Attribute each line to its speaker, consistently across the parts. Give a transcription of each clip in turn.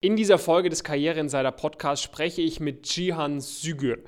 Speaker 1: In dieser Folge des Karriere Insider Podcasts spreche ich mit Jihan Sügür.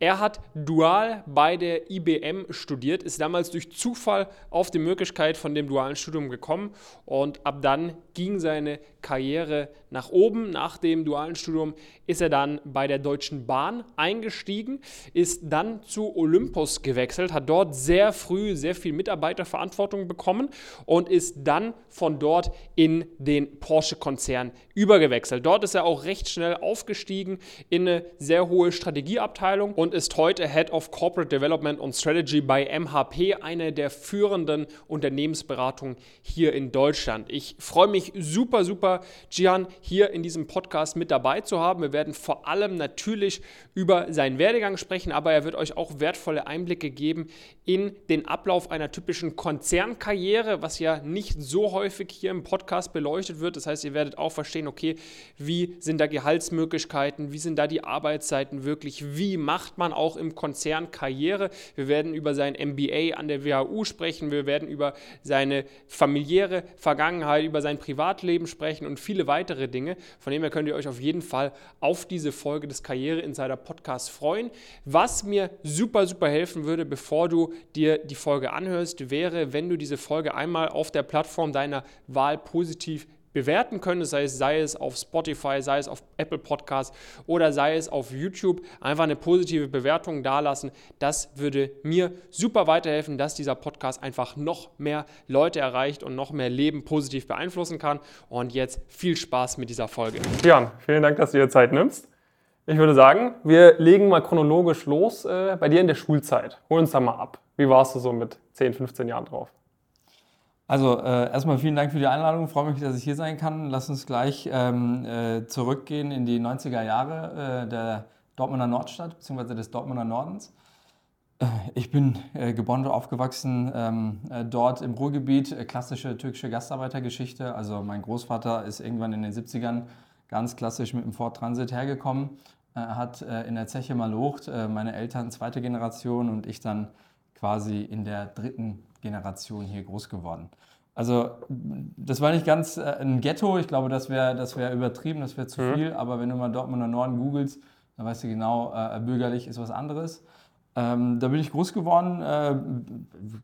Speaker 1: Er hat dual bei der IBM studiert, ist damals durch Zufall auf die Möglichkeit von dem dualen Studium gekommen und ab dann ging seine Karriere nach oben. Nach dem dualen Studium ist er dann bei der Deutschen Bahn eingestiegen, ist dann zu Olympus gewechselt, hat dort sehr früh sehr viel Mitarbeiterverantwortung bekommen und ist dann von dort in den Porsche-Konzern übergewechselt. Dort ist er auch recht schnell aufgestiegen in eine sehr hohe Strategieabteilung und ist heute Head of Corporate Development und Strategy bei MHP, eine der führenden Unternehmensberatungen hier in Deutschland. Ich freue mich super, super, Gian hier in diesem Podcast mit dabei zu haben. Wir werden vor allem natürlich über seinen Werdegang sprechen, aber er wird euch auch wertvolle Einblicke geben in den Ablauf einer typischen Konzernkarriere, was ja nicht so häufig hier im Podcast beleuchtet wird. Das heißt, ihr werdet auch verstehen, okay, wie sind da Gehaltsmöglichkeiten, wie sind da die Arbeitszeiten wirklich, wie macht man auch im Konzern Karriere. Wir werden über sein MBA an der WHU sprechen, wir werden über seine familiäre Vergangenheit, über sein Privatleben sprechen und viele weitere Dinge. Von dem her könnt ihr euch auf jeden Fall auf diese Folge des Karriere Insider Podcasts freuen. Was mir super, super helfen würde, bevor du dir die Folge anhörst, wäre, wenn du diese Folge einmal auf der Plattform deiner Wahl positiv bewerten könntest, sei es, sei es auf Spotify, sei es auf Apple Podcasts oder sei es auf YouTube, einfach eine positive Bewertung dalassen. Das würde mir super weiterhelfen, dass dieser Podcast einfach noch mehr Leute erreicht und noch mehr Leben positiv beeinflussen kann. Und jetzt viel Spaß mit dieser Folge.
Speaker 2: Jan, vielen Dank, dass du dir Zeit nimmst. Ich würde sagen, wir legen mal chronologisch los äh, bei dir in der Schulzeit. Hol uns da mal ab. Wie warst du so mit 10, 15 Jahren drauf?
Speaker 3: Also äh, erstmal vielen Dank für die Einladung. Freue mich, dass ich hier sein kann. Lass uns gleich ähm, äh, zurückgehen in die 90er Jahre äh, der Dortmunder Nordstadt bzw. des Dortmunder Nordens. Äh, ich bin äh, geboren und aufgewachsen ähm, äh, dort im Ruhrgebiet, klassische türkische Gastarbeitergeschichte. Also mein Großvater ist irgendwann in den 70ern ganz klassisch mit dem Ford Transit hergekommen, hat in der Zeche malocht, meine Eltern zweite Generation und ich dann quasi in der dritten Generation hier groß geworden. Also das war nicht ganz äh, ein Ghetto, ich glaube, das wäre das wär übertrieben, das wäre zu mhm. viel, aber wenn du mal Dortmunder Norden googelst, dann weißt du genau, äh, bürgerlich ist was anderes. Ähm, da bin ich groß geworden, äh,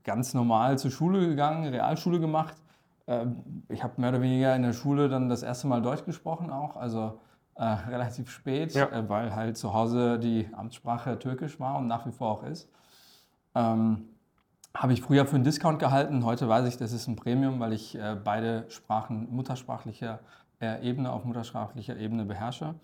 Speaker 3: ganz normal zur Schule gegangen, Realschule gemacht. Äh, ich habe mehr oder weniger in der Schule dann das erste Mal Deutsch gesprochen auch, also äh, relativ spät, ja. Äh, weil halt zu Hause die Amtssprache Türkisch war und nach wie vor auch ist. Ähm, habe ich früher für einen Discount gehalten. Heute weiß ich, das ist ein Premium, weil ich äh, beide Sprachen muttersprachlicher äh, Ebene auf muttersprachlicher Ebene beherrsche.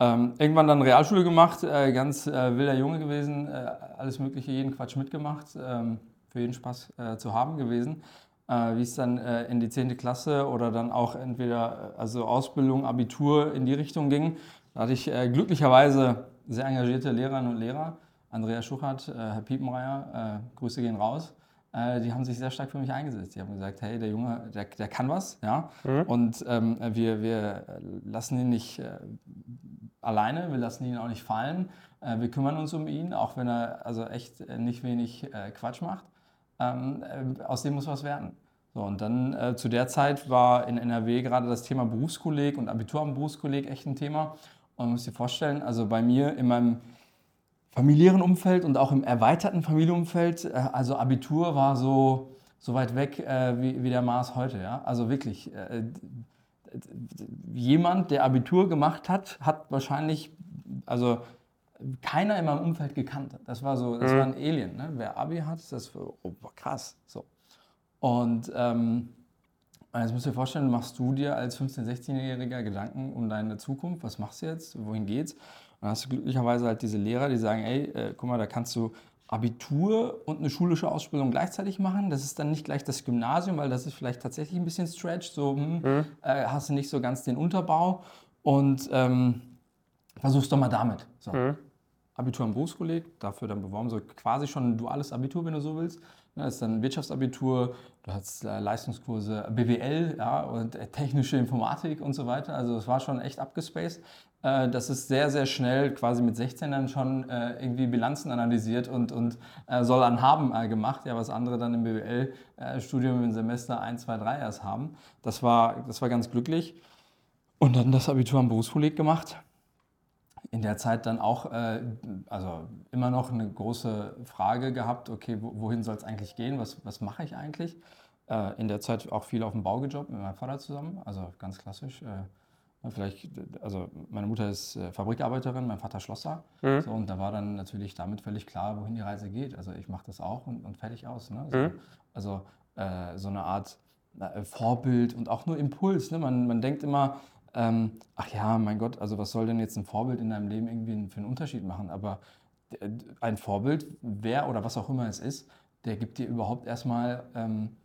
Speaker 3: Ähm, irgendwann dann Realschule gemacht, äh, ganz äh, wilder Junge gewesen, äh, alles Mögliche, jeden Quatsch mitgemacht, ähm, für jeden Spaß äh, zu haben gewesen. Wie es dann in die 10. Klasse oder dann auch entweder also Ausbildung, Abitur in die Richtung ging, da hatte ich glücklicherweise sehr engagierte Lehrerinnen und Lehrer, Andrea Schuchert, äh, Herr Piepenmeier, äh, Grüße gehen raus. Äh, die haben sich sehr stark für mich eingesetzt. Die haben gesagt, hey, der Junge, der, der kann was, ja. Mhm. Und ähm, wir, wir lassen ihn nicht äh, alleine, wir lassen ihn auch nicht fallen. Äh, wir kümmern uns um ihn, auch wenn er also echt nicht wenig Quatsch macht. Ähm, aus dem muss was werden. So, und dann äh, zu der Zeit war in NRW gerade das Thema Berufskolleg und Abitur am Berufskolleg echt ein Thema. Und man muss sich vorstellen, also bei mir in meinem familiären Umfeld und auch im erweiterten Familienumfeld. Äh, also Abitur war so, so weit weg äh, wie, wie der Mars heute. Ja? Also wirklich, äh, jemand, der Abitur gemacht hat, hat wahrscheinlich, also keiner in meinem Umfeld gekannt. Das war so, das mhm. war ein Alien. Ne? Wer Abi hat, das war oh, krass. So. Und ähm, jetzt musst du dir vorstellen, machst du dir als 15-, 16-Jähriger Gedanken um deine Zukunft. Was machst du jetzt? Wohin geht's? Dann hast du glücklicherweise halt diese Lehrer, die sagen, ey, äh, guck mal, da kannst du Abitur und eine schulische Ausbildung gleichzeitig machen. Das ist dann nicht gleich das Gymnasium, weil das ist vielleicht tatsächlich ein bisschen stretched. So hm, mhm. äh, hast du nicht so ganz den Unterbau und ähm, versuch's doch mal damit. So. Mhm. Abitur am Berufskolleg, dafür dann beworben, so quasi schon ein duales Abitur, wenn du so willst. Das ist dann Wirtschaftsabitur, du hast äh, Leistungskurse BWL ja, und äh, technische Informatik und so weiter. Also es war schon echt abgespaced. Äh, das ist sehr, sehr schnell quasi mit 16 dann schon irgendwie Bilanzen analysiert und, und soll an haben gemacht, ja, was andere dann im BWL-Studium im Semester 1, 2, 3 erst haben. Das war, das war ganz glücklich. Und dann das Abitur am Berufskolleg gemacht. In der Zeit dann auch, äh, also immer noch eine große Frage gehabt, okay, wohin soll es eigentlich gehen, was, was mache ich eigentlich? Äh, in der Zeit auch viel auf dem Bau gejobbt mit meinem Vater zusammen, also ganz klassisch. Äh, vielleicht, also meine Mutter ist äh, Fabrikarbeiterin, mein Vater Schlosser. Mhm. So, und da war dann natürlich damit völlig klar, wohin die Reise geht. Also ich mache das auch und, und fertig aus. Ne? So, mhm. Also äh, so eine Art äh, Vorbild und auch nur Impuls. Ne? Man, man denkt immer, ähm, ach ja, mein Gott, also was soll denn jetzt ein Vorbild in deinem Leben irgendwie für einen Unterschied machen? Aber ein Vorbild, wer oder was auch immer es ist, der gibt dir überhaupt erstmal ähm,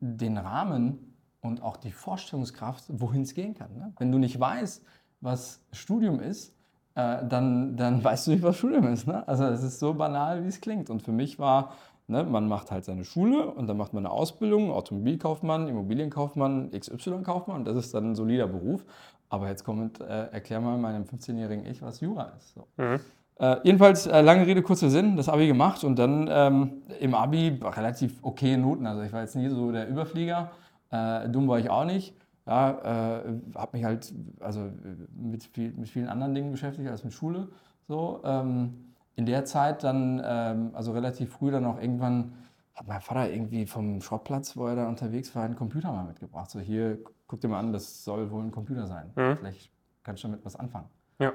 Speaker 3: den Rahmen und auch die Vorstellungskraft, wohin es gehen kann. Ne? Wenn du nicht weißt, was Studium ist, äh, dann, dann weißt du nicht, was Studium ist. Ne? Also es ist so banal, wie es klingt. Und für mich war Ne, man macht halt seine Schule und dann macht man eine Ausbildung, Automobilkaufmann, Immobilienkaufmann, XY-Kaufmann, das ist dann ein solider Beruf. Aber jetzt kommt, äh, erklär mal meinem 15-jährigen Ich, was Jura ist. So. Mhm. Äh, jedenfalls, äh, lange Rede, kurzer Sinn, das Abi gemacht und dann ähm, im Abi relativ okay Noten. Also ich war jetzt nie so der Überflieger, äh, dumm war ich auch nicht. Ja, äh, habe mich halt also mit, viel, mit vielen anderen Dingen beschäftigt als mit Schule. So, ähm, in der Zeit dann, ähm, also relativ früh dann auch irgendwann, hat mein Vater irgendwie vom Schrottplatz, wo er da unterwegs war, einen Computer mal mitgebracht. So hier, guck dir mal an, das soll wohl ein Computer sein. Mhm. Vielleicht kannst du damit was anfangen.
Speaker 2: Ja.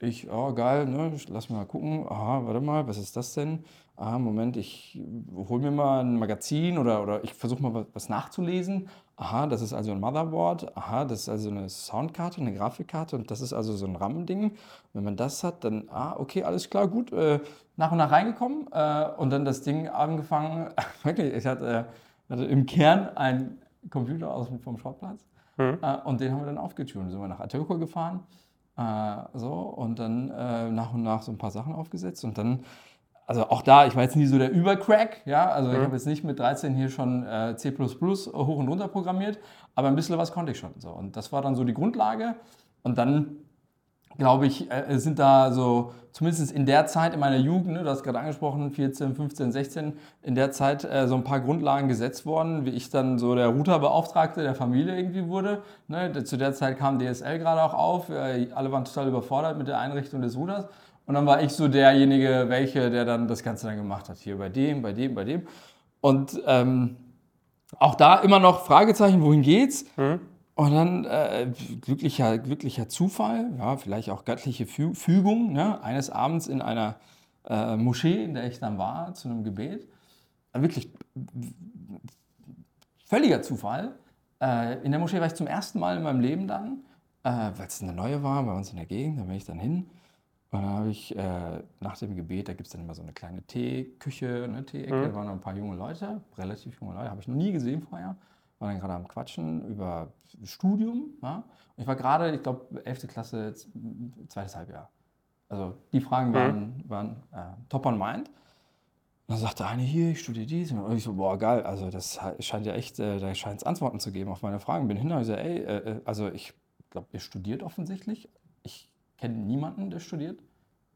Speaker 3: Ich, oh geil, ne? lass mal gucken. Aha, warte mal, was ist das denn? Aha, Moment, ich hole mir mal ein Magazin oder, oder ich versuche mal was nachzulesen. Aha, das ist also ein Motherboard. Aha, das ist also eine Soundkarte, eine Grafikkarte und das ist also so ein RAM-Ding. Wenn man das hat, dann, ah, okay, alles klar, gut. Äh, nach und nach reingekommen äh, und dann das Ding angefangen. Wirklich, ich hatte, äh, hatte im Kern einen Computer aus, vom Schrottplatz mhm. Äh, und den haben wir dann aufgetunt. Sind wir nach Atoka gefahren äh, so, und dann äh, nach und nach so ein paar Sachen aufgesetzt und dann also auch da, ich war jetzt nie so der Übercrack, ja, also mhm. ich habe jetzt nicht mit 13 hier schon äh, C++ hoch und runter programmiert, aber ein bisschen was konnte ich schon. So. Und das war dann so die Grundlage und dann glaube ich, äh, sind da so, zumindest in der Zeit in meiner Jugend, ne, du hast gerade angesprochen, 14, 15, 16, in der Zeit äh, so ein paar Grundlagen gesetzt worden, wie ich dann so der Routerbeauftragte der Familie irgendwie wurde. Ne, zu der Zeit kam DSL gerade auch auf, äh, alle waren total überfordert mit der Einrichtung des Routers. Und dann war ich so derjenige, welche, der dann das Ganze dann gemacht hat. Hier bei dem, bei dem, bei dem. Und ähm, auch da immer noch Fragezeichen, wohin geht's? Mhm. Und dann äh, glücklicher, glücklicher Zufall, ja, vielleicht auch göttliche Fü Fügung, ne? eines Abends in einer äh, Moschee, in der ich dann war, zu einem Gebet. Äh, wirklich völliger Zufall. Äh, in der Moschee war ich zum ersten Mal in meinem Leben dann, äh, weil es eine neue war, bei uns in der Gegend, da bin ich dann hin. Und dann habe ich äh, nach dem Gebet, da gibt es dann immer so eine kleine Teeküche, eine Teeecke, mhm. da waren noch ein paar junge Leute, relativ junge Leute, habe ich noch nie gesehen vorher war dann gerade am Quatschen über Studium. Ja? ich war gerade, ich glaube, 11. Klasse, zweites Halbjahr. Also die Fragen waren, mhm. waren äh, top on mind. Und dann sagte eine hier, ich studiere dies. Und ich so, boah, geil, also das scheint ja echt, äh, da scheint es Antworten zu geben auf meine Fragen. Bin hin und so, ey, äh, äh, also ich glaube, ihr studiert offensichtlich. Ich kenne niemanden, der studiert.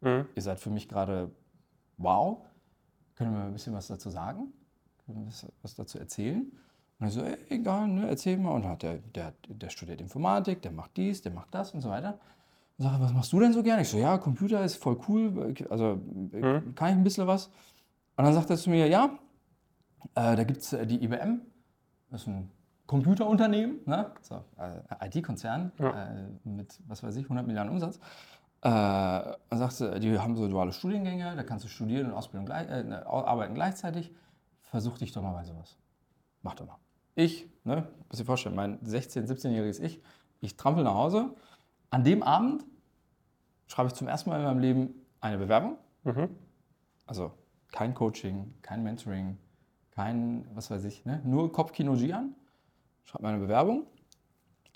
Speaker 3: Mhm. Ihr seid für mich gerade wow. Können wir ein bisschen was dazu sagen? Können wir was dazu erzählen? Und ich so, ey, egal, ne, erzähl mal. Und hat der, der, der studiert Informatik, der macht dies, der macht das und so weiter. Und sage, was machst du denn so gerne? Ich so, ja, Computer ist voll cool, also mhm. kann ich ein bisschen was. Und dann sagt er zu mir, ja, äh, da gibt es äh, die IBM, das ist ein Computerunternehmen, ne? so, äh, IT-Konzern ja. äh, mit, was weiß ich, 100 Milliarden Umsatz. Äh, dann sagt sie, die haben so duale Studiengänge, da kannst du studieren und Ausbildung gleich, äh, ne, arbeiten gleichzeitig. Versuch dich doch mal bei sowas. Mach doch mal ich, ne, muss dir vorstellen, mein 16-, 17-jähriges Ich, ich trampel nach Hause. An dem Abend schreibe ich zum ersten Mal in meinem Leben eine Bewerbung. Mhm. Also kein Coaching, kein Mentoring, kein, was weiß ich, ne? nur Kopfkino Gian. Schreibe meine Bewerbung.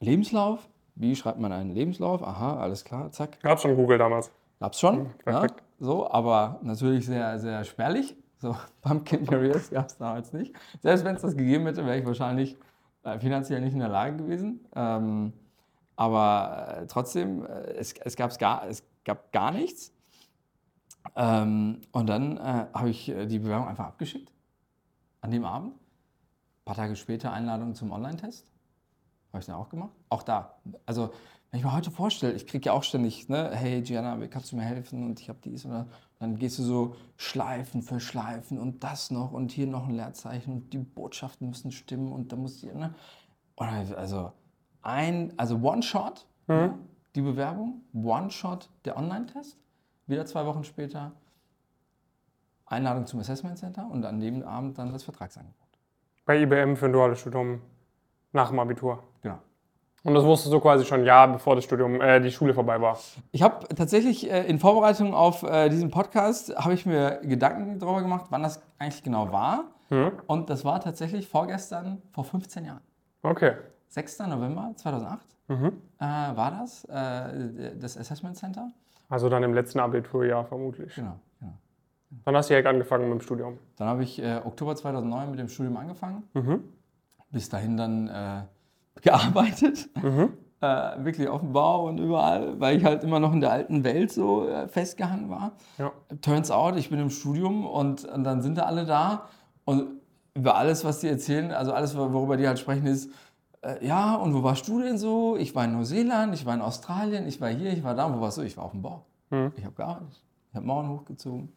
Speaker 3: Lebenslauf. Wie schreibt man einen Lebenslauf? Aha, alles klar, zack.
Speaker 2: Gab's schon Google damals.
Speaker 3: Gab's schon, mhm, ja, so, aber natürlich sehr, sehr spärlich. So, Pumpkin Carriers gab es damals nicht. Selbst wenn es das gegeben hätte, wäre ich wahrscheinlich äh, finanziell nicht in der Lage gewesen. Ähm, aber äh, trotzdem, äh, es, es, gar, es gab gar nichts. Ähm, und dann habe ich die Bewerbung einfach abgeschickt. An dem Abend. Ein paar Tage später Einladung zum Online-Test. Habe ich dann auch gemacht. Auch da. Also wenn ich mir heute vorstelle, ich kriege ja auch ständig, ne, hey Gianna, kannst du mir helfen und ich habe dies oder dann gehst du so Schleifen für Schleifen und das noch und hier noch ein Leerzeichen und die Botschaften müssen stimmen und da muss ich, ne? Und also ein, also One-Shot, ne, die Bewerbung, One-Shot der Online-Test, wieder zwei Wochen später Einladung zum Assessment Center und an dem Abend dann das Vertragsangebot.
Speaker 2: Bei IBM für ein duales Studium nach dem Abitur.
Speaker 3: Genau.
Speaker 2: Und das wusstest du quasi schon ein Jahr, bevor das Studium, äh, die Schule vorbei war.
Speaker 3: Ich habe tatsächlich äh, in Vorbereitung auf äh, diesen Podcast, habe ich mir Gedanken darüber gemacht, wann das eigentlich genau war. Und das war tatsächlich vorgestern, vor 15 Jahren.
Speaker 2: Okay.
Speaker 3: 6. November 2008 äh, war das, äh, das Assessment Center.
Speaker 2: Also dann im letzten Abiturjahr vermutlich.
Speaker 3: Genau, genau.
Speaker 2: Dann hast du direkt angefangen mit dem Studium.
Speaker 3: Dann habe ich äh, Oktober 2009 mit dem Studium angefangen. Bis dahin dann äh, gearbeitet. Äh, wirklich auf dem Bau und überall, weil ich halt immer noch in der alten Welt so äh, festgehangen war.
Speaker 2: Ja.
Speaker 3: Turns out, ich bin im Studium und, und dann sind da alle da und über alles, was die erzählen, also alles, worüber die halt sprechen, ist, äh, ja, und wo warst du denn so? Ich war in Neuseeland, ich war in Australien, ich war hier, ich war da. Wo warst du? Ich war auf dem Bau. Ich habe gearbeitet. Ich habe Mauern hochgezogen.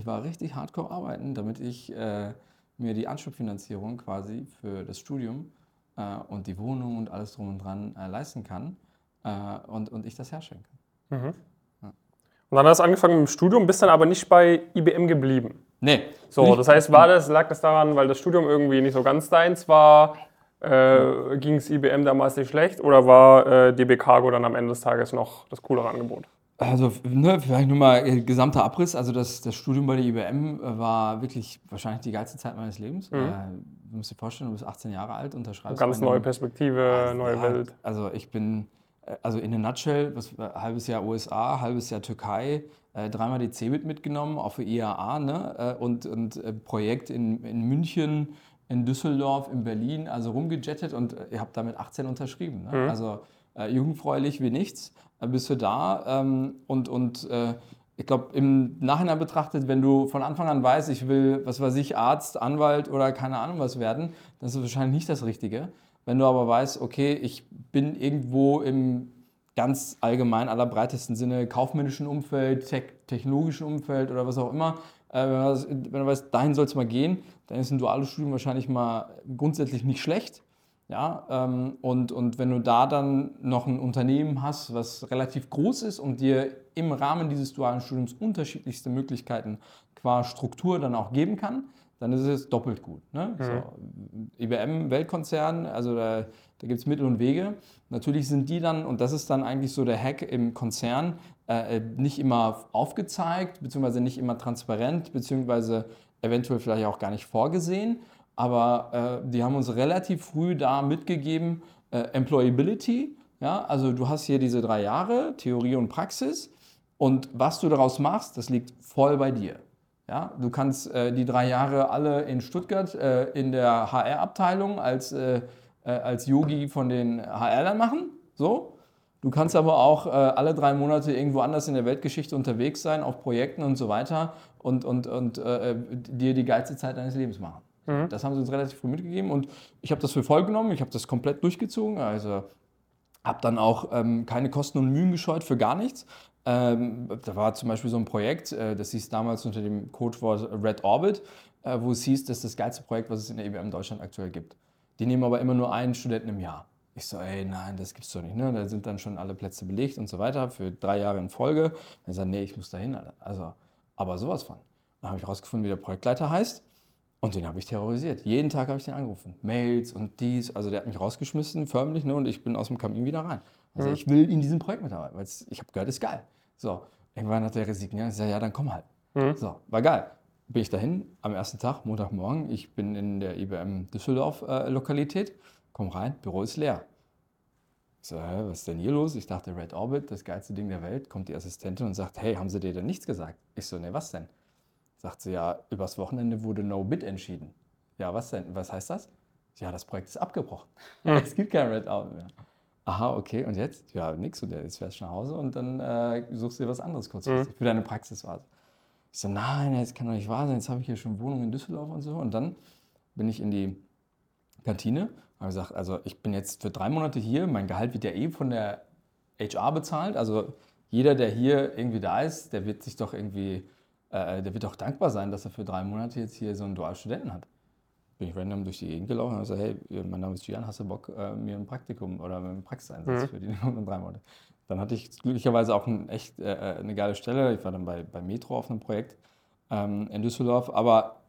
Speaker 3: Ich war richtig hardcore arbeiten, damit ich äh, mir die Anschubfinanzierung quasi für das Studium äh, und die Wohnung und alles drum und dran äh, leisten kann äh, und, und ich das herstellen kann.
Speaker 2: Und dann hast du angefangen mit dem Studium, bist dann aber nicht bei IBM geblieben.
Speaker 3: Nee.
Speaker 2: So, das heißt, war das, lag das daran, weil das Studium irgendwie nicht so ganz deins war? Äh, Ging es IBM damals nicht schlecht? Oder war äh, DB Cargo dann am Ende des Tages noch das coolere Angebot?
Speaker 3: Also, ne, vielleicht nur mal äh, gesamter Abriss. Also, das, das Studium bei der IBM äh, war wirklich wahrscheinlich die geilste Zeit meines Lebens. Äh, du musst dir vorstellen, du bist 18 Jahre alt, unterschreibst.
Speaker 2: Ganz neue Perspektive, neue
Speaker 3: Ja,
Speaker 2: Welt.
Speaker 3: Also ich bin, also in a nutshell, was, halbes Jahr USA, halbes Jahr Türkei, dreimal die CeBIT mitgenommen, auch für IAA, ne? und, und Projekt in, in München, in Düsseldorf, in Berlin, also rumgejettet und ihr habt damit 18 unterschrieben. Ne? Also äh, jugendfreulich wie nichts, bist du da ähm, und, und äh, ich glaube, im Nachhinein betrachtet, wenn du von Anfang an weißt, ich will, was weiß ich, Arzt, Anwalt oder keine Ahnung was werden, dann ist es wahrscheinlich nicht das Richtige. Wenn du aber weißt, okay, ich bin irgendwo im ganz allgemein allerbreitesten Sinne kaufmännischen Umfeld, tech, technologischen Umfeld oder was auch immer, äh, wenn du weißt, dahin soll es mal gehen, dann ist ein duales Studium wahrscheinlich mal grundsätzlich nicht schlecht. Ja, ähm, und, und wenn du da dann noch ein Unternehmen hast, was relativ groß ist und dir im Rahmen dieses dualen Studiums unterschiedlichste Möglichkeiten qua Struktur dann auch geben kann, dann ist es doppelt gut. Ne? So, IBM, Weltkonzern, also da, da gibt es Mittel und Wege. Natürlich sind die dann, und das ist dann eigentlich so der Hack im Konzern, äh, nicht immer aufgezeigt, beziehungsweise nicht immer transparent, beziehungsweise eventuell vielleicht auch gar nicht vorgesehen. Aber äh, die haben uns relativ früh da mitgegeben, äh, Employability. Ja, also du hast hier diese drei Jahre, Theorie und Praxis. Und was du daraus machst, das liegt voll bei dir. Ja, du kannst äh, die drei Jahre alle in Stuttgart äh, in der HR-Abteilung als, äh, äh, als Yogi von den HR-Lern machen. So. Du kannst aber auch äh, alle drei Monate irgendwo anders in der Weltgeschichte unterwegs sein, auf Projekten und so weiter und, und, und äh, dir die geilste Zeit deines Lebens machen. Das haben sie uns relativ früh mitgegeben und ich habe das für voll genommen, ich habe das komplett durchgezogen. Also habe dann auch ähm, keine Kosten und Mühen gescheut für gar nichts. Ähm, da war zum Beispiel so ein Projekt, äh, das hieß damals unter dem Codewort Red Orbit, äh, wo es hieß, das ist das geilste Projekt, was es in der EBM Deutschland aktuell gibt. Die nehmen aber immer nur einen Studenten im Jahr. Ich so, ey, nein, das gibt's doch nicht. Ne? Da sind dann schon alle Plätze belegt und so weiter für drei Jahre in Folge. Dann sagt, nee, ich muss da hin. Alter. Also, aber sowas von. Dann habe ich rausgefunden, wie der Projektleiter heißt. Und den habe ich terrorisiert. Jeden Tag habe ich den angerufen. Mails und dies. Also der hat mich rausgeschmissen, förmlich, ne? und ich bin aus dem Kamin wieder rein. Also ich will in diesem Projekt mitarbeiten, weil ich habe gehört, ist geil. So, irgendwann hat der resigniert. Ich sage, ja, dann komm halt. So, war geil. Bin ich dahin am ersten Tag, Montagmorgen. Ich bin in der IBM Düsseldorf-Lokalität. Komm rein, Büro ist leer. Ich so, hä, was ist denn hier los? Ich dachte, Red Orbit, das geilste Ding der Welt. Kommt die Assistentin und sagt, hey, haben sie dir denn nichts gesagt? Ich so, ne, was denn? Sagt sie, ja, übers Wochenende wurde No Bid entschieden. Ja, was denn? Was heißt das? Ja, das Projekt ist abgebrochen. Es gibt kein Red Orbit mehr. Aha, okay, und jetzt? Ja, nix. Und jetzt fährst du nach Hause und dann äh, suchst du dir was anderes kurzfristig für deine Praxisphase. Ich so, nein, das kann doch nicht wahr sein. Jetzt habe ich hier schon Wohnung in Düsseldorf und so. Und dann bin ich in die Kantine, habe gesagt, also ich bin jetzt für drei Monate hier, mein Gehalt wird ja eh von der HR bezahlt. Also jeder, der hier irgendwie da ist, der wird sich doch irgendwie, äh, der wird doch dankbar sein, dass er für drei Monate jetzt hier so einen Dualstudenten hat. Bin ich random durch die Gegend gelaufen und habe gesagt, hey, mein Name ist Gian, hast du Bock, äh, mir ein Praktikum oder einen Praxiseinsatz mhm. für die nächsten drei Monate? Dann hatte ich glücklicherweise auch ein, echt äh, äh, eine geile Stelle. Ich war dann bei, bei Metro auf einem Projekt ähm, in Düsseldorf. Aber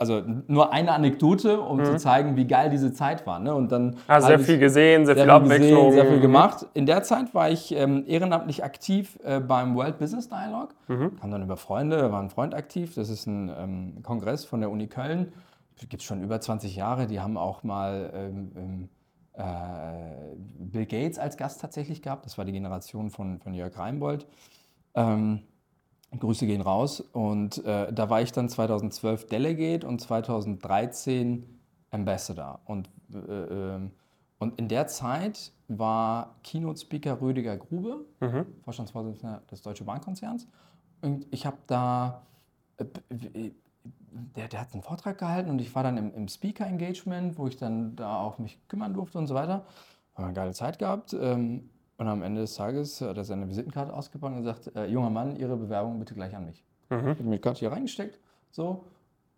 Speaker 3: also nur eine Anekdote, um mhm. zu zeigen, wie geil diese Zeit war. Ne? Und dann
Speaker 2: ah, sehr viel gesehen, sehr, sehr viel Abwechslung. Gesehen,
Speaker 3: sehr viel gemacht. In der Zeit war ich ähm, ehrenamtlich aktiv äh, beim World Business Dialogue. Mhm. Kam dann über Freunde, da war ein Freund aktiv. Das ist ein ähm, Kongress von der Uni Köln. Gibt es schon über 20 Jahre. Die haben auch mal ähm, ähm äh, Bill Gates als Gast tatsächlich gehabt. Das war die Generation von, von Jörg Reinbold. Ähm, Grüße gehen raus. Und äh, da war ich dann 2012 Delegate und 2013 Ambassador. Und, äh, ähm, und in der Zeit war Keynote-Speaker Rüdiger Grube, mhm. Vorstandsvorsitzender des Deutsche Bankkonzerns. Und ich habe da, äh, der, der hat einen Vortrag gehalten und ich war dann im, im Speaker-Engagement, wo ich dann da auch mich kümmern durfte und so weiter. Haben eine geile Zeit gehabt. Ähm, und am Ende des Tages hat er seine Visitenkarte ausgepackt und gesagt, äh, junger Mann, Ihre Bewerbung bitte gleich an mich. Mhm. Ich habe mir Karte hier reingesteckt, so.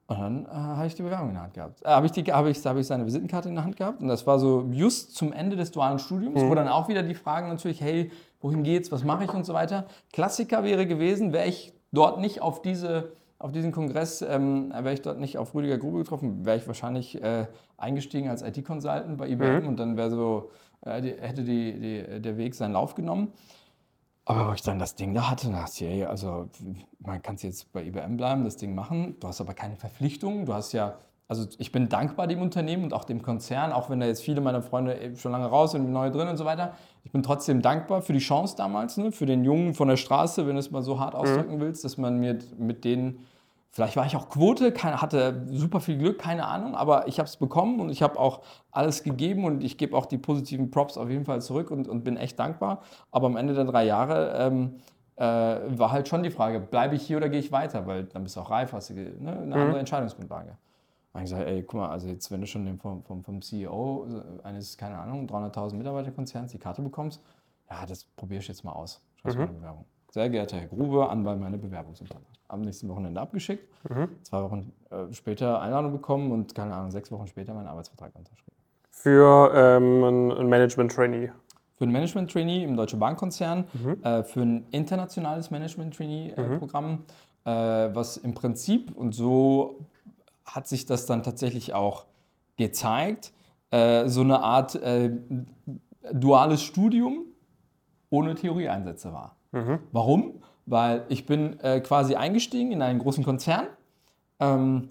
Speaker 3: Und dann äh, habe ich die Bewerbung in der Hand gehabt. Äh, habe ich, hab ich, hab ich seine Visitenkarte in der Hand gehabt und das war so just zum Ende des dualen Studiums, mhm. wo dann auch wieder die Fragen natürlich, hey, wohin geht's, was mache ich und so weiter. Klassiker wäre gewesen, wäre ich dort nicht auf diese auf diesen Kongress ähm, wäre ich dort nicht auf Rüdiger Grube getroffen, wäre ich wahrscheinlich äh, eingestiegen als IT-Consultant bei IBM mhm. und dann wäre so, die, hätte die, die, der Weg seinen Lauf genommen. Aber wo ich dann das Ding da hatte, dachte ich, also man kann es jetzt bei IBM bleiben, das Ding machen, du hast aber keine Verpflichtungen, du hast ja, also ich bin dankbar dem Unternehmen und auch dem Konzern, auch wenn da jetzt viele meiner Freunde schon lange raus sind, neue drin und so weiter. Ich bin trotzdem dankbar für die Chance damals, ne, für den Jungen von der Straße, wenn du es mal so hart mhm. ausdrücken mhm. willst, dass man mir mit denen Vielleicht war ich auch Quote, hatte super viel Glück, keine Ahnung, aber ich habe es bekommen und ich habe auch alles gegeben und ich gebe auch die positiven Props auf jeden Fall zurück und, und bin echt dankbar. Aber am Ende der drei Jahre ähm, äh, war halt schon die Frage, bleibe ich hier oder gehe ich weiter? Weil dann bist du auch reif, hast du ne, eine mhm. andere Entscheidungsgrundlage. Habe ich gesagt, ey, guck mal, also jetzt, wenn du schon vom, vom, vom CEO eines, keine Ahnung, 300.000 Mitarbeiterkonzerns die Karte bekommst, ja, das probiere ich jetzt mal aus. Schau mhm. Bewerbung. Sehr geehrter Herr Grube, anbei meine Bewerbungsunterlagen. Am nächsten Wochenende abgeschickt, mhm. zwei Wochen äh, später Einladung bekommen und keine Ahnung, sechs Wochen später meinen Arbeitsvertrag unterschrieben.
Speaker 2: Für ähm, ein Management-Trainee?
Speaker 3: Für ein Management-Trainee im Deutsche Bankkonzern, mhm. äh, für ein internationales Management-Trainee-Programm, äh, mhm. was im Prinzip, und so hat sich das dann tatsächlich auch gezeigt, äh, so eine Art äh, duales Studium ohne Theorieeinsätze war. Mhm. Warum? Weil ich bin äh, quasi eingestiegen in einen großen Konzern, ähm,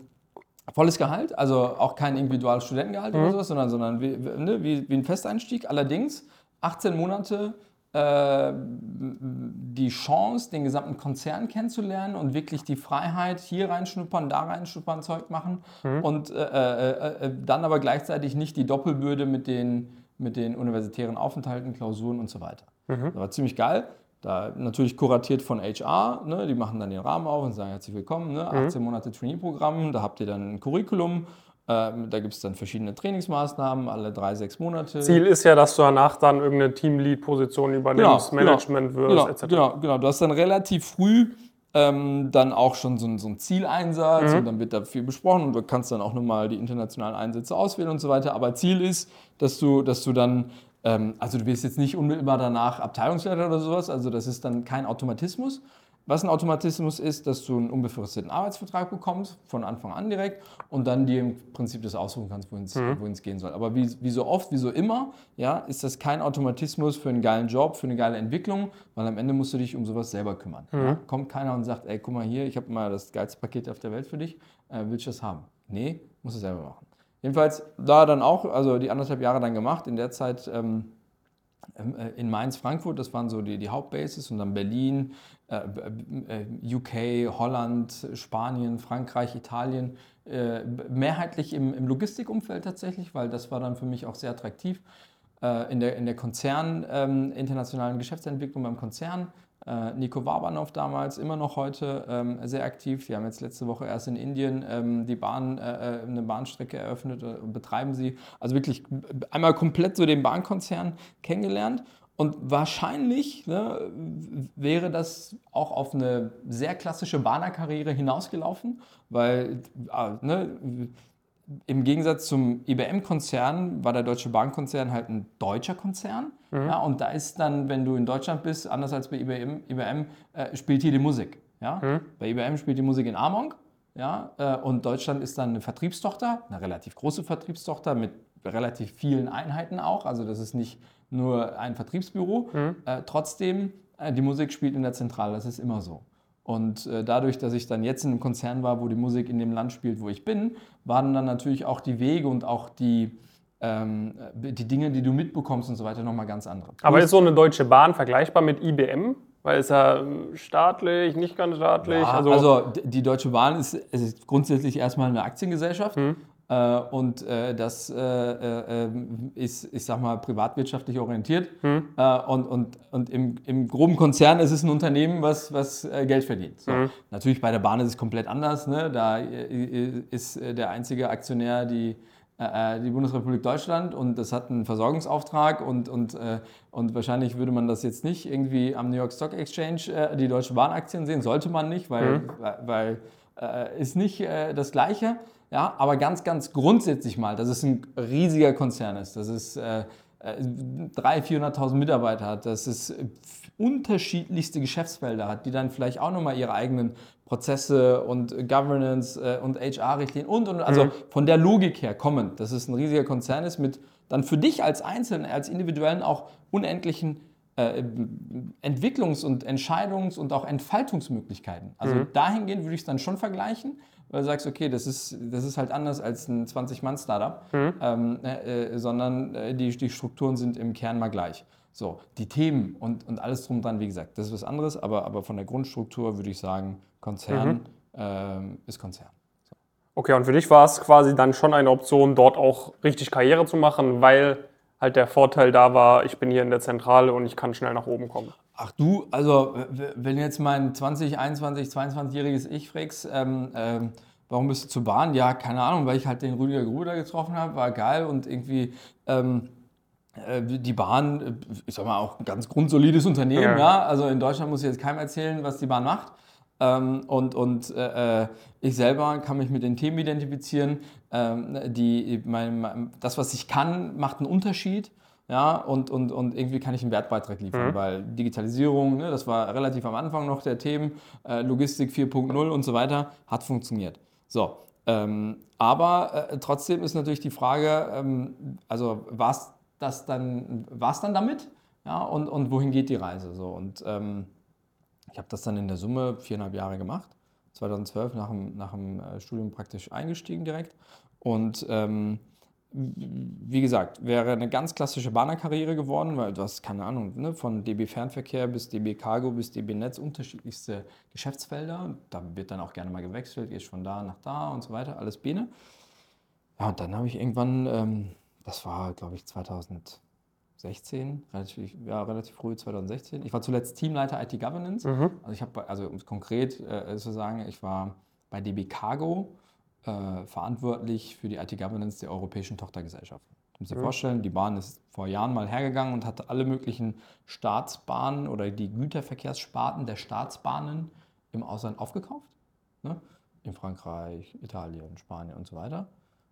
Speaker 3: volles Gehalt, also auch kein individuelles Studentengehalt mhm. oder sowas, sondern, sondern wie, ne, wie, wie, ein Festeinstieg. Allerdings 18 Monate äh, die Chance, den gesamten Konzern kennenzulernen und wirklich die Freiheit, hier reinschnuppern, da reinschnuppern, Zeug machen mhm. und äh, äh, äh dann aber gleichzeitig nicht die Doppelbürde mit den, mit den universitären Aufenthalten, Klausuren und so weiter. Mhm. Das war ziemlich geil. Da natürlich kuratiert von HR, ne, die machen dann den Rahmen auf und sagen herzlich willkommen, ne, 18 mhm. Monate Trainee-Programm, da habt ihr dann ein Curriculum, ähm, da gibt es dann verschiedene Trainingsmaßnahmen, alle drei, sechs Monate.
Speaker 2: Ziel ist ja, dass du danach dann irgendeine Teamlead-Position übernimmst, genau. Management
Speaker 3: genau, wirst, genau, etc. Genau, genau, du hast dann relativ früh ähm, dann auch schon so, so einen Zieleinsatz mhm. und dann wird da viel besprochen und du kannst dann auch nochmal die internationalen Einsätze auswählen und so weiter. Aber Ziel ist, dass du, dass du dann ähm, also du wirst jetzt nicht unmittelbar danach Abteilungsleiter oder sowas, also das ist dann kein Automatismus. Was ein Automatismus ist, dass du einen unbefristeten Arbeitsvertrag bekommst, von Anfang an direkt, und dann dir im Prinzip das aussuchen kannst, wohin mhm. es gehen soll. Aber wie, wie, so oft, wie so immer, ja, ist das kein Automatismus für einen geilen Job, für eine geile Entwicklung, weil am Ende musst du dich um sowas selber kümmern. Mhm. Ja? Kommt keiner und sagt, ey, guck mal hier, ich habe mal das geilste Paket auf der Welt für dich, äh, willst du das haben? Nee, musst du selber machen. Jedenfalls da dann auch, also die anderthalb Jahre dann gemacht, in der Zeit ähm, äh, in Mainz, Frankfurt, das waren so die, die Hauptbases und dann Berlin, äh, äh UK, Holland, Spanien, Frankreich, Italien, äh, mehrheitlich im, im Logistikumfeld tatsächlich, weil das war dann für mich auch sehr attraktiv. Äh, in der, in der Konzern, ähm, internationalen Geschäftsentwicklung beim Konzern äh, Nico Wabanov damals, immer noch heute ähm, sehr aktiv. Wir haben jetzt letzte Woche erst in Indien ähm, die Bahn, äh, äh eine Bahnstrecke eröffnet und betreiben sie. Also wirklich einmal komplett so den Bahnkonzern kennengelernt. und wahrscheinlich ne, wäre das auch auf eine sehr klassische Bahnerkarriere hinausgelaufen, weil äh, ne, im Gegensatz zum IBM-Konzern war der Deutsche Bahnkonzern halt ein deutscher Konzern. Mhm. Ja, und da ist dann, wenn du in Deutschland bist, anders als bei IBM, IBM äh, spielt hier die Musik. Ja? Mhm. Bei IBM spielt die Musik in Among. Ja? Äh, und Deutschland ist dann eine Vertriebstochter, eine relativ große Vertriebstochter mit relativ vielen Einheiten auch. Also das ist nicht nur ein Vertriebsbüro. Mhm. Äh, trotzdem, äh, die Musik spielt in der Zentrale, das ist immer so. Und äh, dadurch, dass ich dann jetzt in einem Konzern war, wo die Musik in dem Land spielt, wo ich bin, waren dann natürlich auch die Wege und auch die, ähm, die Dinge, die du mitbekommst und so weiter, nochmal ganz andere.
Speaker 2: Aber ist so eine Deutsche Bahn vergleichbar mit IBM? Weil es ja ähm, staatlich, nicht ganz staatlich.
Speaker 3: Ja, also, also, die Deutsche Bahn ist, ist grundsätzlich erstmal eine Aktiengesellschaft. Hm. Äh, und äh, das äh, äh, ist, ich sag mal, privatwirtschaftlich orientiert. Hm. Äh, und und, und im, im groben Konzern ist es ein Unternehmen, was, was äh, Geld verdient. So. Hm. Natürlich bei der Bahn ist es komplett anders. Ne? Da ist der einzige Aktionär die äh, äh, die Bundesrepublik Deutschland und das hat einen Versorgungsauftrag und, und, äh, und wahrscheinlich würde man das jetzt nicht irgendwie am New York Stock Exchange die Deutsche Bahn-Aktien sehen, sollte man nicht, weil, mhm. weil, weil ist nicht das Gleiche. Ja, aber ganz, ganz grundsätzlich mal, dass es ein riesiger Konzern ist, dass es äh, 300.000, 400.000 Mitarbeiter hat, dass es unterschiedlichste Geschäftsfelder hat, die dann vielleicht auch nochmal ihre eigenen Prozesse und Governance äh, und HR-Richtlinien und, und also mhm. von der Logik her kommen, dass es ein riesiger Konzern ist mit dann für dich als Einzelnen, als Individuellen auch unendlichen äh, Entwicklungs- und Entscheidungs- und auch Entfaltungsmöglichkeiten. Also mhm. dahingehend würde ich es dann schon vergleichen, weil du sagst, okay, das ist, das ist halt anders als ein 20-Mann-Startup, mhm. ähm, äh, äh, sondern äh, die, die Strukturen sind im Kern mal gleich. So, die Themen und, und alles drum dran, wie gesagt, das ist was anderes, aber, aber von der Grundstruktur würde ich sagen, Konzern mhm. ähm, ist Konzern. So.
Speaker 2: Okay, und für dich war es quasi dann schon eine Option, dort auch richtig Karriere zu machen, weil halt der Vorteil da war, ich bin hier in der Zentrale und ich kann schnell nach oben kommen.
Speaker 3: Ach du, also wenn jetzt mein 20, 21, 22-jähriges Ich fragst, ähm, ähm, warum bist du zur Bahn? Ja, keine Ahnung, weil ich halt den Rüdiger Gruder getroffen habe, war geil und irgendwie ähm, äh, die Bahn, äh, ich sag mal, auch ein ganz grundsolides Unternehmen, ja. ja. Also in Deutschland muss ich jetzt keinem erzählen, was die Bahn macht. Ähm, und und äh, äh, ich selber kann mich mit den Themen identifizieren. Ähm, die, mein, das, was ich kann, macht einen Unterschied. Ja, und, und, und irgendwie kann ich einen Wertbeitrag liefern, mhm. weil Digitalisierung, ne, das war relativ am Anfang noch der Themen, äh, Logistik 4.0 und so weiter, hat funktioniert. So, ähm, aber äh, trotzdem ist natürlich die Frage, ähm, also war es das dann, dann damit? Ja, und, und wohin geht die Reise? So, und ähm, ich habe das dann in der Summe viereinhalb Jahre gemacht. 2012 nach dem, nach dem äh, Studium praktisch eingestiegen direkt. Und ähm, wie gesagt, wäre eine ganz klassische Bahnerkarriere geworden, weil du hast keine Ahnung, ne, von DB Fernverkehr bis DB Cargo bis DB Netz unterschiedlichste Geschäftsfelder. Da wird dann auch gerne mal gewechselt, gehst von da nach da und so weiter, alles Biene. Ja, und dann habe ich irgendwann ähm, das war, glaube ich, 2016, relativ, ja, relativ früh 2016. Ich war zuletzt Teamleiter IT Governance. Mhm. Also ich habe, also um es konkret äh, zu sagen, ich war bei DB Cargo äh, verantwortlich für die IT Governance der europäischen Tochtergesellschaften. Musst dir mhm. vorstellen, die Bahn ist vor Jahren mal hergegangen und hatte alle möglichen Staatsbahnen oder die Güterverkehrssparten der Staatsbahnen im Ausland aufgekauft. Ne? In Frankreich, Italien, Spanien und so weiter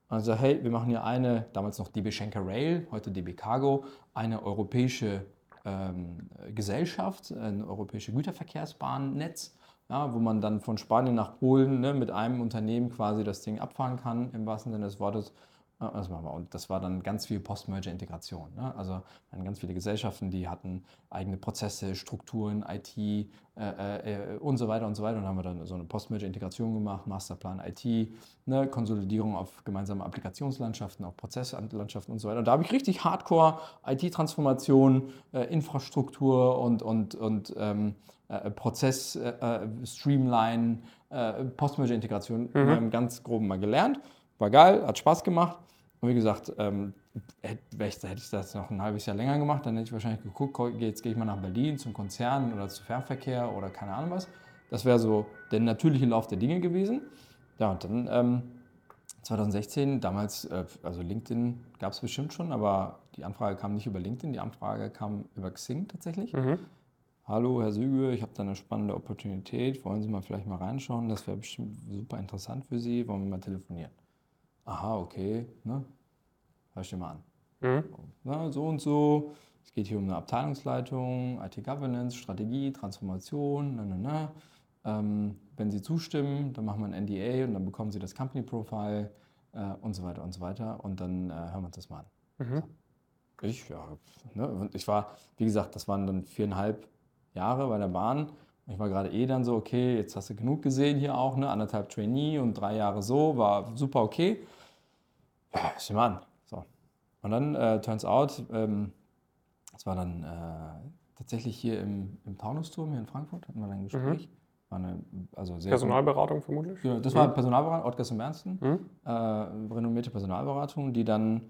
Speaker 3: also hey, wir machen hier eine, damals noch DB Schenker Rail, heute DB Cargo, eine europäische ähm, Gesellschaft, ein europäisches Güterverkehrsbahnnetz, ja, wo man dann von Spanien nach Polen ne, mit einem Unternehmen quasi das Ding abfahren kann, im wahrsten Sinne des Wortes. Das machen wir. Und das war dann ganz viel Post-Merger-Integration. Ne? Also ganz viele Gesellschaften, die hatten eigene Prozesse, Strukturen, IT äh, äh, und so weiter und so weiter. Und haben wir dann so eine Post-Merger-Integration gemacht, Masterplan IT, ne? Konsolidierung auf gemeinsame Applikationslandschaften, auf Prozesslandschaften und so weiter. Und da habe ich richtig Hardcore IT-Transformation, äh, Infrastruktur und, und, und ähm, äh, Prozess, äh, äh, Post-Merger-Integration mhm. ganz grob mal gelernt. War geil, hat Spaß gemacht. Und wie gesagt, ähm, hätte, hätte ich das noch ein halbes Jahr länger gemacht, dann hätte ich wahrscheinlich geguckt, jetzt gehe ich mal nach Berlin zum Konzern oder zu Fernverkehr oder keine Ahnung was. Das wäre so der natürliche Lauf der Dinge gewesen. Ja, und dann ähm, 2016, damals, äh, also LinkedIn gab es bestimmt schon, aber die Anfrage kam nicht über LinkedIn, die Anfrage kam über Xing tatsächlich. Hallo, Herr Süge, ich habe da eine spannende Opportunität. Wollen Sie mal vielleicht mal reinschauen? Das wäre bestimmt super interessant für Sie. Wollen wir mal telefonieren? Aha, okay. Ne? Hör ich dir mal an.
Speaker 2: Mhm.
Speaker 3: Na, so und so. Es geht hier um eine Abteilungsleitung, IT-Governance, Strategie, Transformation. Na, na, na. Ähm, wenn Sie zustimmen, dann machen wir ein NDA und dann bekommen Sie das Company Profile äh, und so weiter und so weiter. Und dann äh, hören wir uns das mal an.
Speaker 2: Mhm.
Speaker 3: Ich, ja. Ne? Und ich war, wie gesagt, das waren dann viereinhalb Jahre bei der Bahn. Ich war gerade eh dann so, okay, jetzt hast du genug gesehen hier auch, ne? anderthalb Trainee und drei Jahre so, war super okay. Ja, mal an. So. Und dann, äh, turns out, ähm, das war dann äh, tatsächlich hier im, im Taunusturm hier in Frankfurt, hatten wir dann ein Gespräch. War eine, also sehr
Speaker 2: Personalberatung vermutlich?
Speaker 3: ja, das war Personalberatung, Ottgers und Bernsten, äh, renommierte Personalberatung, die dann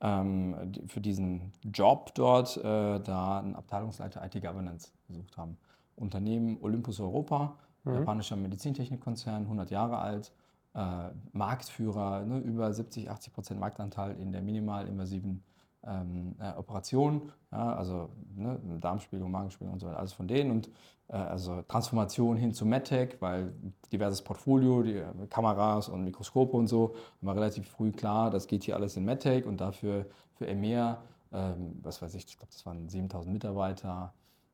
Speaker 3: ähm, die, für diesen Job dort äh, da einen Abteilungsleiter IT-Governance gesucht haben. Unternehmen Olympus Europa, japanischer Medizintechnikkonzern, 100 Jahre alt, äh, Marktführer, ne, über 70, 80 Prozent Marktanteil in der minimalinvasiven ähm, äh, Operation, ja, also ne, Darmspiegelung, Magenspiegelung und so weiter, alles von denen. Und äh, also Transformation hin zu MedTech, weil diverses Portfolio, die äh, Kameras und Mikroskope und so, war relativ früh klar, das geht hier alles in MedTech und dafür für EMEA, ähm, was weiß ich, ich glaube, das waren 7000 Mitarbeiter,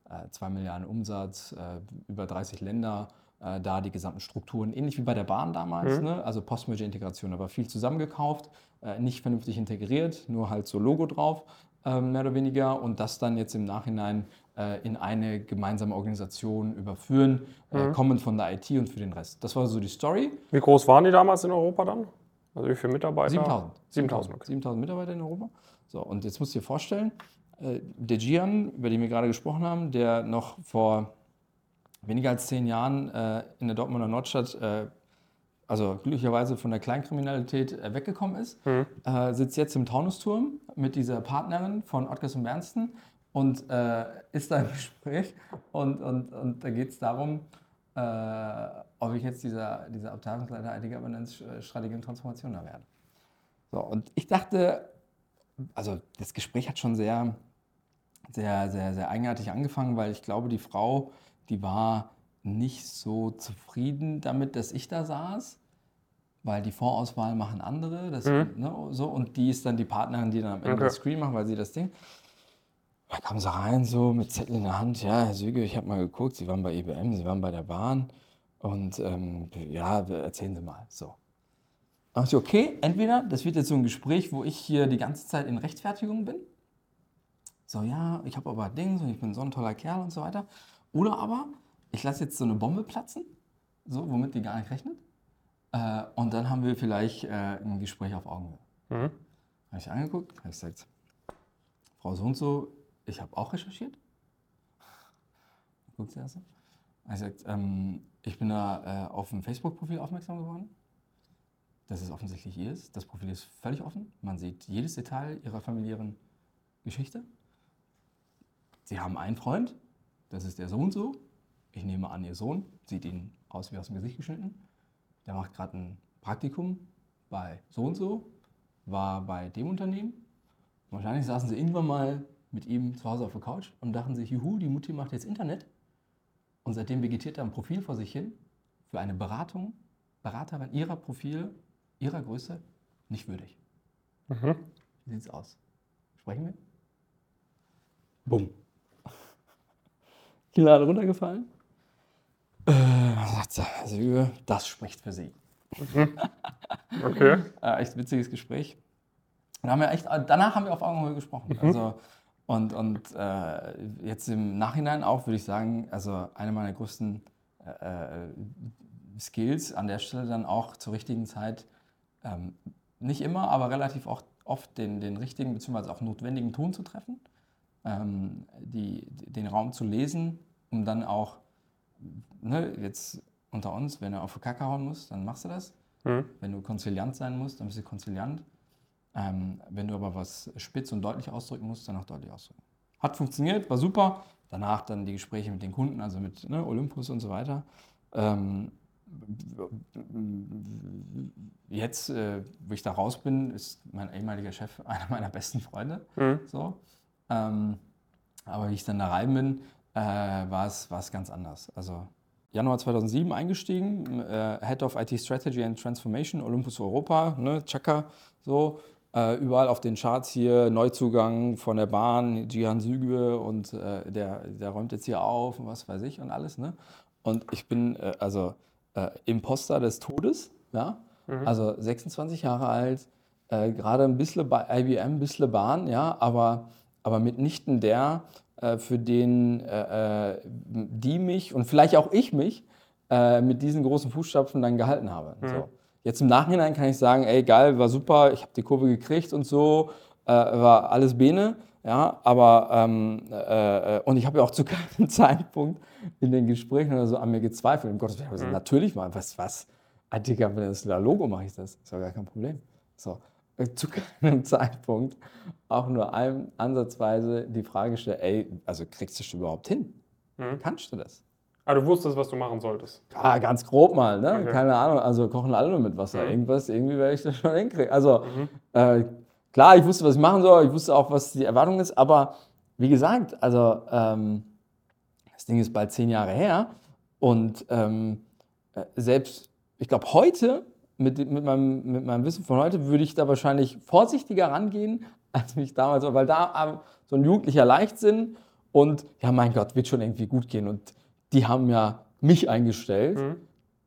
Speaker 3: äh, 2 Milliarden Umsatz, äh, über 30 Länder, äh, da die gesamten Strukturen, ähnlich wie bei der Bahn damals, ne? also Post-Merger-Integration, aber viel zusammengekauft, äh, nicht vernünftig integriert, nur halt so Logo drauf, ähm, mehr oder weniger, und das dann jetzt im Nachhinein äh, in eine gemeinsame Organisation überführen, äh, kommend von der IT und für den Rest. Das war so die Story.
Speaker 2: Wie groß waren die damals in Europa dann? Also wie viele Mitarbeiter?
Speaker 3: 7000.
Speaker 2: 7000, okay.
Speaker 3: 7000 Mitarbeiter in Europa. So, und jetzt musst du dir vorstellen, äh, der Gian, über den wir gerade gesprochen haben, der noch vor weniger als zehn Jahren äh, in der Dortmunder Nordstadt, äh, also glücklicherweise von der Kleinkriminalität äh, weggekommen ist, äh, sitzt jetzt im Taunusturm mit dieser Partnerin von Ottgers und Bernsten und äh, ist da im Gespräch. Und, und, und da geht es darum, äh, ob ich jetzt dieser, dieser Abteilungsleiter IT-Governance, äh, Strategie und Transformation da werde. So, und ich dachte, also das Gespräch hat schon sehr, sehr, sehr, sehr eigenartig angefangen, weil ich glaube, die Frau, die war nicht so zufrieden damit, dass ich da saß, weil die Vorauswahl machen andere, das, ne, so, und die ist dann die Partnerin, die dann am Ende
Speaker 2: Okay.
Speaker 3: das Screen macht, weil sie das Ding. Da kam sie rein, so mit Zettel in der Hand, ja, Herr Süge, ich habe mal geguckt, Sie waren bei IBM, Sie waren bei der Bahn und ähm, ja, erzählen Sie mal, so. Da dachte ich, okay, entweder das wird jetzt so ein Gespräch, wo ich hier die ganze Zeit in Rechtfertigung bin. So, ja, ich habe aber Dings und ich bin so ein toller Kerl und so weiter. Oder aber ich lasse jetzt so eine Bombe platzen, so, womit die gar nicht rechnet. Äh, und dann haben wir vielleicht äh, ein Gespräch auf Augenhöhe.
Speaker 2: Mhm.
Speaker 3: Habe ich angeguckt, habe ich gesagt, Frau so und so, ich habe auch recherchiert. Guckt sie erst so. Habe ich gesagt, ähm, ich bin da äh, auf ein Facebook-Profil aufmerksam geworden. Das ist offensichtlich ihres. Das Profil ist völlig offen. Man sieht jedes Detail ihrer familiären Geschichte. Sie haben einen Freund, das ist der so und so. Ich nehme an, ihr Sohn sieht ihn aus wie aus dem Gesicht geschnitten. Der macht gerade ein Praktikum bei so und so, war bei dem Unternehmen. Wahrscheinlich saßen sie irgendwann mal mit ihm zu Hause auf der Couch und dachten sich, juhu, die Mutti macht jetzt Internet. Und seitdem vegetiert er ein Profil vor sich hin für eine Beratung, Beraterin ihrer Profil, ihrer Größe, nicht würdig.
Speaker 2: Mhm.
Speaker 3: Wie sieht's aus? Sprechen wir? Bumm. Kinnlade runtergefallen. Äh, also, das spricht für sie.
Speaker 2: Okay.
Speaker 3: Äh, echt witziges Gespräch. Und haben wir echt, danach haben wir auf Augenhöhe gesprochen. Also, und und äh, jetzt im Nachhinein auch, würde ich sagen, also eine meiner größten äh, äh, Skills an der Stelle dann auch zur richtigen Zeit, ähm, nicht immer, aber relativ oft, oft den, den richtigen bzw. auch notwendigen Ton zu treffen, ähm, die, den Raum zu lesen, um dann auch, ne, jetzt unter uns, wenn du auf die Kacke hauen musst, dann machst du das.
Speaker 2: Mhm.
Speaker 3: Wenn du konziliant sein musst, dann bist du konziliant. Ähm, wenn du aber was spitz und deutlich ausdrücken musst, dann auch deutlich ausdrücken. Hat funktioniert, war super. Danach dann die Gespräche mit den Kunden, also mit ne, Olympus und so weiter. Ähm, jetzt, äh, wo ich da raus bin, ist mein ehemaliger Chef einer meiner besten Freunde.
Speaker 2: Mhm.
Speaker 3: So. Ähm, aber wie ich dann da rein bin, äh, war es war es ganz anders. Also Januar 2007 eingestiegen, äh, Head of IT Strategy and Transformation, Olympus Europa, ne, Chaka, so. Äh, überall auf den Charts hier Neuzugang von der Bahn, Jihan Süge und äh, der, der räumt jetzt hier auf und was weiß ich und alles. Ne? Und ich bin äh, also äh, Imposter des Todes, ja? also 26 Jahre alt, äh, gerade ein bisschen bei IBM, ein bisschen Bahn, ja, aber, aber mitnichten der, äh, für den äh, äh, die mich und vielleicht auch ich mich äh, mit diesen großen Fußstapfen dann gehalten habe. So. Jetzt im Nachhinein kann ich sagen, ey geil, war super, ich habe die Kurve gekriegt und so, äh, war alles Bene. Ja, aber ähm, äh, äh, und ich habe ja auch zu keinem Zeitpunkt in den Gesprächen oder so an mir gezweifelt. Um Gottes Willen, also natürlich mal, was, was? Ah, Digga, wenn das Logo mache ich das. Ist ja gar kein Problem. So, zu keinem Zeitpunkt auch nur einem ansatzweise die Frage stellen, ey, also kriegst du das überhaupt hin? Kannst du das?
Speaker 2: Aber du wusstest, was du machen solltest.
Speaker 3: Ja, ganz grob mal, ne?
Speaker 2: Okay.
Speaker 3: Keine Ahnung. Also kochen alle nur mit Wasser.
Speaker 2: Mhm.
Speaker 3: Irgendwas, irgendwie werde ich das schon hinkriegen. Also äh, klar, ich wusste, was ich machen soll, ich wusste auch, was die Erwartung ist, aber wie gesagt, also ähm, das Ding ist bald zehn Jahre her und ähm, äh, selbst, ich glaube, heute, mit, mit, meinem, mit meinem Wissen von heute, würde ich da wahrscheinlich vorsichtiger rangehen, als mich damals war, weil da ähm, so ein jugendlicher Leichtsinn und ja, mein Gott, wird schon irgendwie gut gehen und die haben ja mich eingestellt
Speaker 2: Mhm.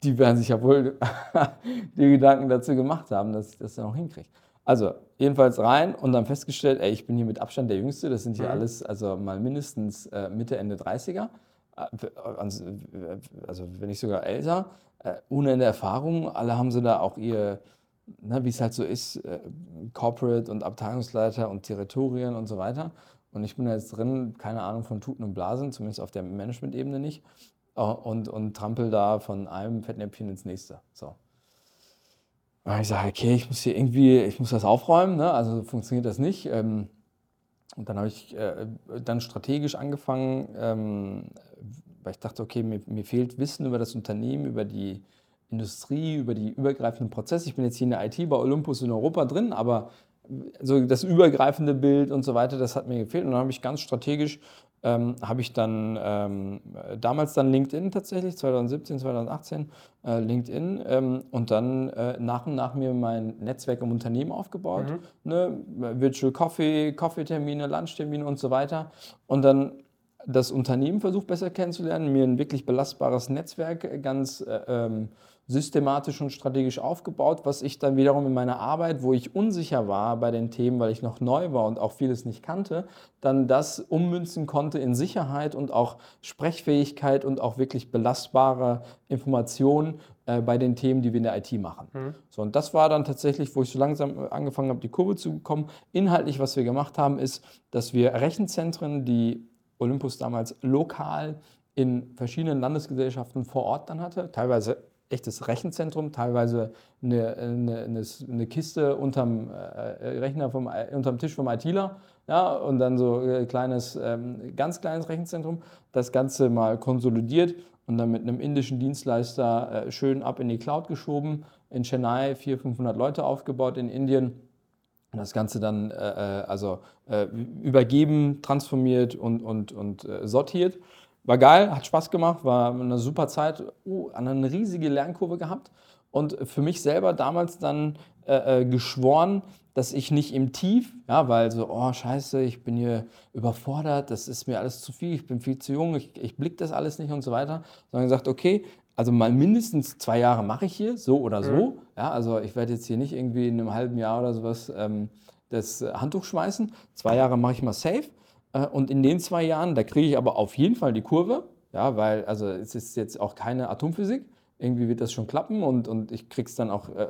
Speaker 3: die werden sich ja wohl die Gedanken dazu gemacht haben, dass ich das dann auch hinkriege. Also, jedenfalls rein und dann festgestellt, ey, ich bin hier mit Abstand der Jüngste, das sind hier
Speaker 2: Mhm.
Speaker 3: alles, also mal mindestens äh, Mitte, Ende 30er, äh, also, also wenn nicht sogar älter, äh, ohne Erfahrung, alle haben sie da auch ihr, ne, wie es halt so ist, äh, Corporate und Abteilungsleiter und Territorien und so weiter. Und ich bin da jetzt drin, keine Ahnung von Tuten und Blasen, zumindest auf der Management-Ebene nicht. Äh, und, und trampel da von einem Fettnäpfchen ins nächste. So. Und ich sage, okay, ich muss hier irgendwie, ich muss das aufräumen, ne? also funktioniert das nicht. Ähm, und dann habe ich äh, dann strategisch angefangen, ähm, weil ich dachte, okay, mir, mir fehlt Wissen über das Unternehmen, über die Industrie, über die übergreifenden Prozesse. Ich bin jetzt hier in der IT bei Olympus in Europa drin, aber so das übergreifende Bild und so weiter, das hat mir gefehlt. Und dann habe ich ganz strategisch, ähm, habe ich dann ähm, damals dann LinkedIn tatsächlich, 2017, 2018, äh, LinkedIn ähm, und dann äh, nach und nach mir mein Netzwerk im Unternehmen aufgebaut. Ne? Virtual Coffee, Coffeetermine, Lunchtermine und so weiter. Und dann das Unternehmen versucht besser kennenzulernen, mir ein wirklich belastbares Netzwerk ganz äh, ähm, systematisch und strategisch aufgebaut, was ich dann wiederum in meiner Arbeit, wo ich unsicher war bei den Themen, weil ich noch neu war und auch vieles nicht kannte, dann das ummünzen konnte in Sicherheit und auch Sprechfähigkeit und auch wirklich belastbare Informationen äh, bei den Themen, die wir in der IT machen. So, und das war dann tatsächlich, wo ich so langsam äh, angefangen habe, die Kurve zu bekommen. Inhaltlich, was wir gemacht haben, ist, dass wir Rechenzentren, die Olympus damals lokal in verschiedenen Landesgesellschaften vor Ort dann hatte, teilweise echtes Rechenzentrum, teilweise eine, eine, eine, Kiste unterm äh, Rechner vom, äh, unterm Tisch vom ITler, ja, und dann so äh, kleines, ähm, ganz kleines Rechenzentrum, das Ganze mal konsolidiert und dann mit einem indischen Dienstleister äh, schön ab in die Cloud geschoben, in Chennai 400, 500 Leute aufgebaut in Indien das Ganze dann äh, äh, also äh, übergeben, transformiert und, und, und äh, sortiert. War geil, hat Spaß gemacht, war eine super Zeit, uh, eine riesige Lernkurve gehabt und für mich selber damals dann äh, äh, geschworen, dass ich nicht im Tief, ja, weil so, oh scheiße, ich bin hier überfordert, das ist mir alles zu viel, ich bin viel zu jung, ich, ich blick das alles nicht und so weiter, sondern gesagt, okay, also mal mindestens zwei Jahre mache ich hier, so oder so. Ja, also ich werde jetzt hier nicht irgendwie in einem halben Jahr oder sowas ähm, das äh, Handtuch schmeißen. Zwei Jahre mache ich mal safe. Äh, und in den zwei Jahren, da kriege ich aber auf jeden Fall die Kurve. Ja, weil also es ist jetzt auch keine Atomphysik. Irgendwie wird das schon klappen und, und ich kriege es dann auch äh, äh,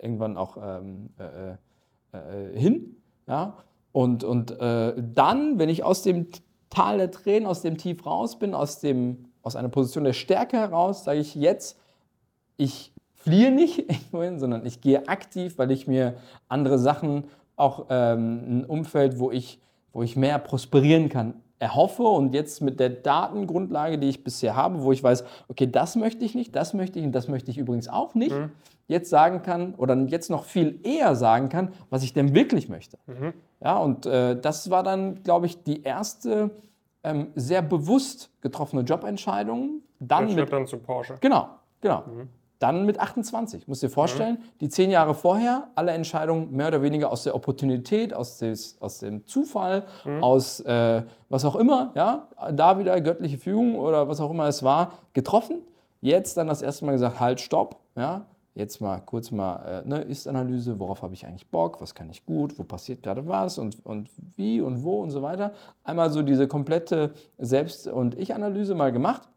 Speaker 3: irgendwann auch ähm, äh, hin. Ja? Und, und dann, wenn ich aus dem Tal der Tränen, aus dem Tief raus bin, aus, dem, aus einer Position der Stärke heraus, sage ich jetzt, ich fliehe nicht irgendwohin, sondern ich gehe aktiv, weil ich mir andere Sachen, auch ähm, ein Umfeld, wo ich, wo ich mehr prosperieren kann, erhoffe und jetzt mit der Datengrundlage, die ich bisher habe, wo ich weiß, okay, das möchte ich nicht, das möchte ich und das möchte ich übrigens auch nicht,
Speaker 2: Mhm.
Speaker 3: jetzt sagen kann oder jetzt noch viel eher sagen kann, was ich denn wirklich möchte.
Speaker 2: Mhm.
Speaker 3: Ja, und äh, das war dann, glaube ich, die erste ähm, sehr bewusst getroffene Jobentscheidung. Dann
Speaker 2: Der
Speaker 3: mit
Speaker 2: dann zu Porsche.
Speaker 3: Genau, genau. Dann mit 28. Musst dir vorstellen, die zehn Jahre vorher, alle Entscheidungen mehr oder weniger aus der Opportunität, aus, des, aus dem Zufall, aus äh, was auch immer, ja, da wieder göttliche Fügung oder was auch immer es war, getroffen. Jetzt dann das erste Mal gesagt, halt, stopp, ja. Jetzt mal kurz mal äh, ne, Ist-Analyse, worauf habe ich eigentlich Bock, was kann ich gut, wo passiert gerade was und, und wie und wo und so weiter. Einmal so diese komplette Selbst- und Ich-Analyse mal gemacht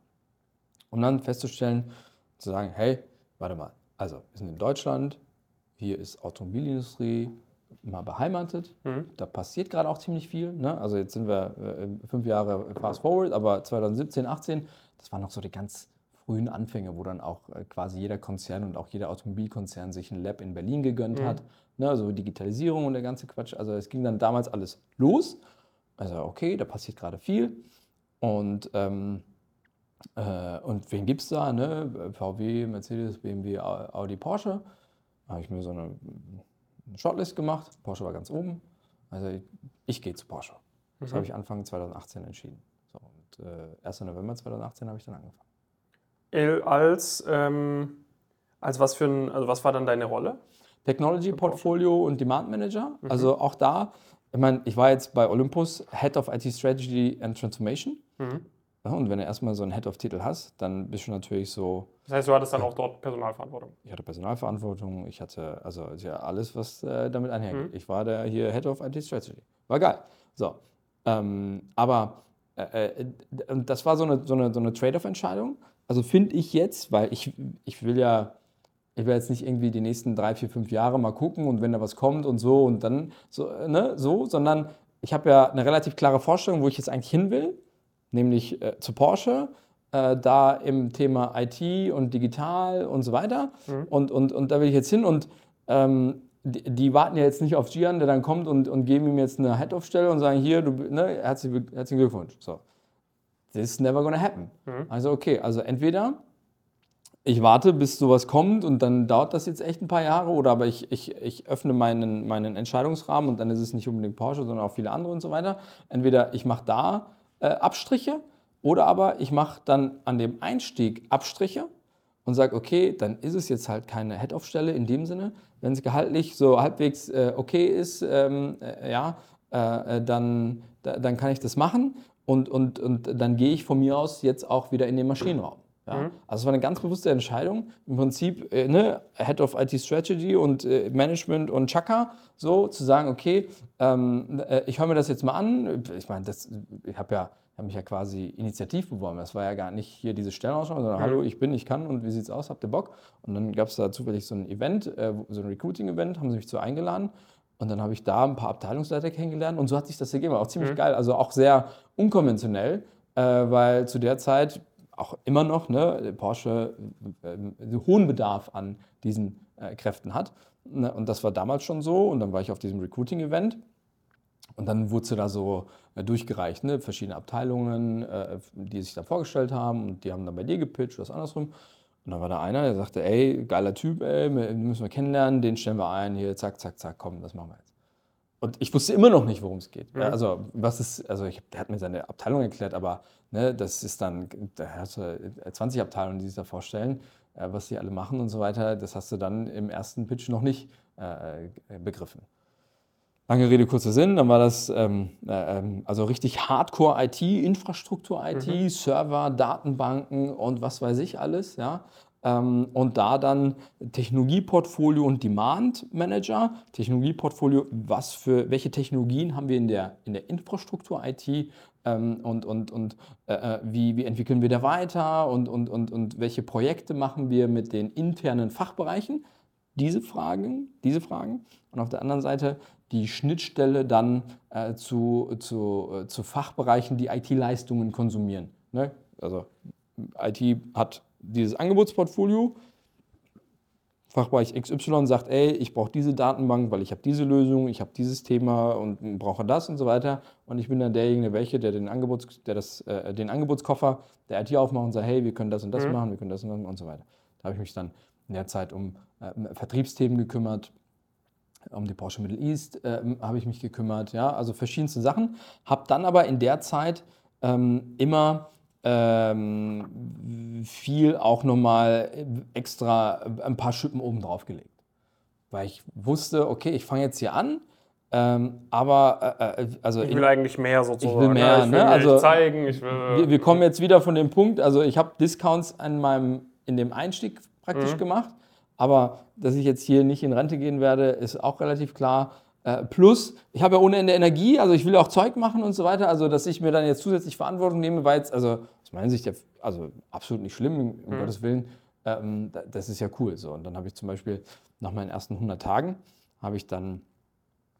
Speaker 3: um dann festzustellen, zu sagen, hey, warte mal, also wir sind in Deutschland, hier ist Automobilindustrie mal beheimatet, da passiert gerade auch ziemlich viel. Ne? Also jetzt sind wir äh, fünf Jahre fast forward, aber 2017, 18, das waren noch so die ganz frühen Anfänge, wo dann auch äh, quasi jeder Konzern und auch jeder Automobilkonzern sich ein Lab in Berlin gegönnt hat. Ne? Also Digitalisierung und der ganze Quatsch. Also es ging dann damals alles los. Also okay, da passiert gerade viel. Und ähm, äh, und wen gibt es da? Ne? VW, Mercedes, BMW, Au- Audi, Porsche. Da habe ich mir so eine, eine Shortlist gemacht. Porsche war ganz oben. Also ich, ich gehe zu Porsche. Das habe ich Anfang 2018 entschieden. So, und äh, 1. November 2018 habe ich dann angefangen.
Speaker 2: El- Als, ähm, als was für ein, also was war dann deine Rolle?
Speaker 3: Technology Portfolio und Demand Manager. Also auch da, ich meine, ich war jetzt bei Olympus Head of IT Strategy and Transformation. Ja, und wenn du erstmal so einen Head-of-Titel hast, dann bist du natürlich so,
Speaker 2: Das heißt, du hattest dann auch dort Personalverantwortung.
Speaker 3: ich hatte Personalverantwortung, ich hatte also ja, alles, was äh, damit einhergeht. Ich war der hier Head of IT Strategy. War geil. So. Ähm, aber äh, äh, das war so eine, so eine, so eine Trade-off-Entscheidung. Also finde ich jetzt, weil ich, ich will ja, ich will jetzt nicht irgendwie die nächsten drei, vier, fünf Jahre mal gucken und wenn da was kommt und so und dann so, äh, ne, so, sondern ich habe ja eine relativ klare Vorstellung, wo ich jetzt eigentlich hin will, nämlich äh, zu Porsche, äh, da im Thema IT und digital und so weiter. Und, und, und da will ich jetzt hin und ähm, die, die warten ja jetzt nicht auf Gian, der dann kommt und, und geben ihm jetzt eine Head-Off-Stelle und sagen, hier, du, ne, herzlichen, herzlichen Glückwunsch. So. This is never gonna happen. Also okay, also entweder ich warte, bis sowas kommt und dann dauert das jetzt echt ein paar Jahre oder aber ich, ich, ich öffne meinen, meinen Entscheidungsrahmen und dann ist es nicht unbedingt Porsche, sondern auch viele andere und so weiter. Entweder ich mache da äh, Abstriche oder aber ich mache dann an dem Einstieg Abstriche und sage, okay, dann ist es jetzt halt keine Head-Off-Stelle in dem Sinne. Wenn es gehaltlich so halbwegs äh, okay ist, ähm, äh, ja, äh, äh, dann, da, dann kann ich das machen und, und, und dann gehe ich von mir aus jetzt auch wieder in den Maschinenraum. Ja? Also es war eine ganz bewusste Entscheidung. Im Prinzip äh, ne, Head of IT Strategy und äh, Management und Chaka, so zu sagen, okay, ähm, äh, ich höre mir das jetzt mal an. Ich meine, ich habe ja hab mich ja quasi initiativ beworben. Das war ja gar nicht hier diese Stellenausschreibung, sondern hallo, ich bin, ich kann und wie sieht's aus, habt ihr Bock? Und dann gab es da zufällig so ein Event, äh, so ein Recruiting-Event, haben sie mich so eingeladen. Und dann habe ich da ein paar Abteilungsleiter kennengelernt und so hat sich das ergeben. Auch ziemlich geil, also auch sehr unkonventionell, äh, weil zu der Zeit auch immer noch ne, Porsche äh, äh, hohen Bedarf an diesen äh, Kräften hat. Ne, Und das war damals schon so. Und dann war ich auf diesem Recruiting-Event. Und dann wurde da so äh, durchgereicht, ne? verschiedene Abteilungen, die sich da vorgestellt haben und die haben dann bei dir gepitcht, was andersrum. Und dann war da einer, der sagte, ey, geiler Typ, ey, den müssen wir kennenlernen, den stellen wir ein, hier, zack, zack, zack, komm, das machen wir jetzt. Und ich wusste immer noch nicht, worum es geht. Ja, also, was ist, also ich, der hat mir seine Abteilung erklärt, aber ne, das ist dann, da hast du 20 Abteilungen, die sich da vorstellen, äh, was die alle machen und so weiter. Das hast du dann im ersten Pitch noch nicht äh, begriffen. Lange Rede, kurzer Sinn, dann war das ähm, äh, ähm, also richtig Hardcore-IT, Infrastruktur-IT, Server, Datenbanken und was weiß ich alles, ja. Ähm, und da dann Technologieportfolio und Demand Manager. Technologieportfolio, was für welche Technologien haben wir in der, in der Infrastruktur-IT ähm, und, und, und äh, äh, wie, wie entwickeln wir da weiter und, und, und, und welche Projekte machen wir mit den internen Fachbereichen diese Fragen, diese Fragen. Und auf der anderen Seite die Schnittstelle dann äh, zu, zu, äh, zu Fachbereichen, die IT-Leistungen konsumieren. Ne? Also IT hat dieses Angebotsportfolio Fachbereich XY sagt, ey, ich brauche diese Datenbank, weil ich habe diese Lösung, ich habe dieses Thema und brauche das und so weiter. Und ich bin dann derjenige, welche, der den, Angebots, der das, äh, den Angebotskoffer der IT aufmacht und sagt, hey, wir können das und das mhm. machen, wir können das und das und so weiter. Da habe ich mich dann in der Zeit um äh, Vertriebsthemen gekümmert, um die Porsche Middle East äh, habe ich mich gekümmert, ja, also verschiedenste Sachen. Habe dann aber in der Zeit ähm, immer ähm, viel auch nochmal extra ein paar Schippen oben drauf gelegt. Weil ich wusste, okay, ich fange jetzt hier an, ähm, aber äh, äh also
Speaker 2: ich will in, eigentlich mehr sozusagen.
Speaker 3: Ich will mehr,
Speaker 2: ja, ich will
Speaker 3: ne? also
Speaker 2: zeigen. Ich will,
Speaker 3: wir, wir, kommen jetzt wieder von dem Punkt. Also ich habe Discounts an meinem in dem Einstieg praktisch mhm. gemacht, aber dass ich jetzt hier nicht in Rente gehen werde, ist auch relativ klar. Äh, plus, ich habe ja ohne Ende Energie, also ich will auch Zeug machen und so weiter. Also, dass ich mir dann jetzt zusätzlich Verantwortung nehme, war jetzt, also aus meiner Sicht, ja, also absolut nicht schlimm, um mhm. Gottes Willen. Ähm, das ist ja cool. So. Und dann habe ich zum Beispiel nach meinen ersten 100 Tagen, habe ich dann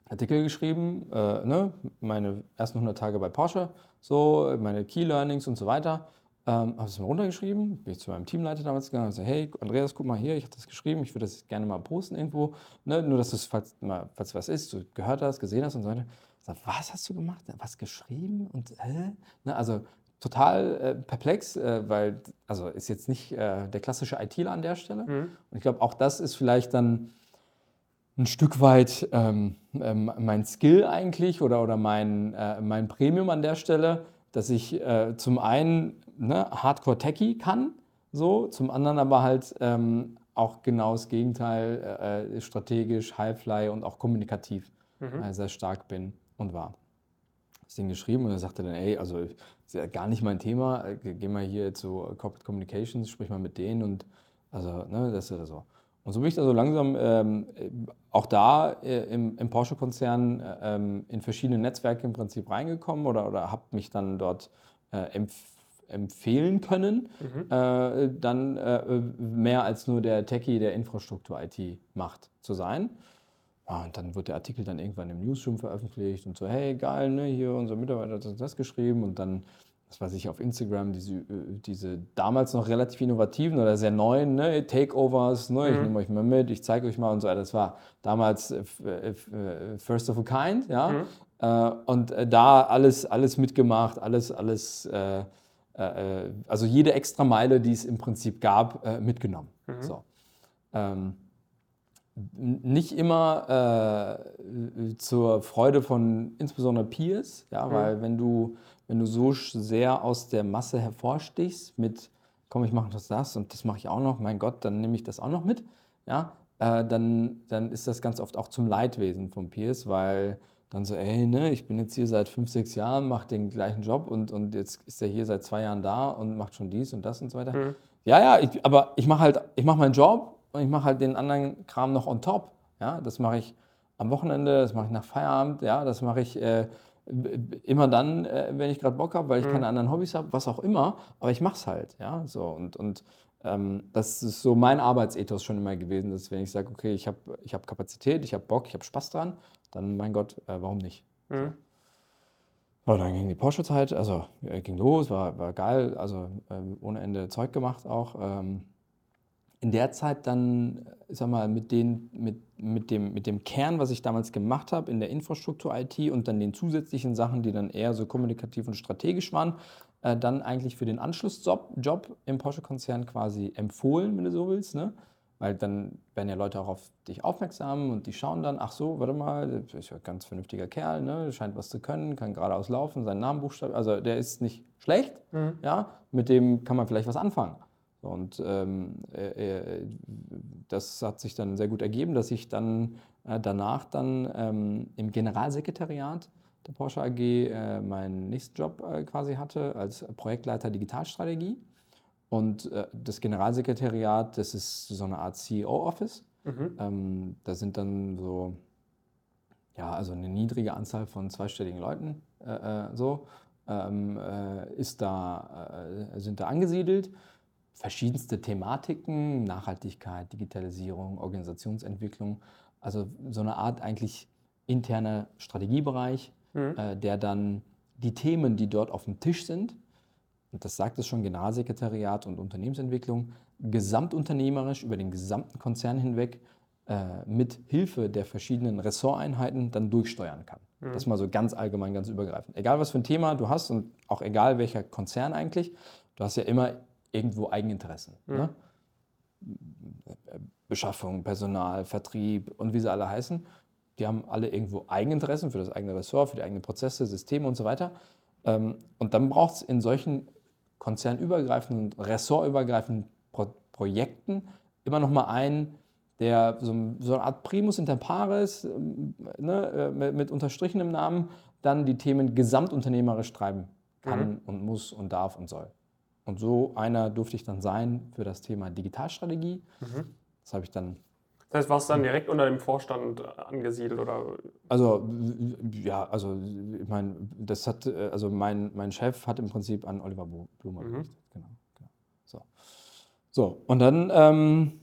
Speaker 3: Artikel geschrieben, äh, ne, meine ersten 100 Tage bei Porsche, so, meine Key Learnings und so weiter. Ähm, habe es mir runtergeschrieben, bin ich zu meinem Teamleiter damals gegangen und gesagt, hey Andreas, guck mal hier, ich habe das geschrieben, ich würde das gerne mal posten irgendwo, ne? nur dass du es, falls, falls was ist, du gehört hast, gesehen hast und so weiter. Sag, was hast du gemacht? Was geschrieben? Und hä? Ne? Also total äh, perplex, äh, weil, also ist jetzt nicht äh, der klassische ITler an der Stelle. Mhm. Und ich glaube, auch das ist vielleicht dann ein Stück weit ähm, ähm, mein Skill eigentlich oder, oder mein, äh, mein Premium an der Stelle, dass ich äh, zum einen ne, Hardcore-Techie kann, so, zum anderen aber halt ähm, auch genau das Gegenteil, äh, strategisch, Highfly und auch kommunikativ mhm. äh, sehr stark bin und war. Das Ding geschrieben und er sagte dann, ey, also ist ja gar nicht mein Thema, äh, geh mal hier zu Corporate Communications, sprich mal mit denen und also, ne, das ist so. Und so bin ich da so langsam ähm, auch da äh, im, im Porsche-Konzern äh, ähm, in verschiedene Netzwerke im Prinzip reingekommen oder, oder habe mich dann dort äh, empf empfehlen können, mhm. äh, dann äh, mehr als nur der Techie, der Infrastruktur-IT macht, zu sein. Ja, und dann wird der Artikel dann irgendwann im Newsroom veröffentlicht und so, hey, geil, ne, hier unser Mitarbeiter hat das, das geschrieben und dann, das weiß ich, auf Instagram, diese, äh, diese damals noch relativ innovativen oder sehr neuen ne, Takeovers, ne, mhm. ich nehme euch mal mit, ich zeige euch mal und so, das war damals äh, äh, First of a Kind, ja, mhm. äh, und da alles, alles mitgemacht, alles, alles, äh, äh, also jede extra Meile, die es im Prinzip gab, mitgenommen. Mhm. So. Ähm, nicht immer zur Freude von insbesondere Peers, ja, mhm. weil wenn du, wenn du so sehr aus der Masse hervorstichst mit, komm, ich mache das, das und das mache ich auch noch, mein Gott, dann nehme ich das auch noch mit, ja, äh, dann, dann ist das ganz oft auch zum Leidwesen von Peers, weil dann so, ey, ne, ich bin jetzt hier seit fünf, sechs Jahren, mache den gleichen Job und, und jetzt ist er hier seit zwei Jahren da und macht schon dies und das und so weiter. Mhm. Ja, ja, ich, aber ich mache halt, ich mache meinen Job und ich mache halt den anderen Kram noch on top. Ja, das mache ich am Wochenende, das mache ich nach Feierabend, ja, das mache ich äh, immer dann, äh, wenn ich gerade Bock habe, weil ich mhm. keine anderen Hobbys habe, was auch immer, aber ich mache es halt, ja, so und, und ähm, das ist so mein Arbeitsethos schon immer gewesen, dass wenn ich sage, okay, ich habe ich hab Kapazität, ich habe Bock, ich habe Spaß dran, dann mein Gott, äh, warum nicht? Mhm. So. dann ging die Porsche-Zeit, also äh, ging los, war, war geil, also äh, ohne Ende Zeug gemacht auch. Ähm, in der Zeit dann, ich sag mal, mit, den, mit, mit, dem, mit dem Kern, was ich damals gemacht habe in der Infrastruktur-IT und dann den zusätzlichen Sachen, die dann eher so kommunikativ und strategisch waren, äh, dann eigentlich für den Anschlussjob Job im Porsche-Konzern quasi empfohlen, wenn du so willst. Ne? Weil dann werden ja Leute auch auf dich aufmerksam und die schauen dann, ach so, warte mal, das ist ja ein ganz vernünftiger Kerl, ne? scheint was zu können, kann geradeaus laufen, seinen Namen buchstabieren, also der ist nicht schlecht, mhm. ja? mit dem kann man vielleicht was anfangen. Und ähm, äh, das hat sich dann sehr gut ergeben, dass ich dann äh, danach dann ähm, im Generalsekretariat der Porsche AG äh, meinen nächsten Job äh, quasi hatte als Projektleiter Digitalstrategie. Und äh, das Generalsekretariat, das ist so eine Art CEO-Office. Mhm. Ähm, da sind dann so, ja, also eine niedrige Anzahl von zweistelligen Leuten äh, äh so, ähm, äh, ist da, äh, sind da angesiedelt. Verschiedenste Thematiken, Nachhaltigkeit, Digitalisierung, Organisationsentwicklung. Also so eine Art eigentlich interner Strategiebereich, mhm. Äh, der dann die Themen, die dort auf dem Tisch sind, und das sagt es schon, Generalsekretariat und Unternehmensentwicklung, gesamtunternehmerisch über den gesamten Konzern hinweg äh, mit Hilfe der verschiedenen Ressorteinheiten dann durchsteuern kann. Mhm. Das mal so ganz allgemein, ganz übergreifend. Egal was für ein Thema du hast und auch egal welcher Konzern eigentlich, du hast ja immer irgendwo Eigeninteressen. Mhm. Ne? Beschaffung, Personal, Vertrieb und wie sie alle heißen. Die haben alle irgendwo Eigeninteressen für das eigene Ressort, für die eigenen Prozesse, Systeme und so weiter. Ähm, und dann braucht es in solchen konzernübergreifenden, ressortübergreifenden Pro Projekten immer noch mal einen, der so, eine Art Primus inter pares, ähm, ne, äh, mit, mit, unterstrichenem Namen, dann die Themen gesamtunternehmerisch treiben kann mhm. und muss und darf und soll. Und so einer durfte ich dann sein für das Thema Digitalstrategie. Mhm. Das habe ich dann
Speaker 2: das heißt, warst du dann direkt unter dem Vorstand angesiedelt oder?
Speaker 3: Also ja, also ich meine, das hat, äh, also mein, mein Chef hat im Prinzip an Oliver Blumer mhm. berichtet. Genau, genau. So. so, und dann ähm,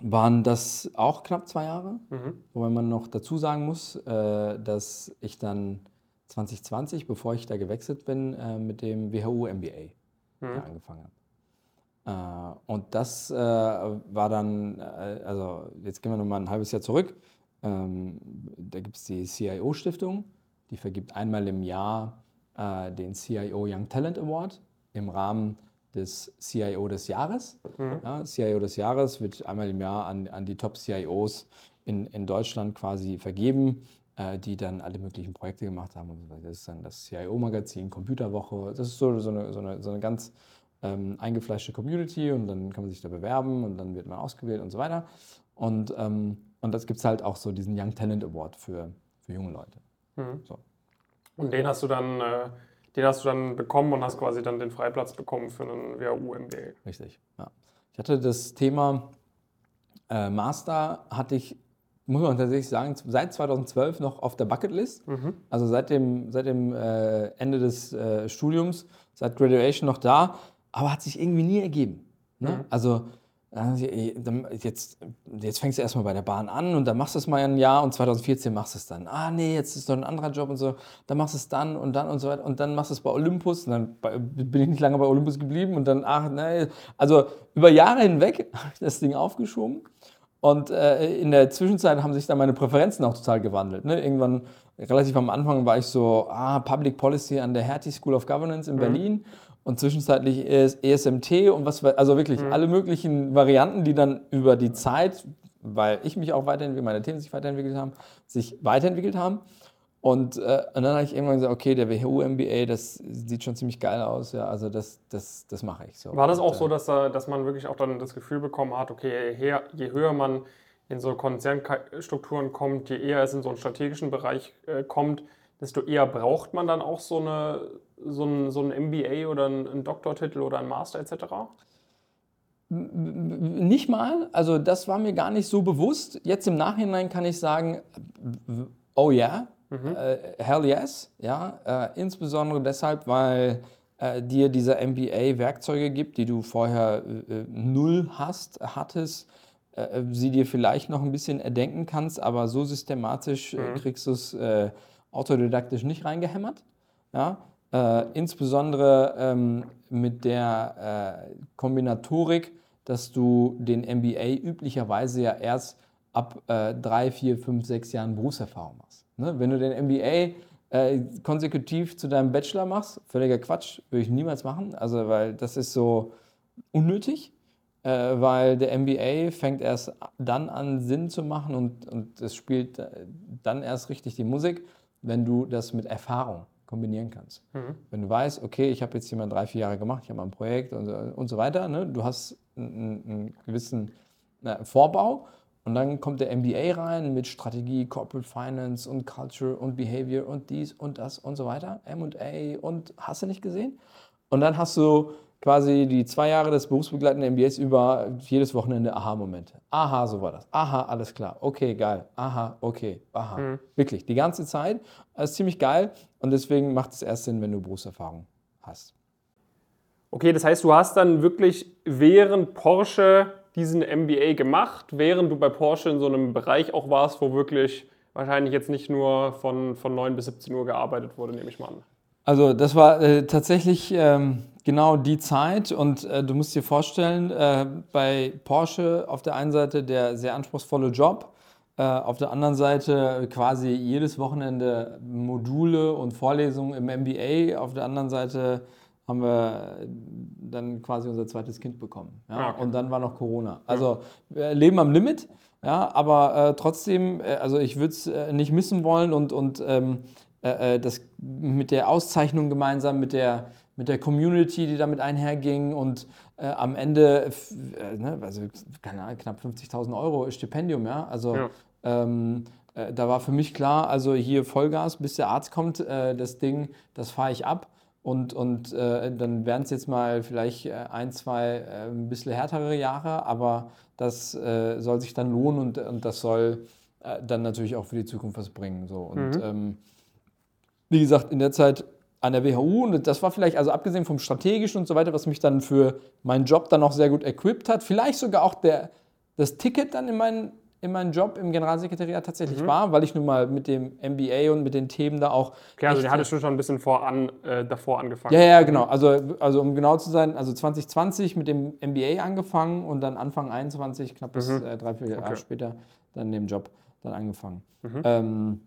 Speaker 3: waren das auch knapp zwei Jahre, mhm. wobei man noch dazu sagen muss, äh, dass ich dann 2020, bevor ich da gewechselt bin, äh, mit dem WHU MBA mhm. angefangen habe. Äh, und das äh, war dann, äh, also jetzt gehen wir nochmal ein halbes Jahr zurück. Ähm, da gibt es die CIO-Stiftung, die vergibt einmal im Jahr den CIO Young Talent Award im Rahmen des CIO des Jahres. Mhm. Ja, CIO des Jahres wird einmal im Jahr an, an die Top-CIOs in, in Deutschland quasi vergeben, äh, die dann alle möglichen Projekte gemacht haben. Das ist dann das CIO-Magazin, Computerwoche. Das ist so, so, eine, so, eine, so eine ganz ähm, eingefleischte Community und dann kann man sich da bewerben und dann wird man ausgewählt und so weiter. Und, ähm, und das gibt es halt auch so diesen Young Talent Award für, für junge Leute. Mhm. So.
Speaker 2: Und den hast du dann, äh, den hast du dann bekommen und hast quasi dann den Freiplatz bekommen für einen WHU-MBA.
Speaker 3: Richtig, ja. Ich hatte das Thema äh, Master, hatte ich, muss man tatsächlich sagen, seit 2012 noch auf der Bucketlist. Mhm. Also seit dem, seit dem äh, Ende des äh, Studiums, seit Graduation noch da aber hat sich irgendwie nie ergeben. Ne? Mhm. Also jetzt, jetzt fängst du erstmal bei der Bahn an und dann machst du es mal ein Jahr und 2014 machst du es dann. Ah, nee, jetzt ist doch ein anderer Job und so. Dann machst du es dann und dann und so weiter. Und dann machst du es bei Olympus und dann bin ich nicht lange bei Olympus geblieben und dann, ach, nee. Also über Jahre hinweg habe ich das Ding aufgeschoben. Und äh, in der Zwischenzeit haben sich dann meine Präferenzen auch total gewandelt. Ne? Irgendwann, relativ am Anfang, war ich so, ah, Public Policy an der Hertie School of Governance in mhm. Berlin und zwischenzeitlich ESMT e und was, also wirklich mhm. alle möglichen Varianten, die dann über die Zeit, weil ich mich auch weiterentwickelt, meine Themen sich weiterentwickelt haben, sich weiterentwickelt haben. Und, äh, und dann habe ich irgendwann gesagt, okay, der WHU-MBA, das sieht schon ziemlich geil aus, ja, also das, das, das mache ich so.
Speaker 2: War das auch und, so, dass, dass man wirklich auch dann das Gefühl bekommen hat, okay, je, je höher man in so Konzernstrukturen kommt, je eher es in so einen strategischen Bereich äh, kommt, desto eher braucht man dann auch so, eine, so, ein, so ein MBA oder einen Doktortitel oder einen Master etc.?
Speaker 3: Nicht mal, also das war mir gar nicht so bewusst. Jetzt im Nachhinein kann ich sagen, oh ja, mhm. äh, hell yes, ja, äh, insbesondere deshalb, weil äh, dir dieser MBA Werkzeuge gibt, die du vorher äh, null hast, hattest, sie dir vielleicht noch ein bisschen erdenken kannst, aber so systematisch mhm. kriegst du es autodidaktisch nicht reingehämmert. Ja? Insbesondere ähm, mit der Kombinatorik, dass du den MBA üblicherweise ja erst ab äh, drei, vier, fünf, sechs Jahren Berufserfahrung machst. Ne? Wenn du den MBA äh, konsekutiv zu deinem Bachelor machst, völliger Quatsch, würde ich niemals machen, also weil das ist so unnötig, äh, weil der MBA fängt erst dann an Sinn zu machen und, und es spielt äh, dann erst richtig die Musik, wenn du das mit Erfahrung kombinieren kannst. Mhm. Wenn du weißt, okay, ich habe jetzt hier mal drei, vier Jahre gemacht, ich habe mal ein Projekt und, und so weiter, ne? du hast einen, einen gewissen na, Vorbau und dann kommt der MBA rein mit Strategie, Corporate Finance und Culture und Behavior und dies und das und so weiter, M&A und hast du nicht gesehen? Und dann hast du quasi die zwei Jahre des berufsbegleitenden MBAs über jedes Wochenende Aha-Momente. Aha, so war das. Aha, alles klar. Okay, geil. Aha, okay. Aha. Mhm. Wirklich, die ganze Zeit. Das ist ziemlich geil und deswegen macht es erst Sinn, wenn du Berufserfahrung hast.
Speaker 2: Okay, das heißt, du hast dann wirklich während Porsche diesen MBA gemacht, während du bei Porsche in so einem Bereich auch warst, wo wirklich wahrscheinlich jetzt nicht nur von, von 9 bis 17 Uhr gearbeitet wurde, nehme ich mal an.
Speaker 3: Also das war äh, tatsächlich ähm, genau die Zeit und äh, du musst dir vorstellen, äh, bei Porsche auf der einen Seite der sehr anspruchsvolle Job, äh, auf der anderen Seite quasi jedes Wochenende Module und Vorlesungen im MBA, auf der anderen Seite haben wir dann quasi unser zweites Kind bekommen. Ja? Ah, okay. Und dann war noch Corona. Also wir leben am Limit, ja, aber äh, trotzdem, äh, also ich würde es äh, nicht missen wollen und, und ähm, äh, äh, das mit der Auszeichnung gemeinsam, mit der, mit der Community, die damit einherging und äh, am Ende, ne, also Ahnung, knapp 50.000 Euro Stipendium, ja, also ja. Ähm, da war für mich klar, also hier Vollgas, bis der Arzt kommt, das Ding, das fahre ich ab. Und, und äh, dann wären es jetzt mal vielleicht äh, ein, zwei äh, ein bisschen härtere Jahre, aber das äh, soll sich dann lohnen und, und das soll äh, dann natürlich auch für die Zukunft was bringen. So. Und mhm. ähm, wie gesagt, in der Zeit an der WHU und das war vielleicht, also abgesehen vom Strategischen und so weiter, was mich dann für meinen Job dann auch sehr gut equipped hat, vielleicht sogar auch der, das Ticket dann in meinen in meinen Job im Generalsekretariat tatsächlich mhm. war, weil ich nun mal mit dem MBA und mit den Themen da auch.
Speaker 2: Klar, also, die hattest du schon ein bisschen voran, äh, davor angefangen.
Speaker 3: Ja, ja, genau. Also, also, um genau zu sein, also 2020 mit dem MBA angefangen und dann Anfang 21, knapp bis mhm. äh, drei, vier Jahre okay. später, dann den Job dann angefangen. Mhm. Ähm,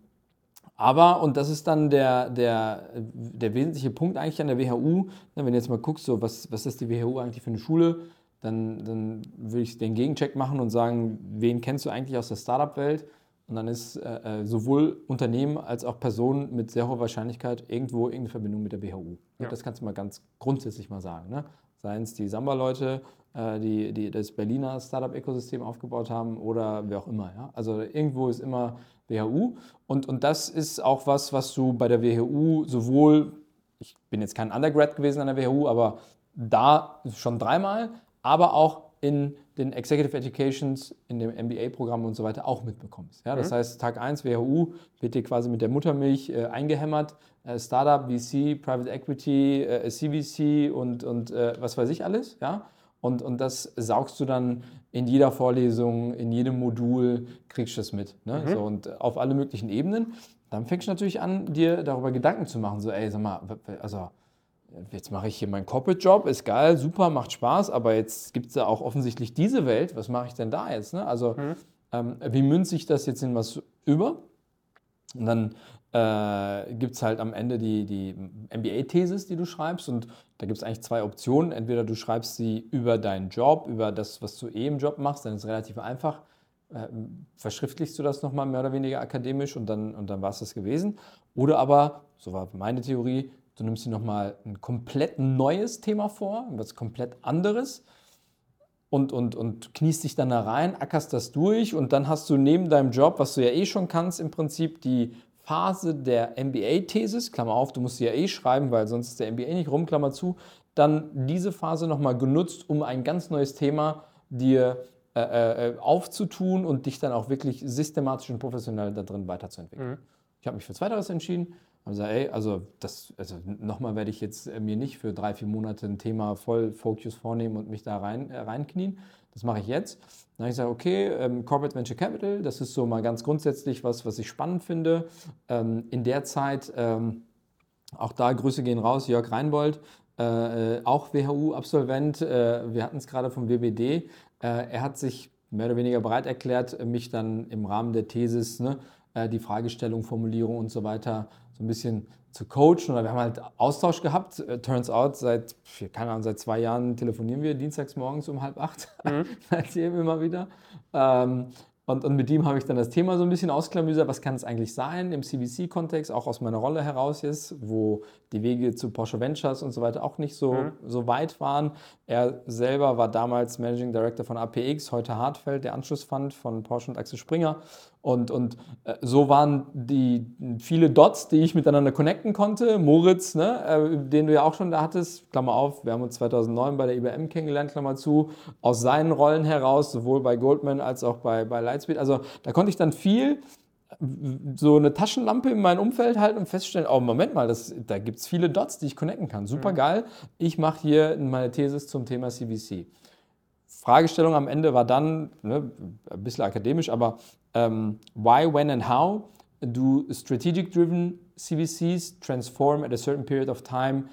Speaker 3: aber, und das ist dann der, der, der wesentliche Punkt eigentlich an der WHU, wenn du jetzt mal guckst, so, was, was ist die WHU eigentlich für eine Schule? Dann, dann würde ich den Gegencheck machen und sagen, wen kennst du eigentlich aus der Startup-Welt? Und dann ist äh, äh, sowohl Unternehmen als auch Personen mit sehr hoher Wahrscheinlichkeit irgendwo irgendeine Verbindung mit der BHU. Ja. Das kannst du mal ganz grundsätzlich mal sagen. Ne? Seien es die Samba-Leute, äh, die, die das Berliner Startup-Ökosystem aufgebaut haben oder wer auch immer. Ja? Also irgendwo ist immer WHU. Und, und das ist auch was, was du bei der WHU sowohl, ich bin jetzt kein Undergrad gewesen an der WHU, aber da schon dreimal, aber auch in den Executive Educations, in dem MBA-Programm und so weiter auch mitbekommst. Ja, das mhm. heißt, Tag 1 WHU wird dir quasi mit der Muttermilch äh, eingehämmert. Äh, Startup, VC, Private Equity, äh, CVC und, und äh, was weiß ich alles. Ja? Und, und das saugst du dann in jeder Vorlesung, in jedem Modul, kriegst du das mit. Ne? Mhm. So, und auf alle möglichen Ebenen. Dann fängst du natürlich an, dir darüber Gedanken zu machen. So, ey, sag mal, also jetzt mache ich hier meinen Corporate-Job, ist geil, super, macht Spaß, aber jetzt gibt es ja auch offensichtlich diese Welt, was mache ich denn da jetzt? Ne? Also mhm. ähm, wie münze ich das jetzt in was über? Und dann äh, gibt es halt am Ende die, die MBA-Thesis, die du schreibst und da gibt es eigentlich zwei Optionen. Entweder du schreibst sie über deinen Job, über das, was du eh im Job machst, dann ist es relativ einfach. Äh, verschriftlichst du das nochmal mehr oder weniger akademisch und dann, und dann war es das gewesen. Oder aber, so war meine Theorie, Du nimmst dir nochmal ein komplett neues Thema vor, was komplett anderes und, und, und kniest dich dann da rein, ackerst das durch und dann hast du neben deinem Job, was du ja eh schon kannst, im Prinzip die Phase der MBA-Thesis, Klammer auf, du musst sie ja eh schreiben, weil sonst ist der MBA nicht rum, Klammer zu, dann diese Phase nochmal genutzt, um ein ganz neues Thema dir äh, äh, aufzutun und dich dann auch wirklich systematisch und professionell da drin weiterzuentwickeln. Mhm. Ich habe mich für Zweiteres entschieden, haben gesagt, ey, also, das, also nochmal werde ich jetzt äh, mir nicht für drei, vier Monate ein Thema voll Focus vornehmen und mich da rein, äh, reinknien. Das mache ich jetzt. Dann habe ich gesagt, okay, ähm, Corporate Venture Capital, das ist so mal ganz grundsätzlich was, was ich spannend finde. Ähm, in der Zeit, ähm, auch da Grüße gehen raus, Jörg Reinbold, äh, äh auch WHU-Absolvent, äh, wir hatten es gerade vom WBD. Äh, er hat sich mehr oder weniger bereit erklärt, mich dann im Rahmen der Thesis, ne, die Fragestellung, Formulierung und so weiter so ein bisschen zu coachen. Oder wir haben halt Austausch gehabt. Uh, turns out, seit, keine Ahnung, seit zwei Jahren telefonieren wir dienstags morgens um halb acht. Mhm. Seitdem immer wieder. Ähm, und, und, mit ihm habe ich dann das Thema so ein bisschen ausklamüsert, was kann es eigentlich sein im CVC-Kontext, auch aus meiner Rolle heraus jetzt, wo die Wege zu Porsche Ventures und so weiter auch nicht so, mhm. so weit waren. Er selber war damals Managing Director von APX, heute Hartfeld, der Anschlussfund von Porsche und Axel Springer. Und, und äh, so waren die viele Dots, die ich miteinander connecten konnte. Moritz, ne, äh, den du ja auch schon da hattest, Klammer auf, wir haben uns 2009 bei der IBM kennengelernt, Klammer zu, aus seinen Rollen heraus, sowohl bei Goldman als auch bei, bei Lightspeed. Also da konnte ich dann viel so eine Taschenlampe in meinem Umfeld halten und feststellen, oh Moment mal, das, da gibt es viele Dots, die ich connecten kann. Super geil. Ich mache hier meine Thesis zum Thema CVC. Fragestellung am Ende war dann, ne, ein bisschen akademisch, aber ähm, why, when and how do strategic-driven CVCs transform at a certain period of time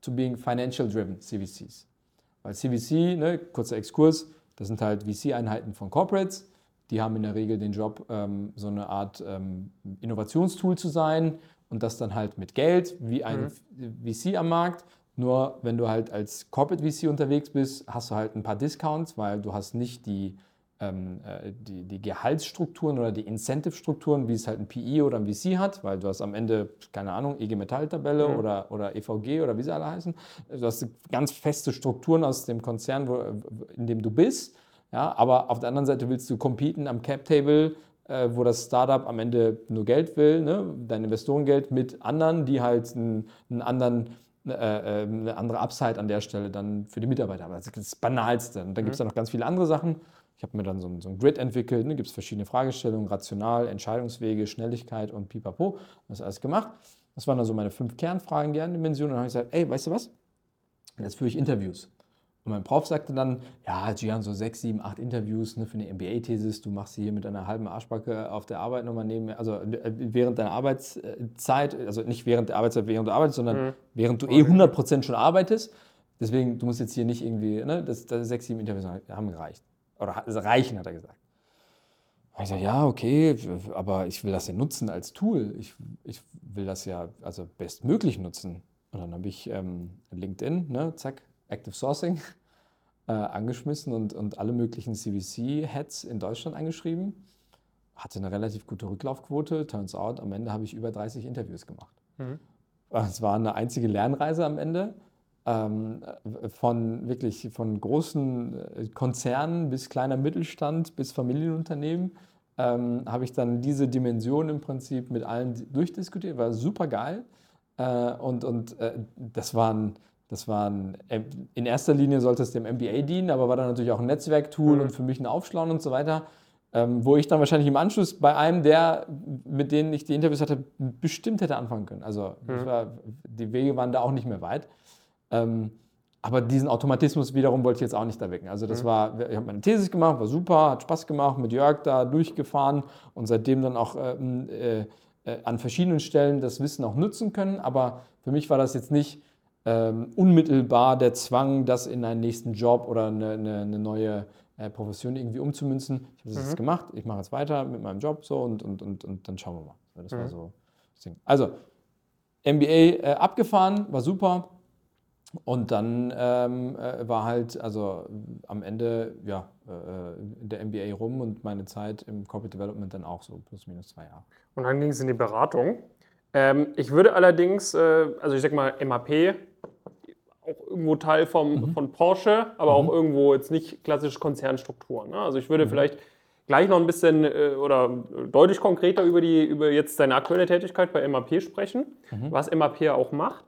Speaker 3: to being financial driven CVCs. Weil CVC, ne, kurzer Exkurs, das sind halt VC-Einheiten von Corporates. Die haben in der Regel den Job, ähm, so eine Art ähm, Innovationstool zu sein und das dann halt mit Geld, wie ein mhm. VC am Markt. Nur wenn du halt als Corporate VC unterwegs bist, hast du halt ein paar Discounts, weil du hast nicht die ähm, äh, die, die Gehaltsstrukturen oder die Incentive-Strukturen, wie es halt ein PI oder ein VC hat, weil du hast am Ende, keine Ahnung, EG Metall-Tabelle mhm. oder, oder EVG oder wie sie alle heißen. Du hast ganz feste Strukturen aus dem Konzern, wo, in dem du bist. Ja, aber auf der anderen Seite willst du competen am Cap-Table, äh, wo das Startup am Ende nur Geld will, ne? dein Investorengeld mit anderen, die halt einen, einen anderen äh, äh, eine andere Upside an der Stelle dann für die Mitarbeiter haben. Das ist das Banalste. Und dann gibt es mhm. da noch ganz viele andere Sachen. Ich habe mir dann so ein, so ein Grid entwickelt, ne, gibt es verschiedene Fragestellungen, rational, Entscheidungswege, Schnelligkeit und pipapo. Das alles gemacht. Das waren dann so meine fünf Kernfragen, Kerndimensionen. Und dann habe ich gesagt, ey, weißt du was? Jetzt führe ich Interviews. Und mein Prof sagte dann, ja, Gian, so sechs, sieben, acht Interviews ne, für eine MBA-Thesis, du machst sie hier mit einer halben Arschbacke auf der Arbeit nochmal neben, also äh, während deiner Arbeitszeit, also nicht während der Arbeitszeit, während du arbeitest, sondern mhm. während du eh 100% schon arbeitest. Deswegen, du musst jetzt hier nicht irgendwie, ne, das, das sechs, sieben Interviews haben gereicht. Oder reichen, hat er gesagt. Und ich sage, ja, okay, aber ich will das ja nutzen als Tool. Ich, ich will das ja also bestmöglich nutzen. Und dann habe ich ähm, LinkedIn, ne, zack, Active Sourcing, äh, angeschmissen und, und alle möglichen CVC-Heads in Deutschland angeschrieben. Hatte eine relativ gute Rücklaufquote. Turns out, am Ende habe ich über 30 Interviews gemacht. Mhm. Es war eine einzige Lernreise am Ende ähm, von wirklich von großen äh, Konzernen bis kleiner Mittelstand bis Familienunternehmen ähm, habe ich dann diese Dimension im Prinzip mit allen durchdiskutiert, war super geil äh, und, und äh, das waren das waren, in erster Linie sollte es dem MBA dienen, aber war dann natürlich auch ein Netzwerktool mhm. und für mich ein Aufschlauen und so weiter, ähm, wo ich dann wahrscheinlich im Anschluss bei einem der, mit denen ich die Interviews hatte, bestimmt hätte anfangen können. Also mhm. war, die Wege waren da auch nicht mehr weit. Ähm, aber diesen Automatismus wiederum wollte ich jetzt auch nicht erwecken. Also das mhm. war, ich habe meine Thesis gemacht, war super, hat Spaß gemacht, mit Jörg da durchgefahren und seitdem dann auch ähm, äh, äh, an verschiedenen Stellen das Wissen auch nutzen können. Aber für mich war das jetzt nicht ähm, unmittelbar der Zwang, das in einen nächsten Job oder eine, eine, eine neue äh, Profession irgendwie umzumünzen. Ich habe das mhm. jetzt gemacht, ich mache jetzt weiter mit meinem Job so und, und, und, und dann schauen wir mal. Das mhm. war so das Ding. Also, MBA äh, abgefahren, war super. Und dann ähm, äh, war halt, also am Ende, ja, äh, der MBA rum und meine Zeit im Corporate Development dann auch so plus minus zwei Jahre.
Speaker 2: Und dann ging es in die Beratung. Ähm, ich würde allerdings, äh, also ich sag mal, MAP, auch irgendwo Teil vom, mhm. von Porsche, aber mhm. auch irgendwo jetzt nicht klassische Konzernstrukturen. Ne? Also ich würde mhm. vielleicht gleich noch ein bisschen äh, oder deutlich konkreter über, die, über jetzt deine aktuelle Tätigkeit bei MAP sprechen, mhm. was MAP auch macht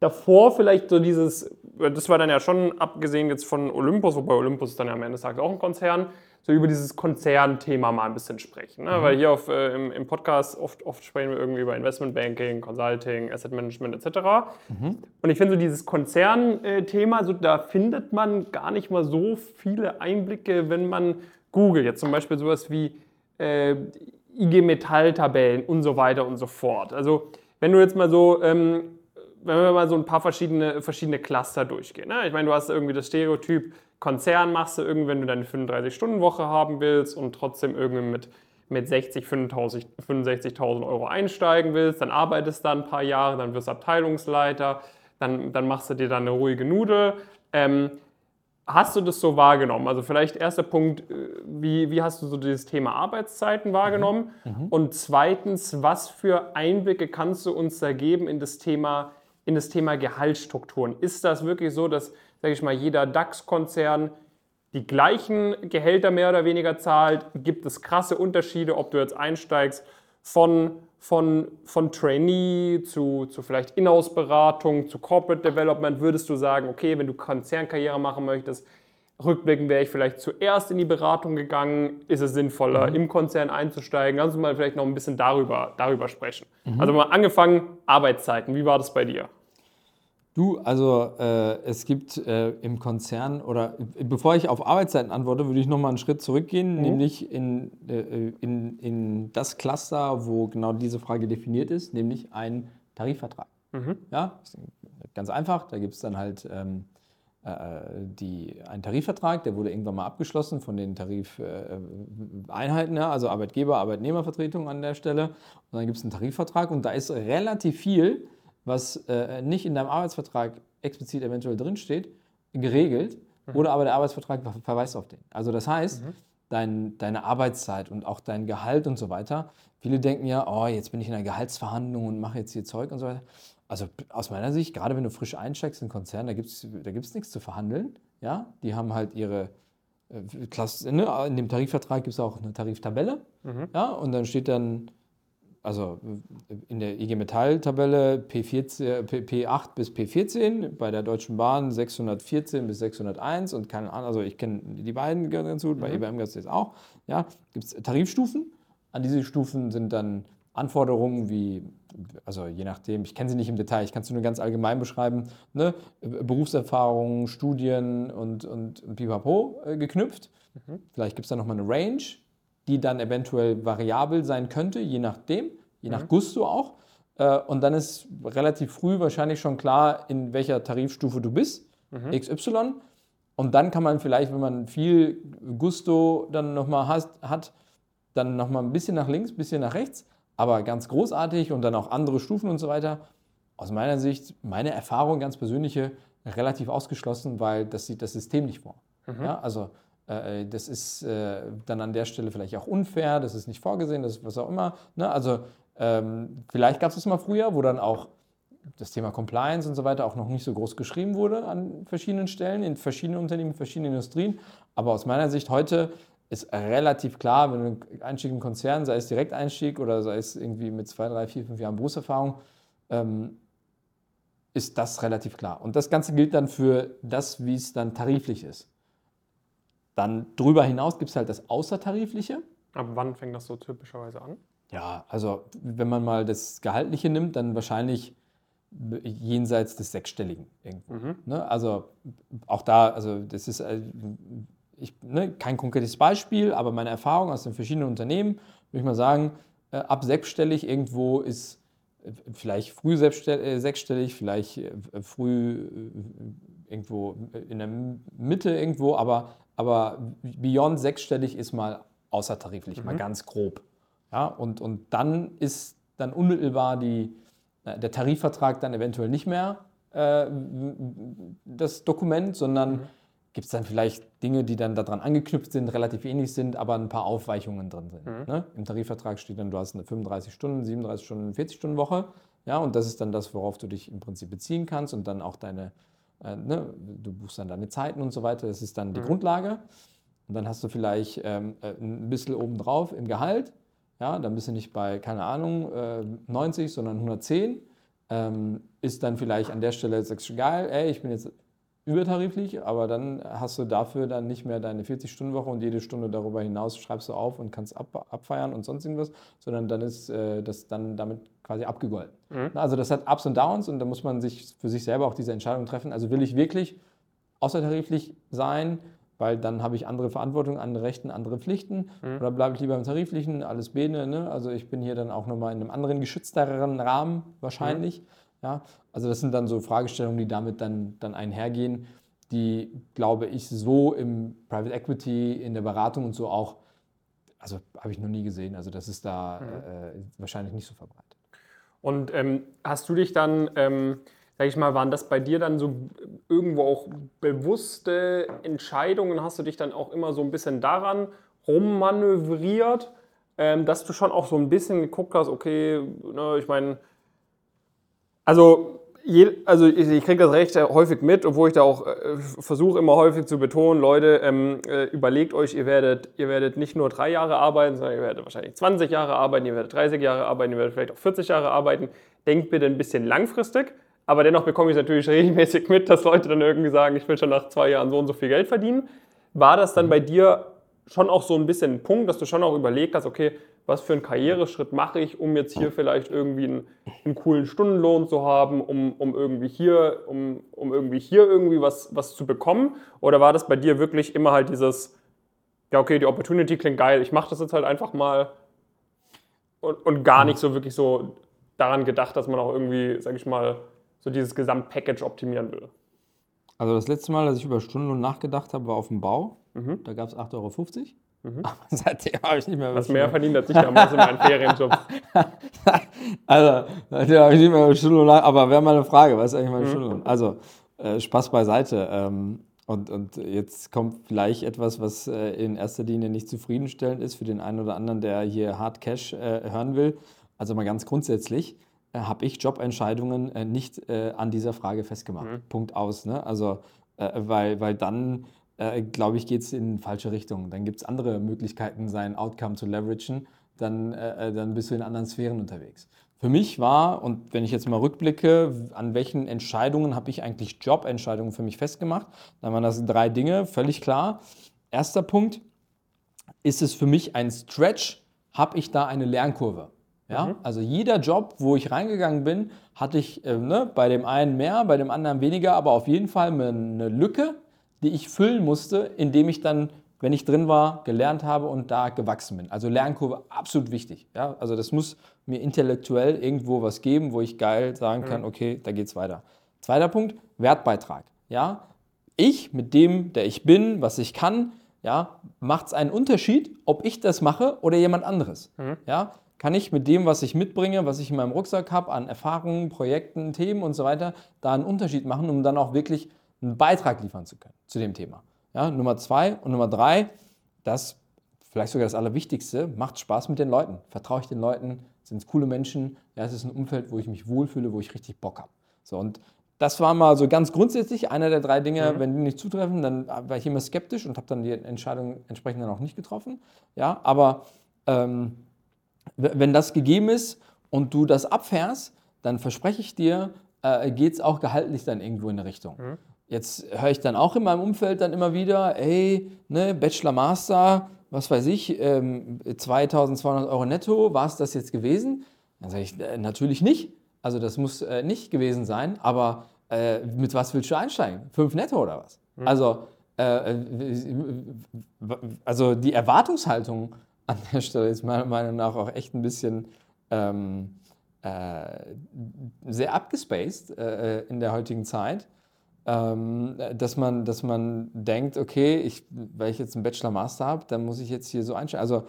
Speaker 2: davor vielleicht so dieses, das war dann ja schon abgesehen jetzt von Olympus, wobei Olympus ist dann ja am Ende des Tages auch ein Konzern, so über dieses Konzernthema mal ein bisschen sprechen. Ne? Mhm. Weil hier auf, äh, im, im, Podcast oft, oft sprechen wir irgendwie über Investmentbanking, Consulting, Asset Management etc. Mhm. Und ich finde so dieses Konzernthema, so, da findet man gar nicht mal so viele Einblicke, wenn man googelt. Jetzt zum Beispiel sowas wie äh, IG Metall-Tabellen und so weiter und so fort. Also wenn du jetzt mal so ähm, wenn wir mal so ein paar verschiedene, verschiedene Cluster durchgehen. Ne? Ich meine, du hast irgendwie das Stereotyp, Konzern machst du irgendwie, wenn du deine 35-Stunden-Woche haben willst und trotzdem irgendwie mit, mit 60, 65.000 Euro einsteigen willst, dann arbeitest du da ein paar Jahre, dann wirst du Abteilungsleiter, dann, dann machst du dir dann eine ruhige Nudel. Ähm, hast du das so wahrgenommen? Also vielleicht erster Punkt, äh, wie, wie hast du so dieses Thema Arbeitszeiten wahrgenommen? Mhm. Mhm. Und zweitens, was für Einblicke kannst du uns da geben in das Thema in das Thema Gehaltsstrukturen. Ist das wirklich so, dass, sage ich mal, jeder DAX-Konzern die gleichen Gehälter mehr oder weniger zahlt? Gibt es krasse Unterschiede, ob du jetzt einsteigst von, von, von Trainee zu, zu vielleicht Inhouse-Beratung, zu Corporate Development? Würdest du sagen, okay, wenn du Konzernkarriere machen möchtest, rückblickend wäre ich vielleicht zuerst in die Beratung gegangen. Ist es sinnvoller, mhm. im Konzern einzusteigen? Kannst du mal vielleicht noch ein bisschen darüber, darüber sprechen? Mhm. Also mal angefangen, Arbeitszeiten. Wie war das bei dir?
Speaker 3: Du, also äh, es gibt äh, im Konzern oder bevor ich auf Arbeitszeiten antworte, würde ich nochmal einen Schritt zurückgehen, mhm. nämlich in, äh, in, in das Cluster, wo genau diese Frage definiert ist, nämlich ein Tarifvertrag. Ja, ist ganz einfach. Da gibt es dann halt ähm, äh, die, einen Tarifvertrag, der wurde irgendwann mal abgeschlossen von den Tarifeinheiten, ja, also Arbeitgeber, Arbeitnehmervertretung an der Stelle. Und dann gibt es einen Tarifvertrag und da ist relativ viel, was äh, nicht in deinem Arbeitsvertrag explizit eventuell drinsteht, geregelt. Oder aber der Arbeitsvertrag ver- verweist auf den. Also das heißt, dein, deine Arbeitszeit und auch dein Gehalt und so weiter. Viele denken ja, oh, jetzt bin ich in einer Gehaltsverhandlung und mache jetzt hier Zeug und so weiter. Also aus meiner Sicht, gerade wenn du frisch einsteigst in Konzern, da gibt es da gibt's nichts zu verhandeln. Ja? Die haben halt ihre äh, Klasse, ne? in dem Tarifvertrag gibt es auch eine Tariftabelle. Ja? Und dann steht dann, also in der IG Metall-Tabelle P14, P, P8 bis P14, bei der Deutschen Bahn 614 bis 601 und keine Ahnung, also ich kenne die beiden ganz gut, bei EBM gibt es jetzt auch. Ja, gibt es Tarifstufen. An diese Stufen sind dann Anforderungen wie, also je nachdem, ich kenne sie nicht im Detail, ich kann es nur ganz allgemein beschreiben, ne? Berufserfahrung, Studien und, und, und pipapo äh, geknüpft. Vielleicht gibt es da nochmal eine Range, die dann eventuell variabel sein könnte, je nachdem, je nach Gusto auch. Äh, Und dann ist relativ früh wahrscheinlich schon klar, in welcher Tarifstufe du bist, XY. Und dann kann man vielleicht, wenn man viel Gusto dann nochmal hat, hat, dann nochmal ein bisschen nach links, ein bisschen nach rechts, aber ganz großartig und dann auch andere Stufen und so weiter. Aus meiner Sicht, meine Erfahrung, ganz persönliche, relativ ausgeschlossen, weil das sieht das System nicht vor. Ja, also das ist äh, dann an der Stelle vielleicht auch unfair, das ist nicht vorgesehen, das ist was auch immer. Ne? Also ähm, vielleicht gab es das mal früher, wo dann auch das Thema Compliance und so weiter auch noch nicht so groß geschrieben wurde an verschiedenen Stellen, in verschiedenen Unternehmen, in verschiedenen Industrien. Aber aus meiner Sicht heute ist relativ klar, wenn du Einstieg im Konzern, sei es Direkteinstieg oder sei es irgendwie mit zwei, drei, vier, fünf Jahren Berufserfahrung, ähm, ist das relativ klar. Und das Ganze gilt dann für das, wie es dann tariflich ist. Dann darüber hinaus gibt es halt das Außertarifliche.
Speaker 2: Ab wann fängt das so typischerweise an?
Speaker 3: Ja, also wenn man mal das Gehaltliche nimmt, dann wahrscheinlich jenseits des Sechsstelligen irgendwo. Ne? Also auch da, also das ist äh, ich, ne, kein konkretes Beispiel, aber meine Erfahrung aus den verschiedenen Unternehmen, würde ich mal sagen, äh, ab sechsstellig irgendwo ist äh, vielleicht früh sechsstellig, vielleicht früh irgendwo in der Mitte irgendwo, aber, aber beyond sechsstellig ist mal außertariflich, mal ganz grob. Ja, und, und dann ist dann unmittelbar die, der Tarifvertrag dann eventuell nicht mehr äh, das Dokument, sondern gibt es dann vielleicht Dinge, die dann daran angeknüpft sind, relativ ähnlich sind, aber ein paar Aufweichungen drin sind. Ne? Im Tarifvertrag steht dann, du hast eine 35 Stunden, 37 Stunden, 40 Stunden Woche. Ja, und das ist dann das, worauf du dich im Prinzip beziehen kannst und dann auch deine, äh, ne, du buchst dann deine Zeiten und so weiter. Das ist dann die Grundlage. Und dann hast du vielleicht ähm, äh, ein bisschen obendrauf im Gehalt. Ja, dann bist du nicht bei, keine Ahnung, äh, 90, sondern 110. Ähm, ist dann vielleicht an der Stelle, sagst du, geil, ey, ich bin jetzt übertariflich, aber dann hast du dafür dann nicht mehr deine 40-Stunden-Woche und jede Stunde darüber hinaus schreibst du auf und kannst ab, abfeiern und sonst irgendwas, sondern dann ist äh, das dann damit quasi abgegolten. Na, Also das hat Ups und Downs und da muss man sich für sich selber auch diese Entscheidung treffen. Also will ich wirklich außertariflich sein, weil dann habe ich andere Verantwortung, andere Rechten, andere Pflichten. Oder bleibe ich lieber im Tariflichen, alles Bene. Ne? Also ich bin hier dann auch nochmal in einem anderen geschützteren Rahmen wahrscheinlich. Ja? Also das sind dann so Fragestellungen, die damit dann, dann einhergehen, die, glaube ich, so im Private Equity, in der Beratung und so auch, also habe ich noch nie gesehen. Also das ist da äh, wahrscheinlich nicht so verbreitet.
Speaker 2: Und ähm, hast du dich dann, ähm, sag ich mal, waren das bei dir dann so irgendwo auch bewusste Entscheidungen? Hast du dich dann auch immer so ein bisschen daran rummanövriert, ähm, dass du schon auch so ein bisschen geguckt hast, okay, ne, ich meine, also, je, also ich, ich kriege das recht häufig mit, obwohl ich da auch äh, versuche immer häufig zu betonen, Leute, ähm, äh, überlegt euch, ihr werdet, ihr werdet nicht nur drei Jahre arbeiten, sondern ihr werdet wahrscheinlich 20 Jahre arbeiten, ihr werdet 30 Jahre arbeiten, ihr werdet vielleicht auch 40 Jahre arbeiten. Denkt bitte ein bisschen langfristig, aber dennoch bekomme ich es natürlich regelmäßig mit, dass Leute dann irgendwie sagen, ich will schon nach zwei Jahren so und so viel Geld verdienen. War das dann bei dir schon auch so ein bisschen ein Punkt, dass du schon auch überlegt hast, okay, was für einen Karriereschritt mache ich, um jetzt hier vielleicht irgendwie einen, einen coolen Stundenlohn zu haben, um, um irgendwie hier, um, um irgendwie hier irgendwie was, was zu bekommen? Oder war das bei dir wirklich immer halt dieses, ja okay, die Opportunity klingt geil, ich mache das jetzt halt einfach mal und, und gar nicht so wirklich so daran gedacht, dass man auch irgendwie, sag ich mal, so dieses Gesamtpackage optimieren will?
Speaker 3: Also das letzte Mal, dass ich über Stundenlohn nachgedacht habe, war auf dem Bau. Mhm. Da gab es 8,50 Euro. Mhm. Aber seitdem habe ich nicht mehr
Speaker 2: Was mehr verdient als ich damals in meinen Ferienjobs.
Speaker 3: also, seitdem habe ich nicht mehr Stundenlohn. Aber wäre mal eine Frage, was ist eigentlich mein mhm. Stundenlohn? Also, äh, Spaß beiseite. Ähm, und, und jetzt kommt vielleicht etwas, was äh, in erster Linie nicht zufriedenstellend ist für den einen oder anderen, der hier Hard Cash äh, hören will. Also mal ganz grundsätzlich äh, habe ich Jobentscheidungen äh, nicht äh, an dieser Frage festgemacht. Mhm. Punkt aus. Ne? Also, weil, weil dann, äh, glaube ich, geht es in falsche Richtung. Dann gibt es andere Möglichkeiten, sein Outcome zu leveragen. Dann, äh, dann bist du in anderen Sphären unterwegs. Für mich war, und wenn ich jetzt mal rückblicke, an welchen Entscheidungen habe ich eigentlich Jobentscheidungen für mich festgemacht, dann waren das drei Dinge, völlig klar. Erster Punkt, ist es für mich ein Stretch, habe ich da eine Lernkurve? Ja? Mhm. Also jeder Job, wo ich reingegangen bin, hatte ich äh, ne, bei dem einen mehr, bei dem anderen weniger, aber auf jeden Fall eine Lücke, die ich füllen musste, indem ich dann, wenn ich drin war, gelernt habe und da gewachsen bin. Also Lernkurve absolut wichtig. Ja? Also das muss mir intellektuell irgendwo was geben, wo ich geil sagen kann, mhm. okay, da geht's weiter. Zweiter Punkt, Wertbeitrag. Ja? Ich mit dem, der ich bin, was ich kann, ja, macht es einen Unterschied, ob ich das mache oder jemand anderes. Mhm. Ja? kann ich mit dem, was ich mitbringe, was ich in meinem Rucksack habe, an Erfahrungen, Projekten, Themen und so weiter, da einen Unterschied machen, um dann auch wirklich einen Beitrag liefern zu können zu dem Thema. Ja, Nummer zwei und Nummer drei, das vielleicht sogar das Allerwichtigste, macht Spaß mit den Leuten. Vertraue ich den Leuten, sind es coole Menschen, ja, es ist ein Umfeld, wo ich mich wohlfühle, wo ich richtig Bock habe. So, und das war mal so ganz grundsätzlich einer der drei Dinge, mhm. wenn die nicht zutreffen, dann war ich immer skeptisch und habe dann die Entscheidung entsprechend dann auch nicht getroffen. Ja, aber ähm, wenn das gegeben ist und du das abfährst, dann verspreche ich dir, äh, geht es auch gehaltlich dann irgendwo in eine Richtung. Mhm. Jetzt höre ich dann auch in meinem Umfeld dann immer wieder, ey, ne, Bachelor, Master, was weiß ich, ähm, 2200 Euro netto, war es das jetzt gewesen? Dann sage ich, äh, natürlich nicht. Also das muss äh, nicht gewesen sein, aber äh, mit was willst du einsteigen? Fünf netto oder was? Mhm. Also, äh, also die Erwartungshaltung an der Stelle ist meiner Meinung nach auch echt ein bisschen ähm, äh, sehr abgespaced äh, in der heutigen Zeit. Ähm, dass, man, dass man denkt, okay, ich, weil ich jetzt einen Bachelor-Master habe, dann muss ich jetzt hier so einstellen. Also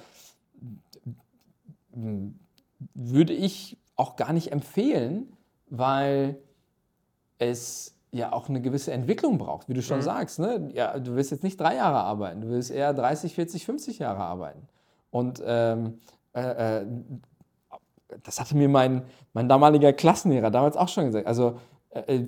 Speaker 3: würde ich auch gar nicht empfehlen, weil es ja auch eine gewisse Entwicklung braucht, wie du schon mhm. sagst. Ne? Ja, du willst jetzt nicht drei Jahre arbeiten, du willst eher 30, 40, 50 Jahre arbeiten. Und ähm, äh, äh, das hatte mir mein, mein damaliger Klassenlehrer damals auch schon gesagt. Also,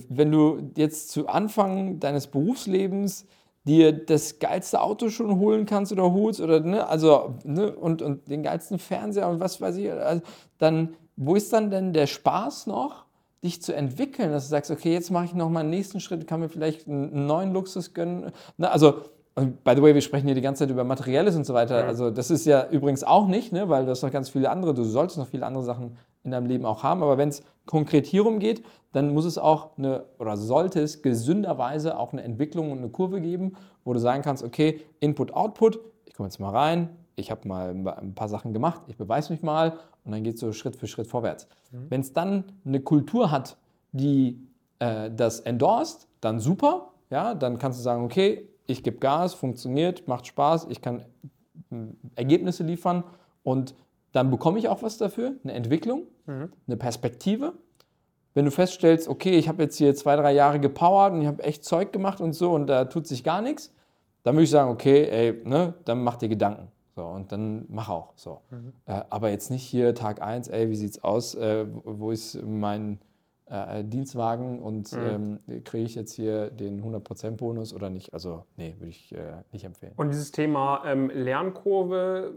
Speaker 3: wenn du jetzt zu Anfang deines Berufslebens dir das geilste Auto schon holen kannst oder holst oder ne, also ne, und, und den geilsten Fernseher und was weiß ich, also, dann wo ist dann denn der Spaß noch, dich zu entwickeln, dass du sagst, okay, jetzt mache ich noch mal einen nächsten Schritt, kann mir vielleicht einen neuen Luxus gönnen. Ne, also und by the way, wir sprechen hier die ganze Zeit über Materielles und so weiter. Ja. Also das ist ja übrigens auch nicht, ne, weil du hast noch ganz viele andere, du solltest noch viele andere Sachen in deinem Leben auch haben. Aber wenn es konkret hierum geht, dann muss es auch eine, oder sollte es gesünderweise auch eine Entwicklung und eine Kurve geben, wo du sagen kannst, okay, Input, Output, ich komme jetzt mal rein, ich habe mal ein paar Sachen gemacht, ich beweise mich mal und dann geht es so Schritt für Schritt vorwärts. Mhm. Wenn es dann eine Kultur hat, die äh, das endorst, dann super, ja, dann kannst du sagen, okay, ich gebe Gas, funktioniert, macht Spaß, ich kann hm, Ergebnisse liefern und dann bekomme ich auch was dafür, eine Entwicklung, mhm. eine Perspektive. Wenn du feststellst, okay, ich habe jetzt hier zwei, drei Jahre gepowert und ich habe echt Zeug gemacht und so und da tut sich gar nichts, dann würde ich sagen, okay, ey, ne, dann mach dir Gedanken. So, und dann mach auch. So. Mhm. Äh, aber jetzt nicht hier Tag 1, ey, wie sieht's aus? Äh, wo ist mein äh, Dienstwagen und mhm. ähm, kriege ich jetzt hier den 100% Bonus oder nicht? Also, nee, würde ich äh, nicht empfehlen.
Speaker 2: Und dieses Thema ähm, Lernkurve,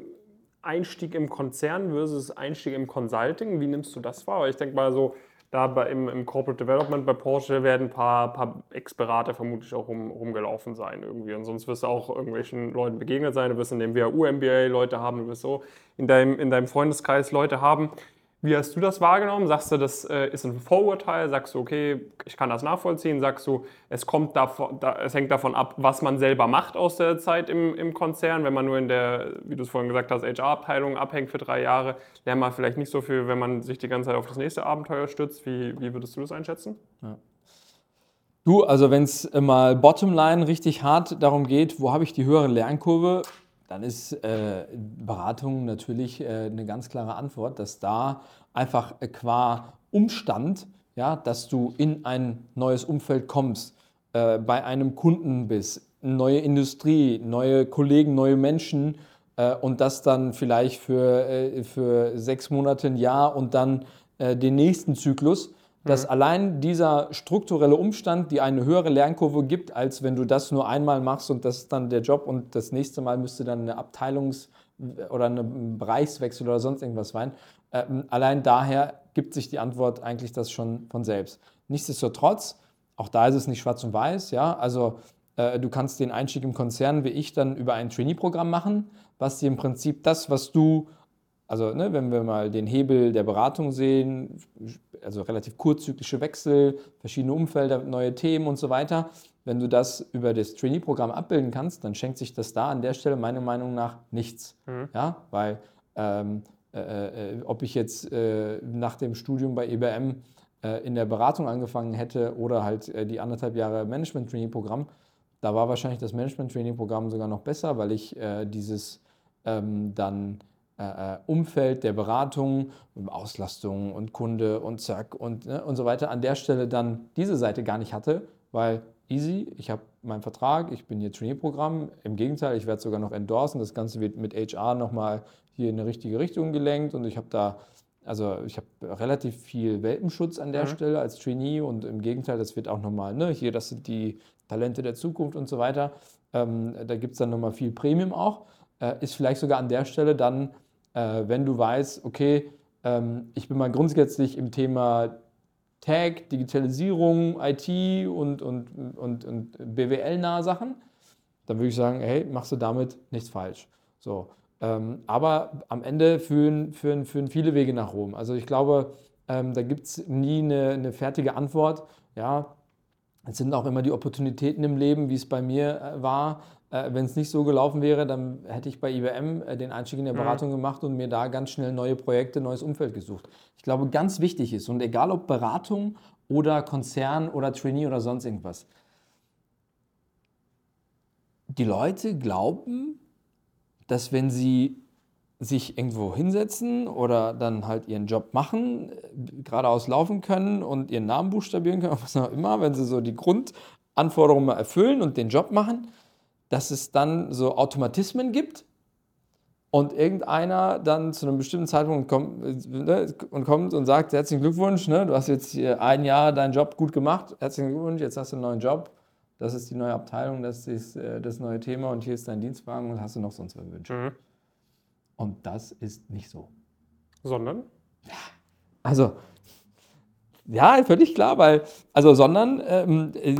Speaker 2: Einstieg im Konzern versus Einstieg im Consulting, wie nimmst du das wahr? Weil ich denke mal so, da bei, im, im, Corporate Development bei Porsche werden ein paar, paar Ex-Berater vermutlich auch rum, rumgelaufen sein irgendwie. Und sonst wirst du auch irgendwelchen Leuten begegnet sein. Du wirst in dem WHU-MBA Leute haben, du wirst so in deinem, in deinem Freundeskreis Leute haben. Wie hast du das wahrgenommen? Sagst du, das äh, ist ein Vorurteil? Sagst du, okay, ich kann das nachvollziehen? Sagst du, es, kommt davon, da, es hängt davon ab, was man selber macht aus der Zeit im, im Konzern? Wenn man nur in der, wie du es vorhin gesagt hast, HR-Abteilung abhängt für drei Jahre, lernt man vielleicht nicht so viel, wenn man sich die ganze Zeit auf das nächste Abenteuer stützt. Wie, wie würdest du das einschätzen? Ja.
Speaker 3: Du, also wenn es mal Bottomline richtig hart darum geht, wo habe ich die höhere Lernkurve, dann ist äh, Beratung natürlich äh, eine ganz klare Antwort, dass da einfach äh, qua Umstand, ja, dass du in ein neues Umfeld kommst, äh, bei einem Kunden bist, neue Industrie, neue Kollegen, neue Menschen äh, und das dann vielleicht für, äh, für sechs Monate, ein Jahr und dann den nächsten Zyklus, dass mhm. allein dieser strukturelle Umstand dir eine höhere Lernkurve gibt, als wenn du das nur einmal machst und das ist dann der Job und das nächste Mal müsste dann eine Abteilungs- oder ein Bereichswechsel oder sonst irgendwas sein. Ähm, allein daher gibt sich die Antwort eigentlich das schon von selbst. Nichtsdestotrotz, auch da ist es nicht schwarz und weiß, ja, also äh, du kannst den Einstieg im Konzern wie ich dann über ein Trainee-Programm machen, was dir im Prinzip das, was du also ne, wenn wir mal den Hebel der Beratung sehen, also relativ kurzzyklische Wechsel, verschiedene Umfelder, neue Themen und so weiter, wenn du das über das Trainee-Programm abbilden kannst, dann schenkt sich das da an der Stelle meiner Meinung nach nichts. Mhm. Ja, weil ähm, äh, äh, ob ich jetzt äh, nach dem Studium bei EBM äh, in der Beratung angefangen hätte oder halt äh, die anderthalb Jahre Management-Training-Programm, da war wahrscheinlich das Management-Training-Programm sogar noch besser, weil ich äh, dieses ähm, dann äh, äh, Umfeld der Beratung, Auslastung und Kunde und Zack und, ne, und so weiter an der Stelle dann diese Seite gar nicht hatte, weil easy, ich habe meinen Vertrag, ich bin hier Trainee-Programm. Im Gegenteil, ich werde sogar noch endorsen. Das Ganze wird mit HR nochmal hier in eine richtige Richtung gelenkt und ich habe da, also ich habe relativ viel Welpenschutz an der mhm. Stelle als Trainee und im Gegenteil, das wird auch nochmal, ne, hier, das sind die Talente der Zukunft und so weiter. Ähm, da gibt es dann nochmal viel Premium auch. Äh, ist vielleicht sogar an der Stelle dann wenn du weißt, okay, ähm, ich bin mal grundsätzlich im Thema Tag, Digitalisierung, IT und, und, und, und BWL-nahe Sachen, dann würde ich sagen, hey, machst du damit nichts falsch. So, ähm, aber am Ende führen, führen, führen viele Wege nach Rom. Also ich glaube, ähm, da gibt es nie eine, eine fertige Antwort. Ja, es sind auch immer die Opportunitäten im Leben, wie es bei mir äh, war. Äh, Wenn es nicht so gelaufen wäre, dann hätte ich bei IBM äh, den Einstieg in der mhm. Beratung gemacht und mir da ganz schnell neue Projekte, neues Umfeld gesucht. Ich glaube, ganz wichtig ist, und egal ob Beratung oder Konzern oder Trainee oder sonst irgendwas, die Leute glauben, dass wenn sie sich irgendwo hinsetzen oder dann halt ihren Job machen, geradeaus laufen können und ihren Namen buchstabieren können, was auch immer, wenn sie so die Grundanforderungen erfüllen und den Job machen, dass es dann so Automatismen gibt und irgendeiner dann zu einem bestimmten Zeitpunkt kommt, ne, und, kommt und sagt, herzlichen Glückwunsch, ne, du hast jetzt ein Jahr deinen Job gut gemacht, herzlichen Glückwunsch, jetzt hast du einen neuen Job, das ist die neue Abteilung, das ist äh, das neue Thema und hier ist dein Dienstwagen und hast du noch sonst was Wünsche. Mhm. Und das ist nicht so.
Speaker 2: Sondern?
Speaker 3: Ja, also ja, völlig klar, weil, also, sondern ähm, äh,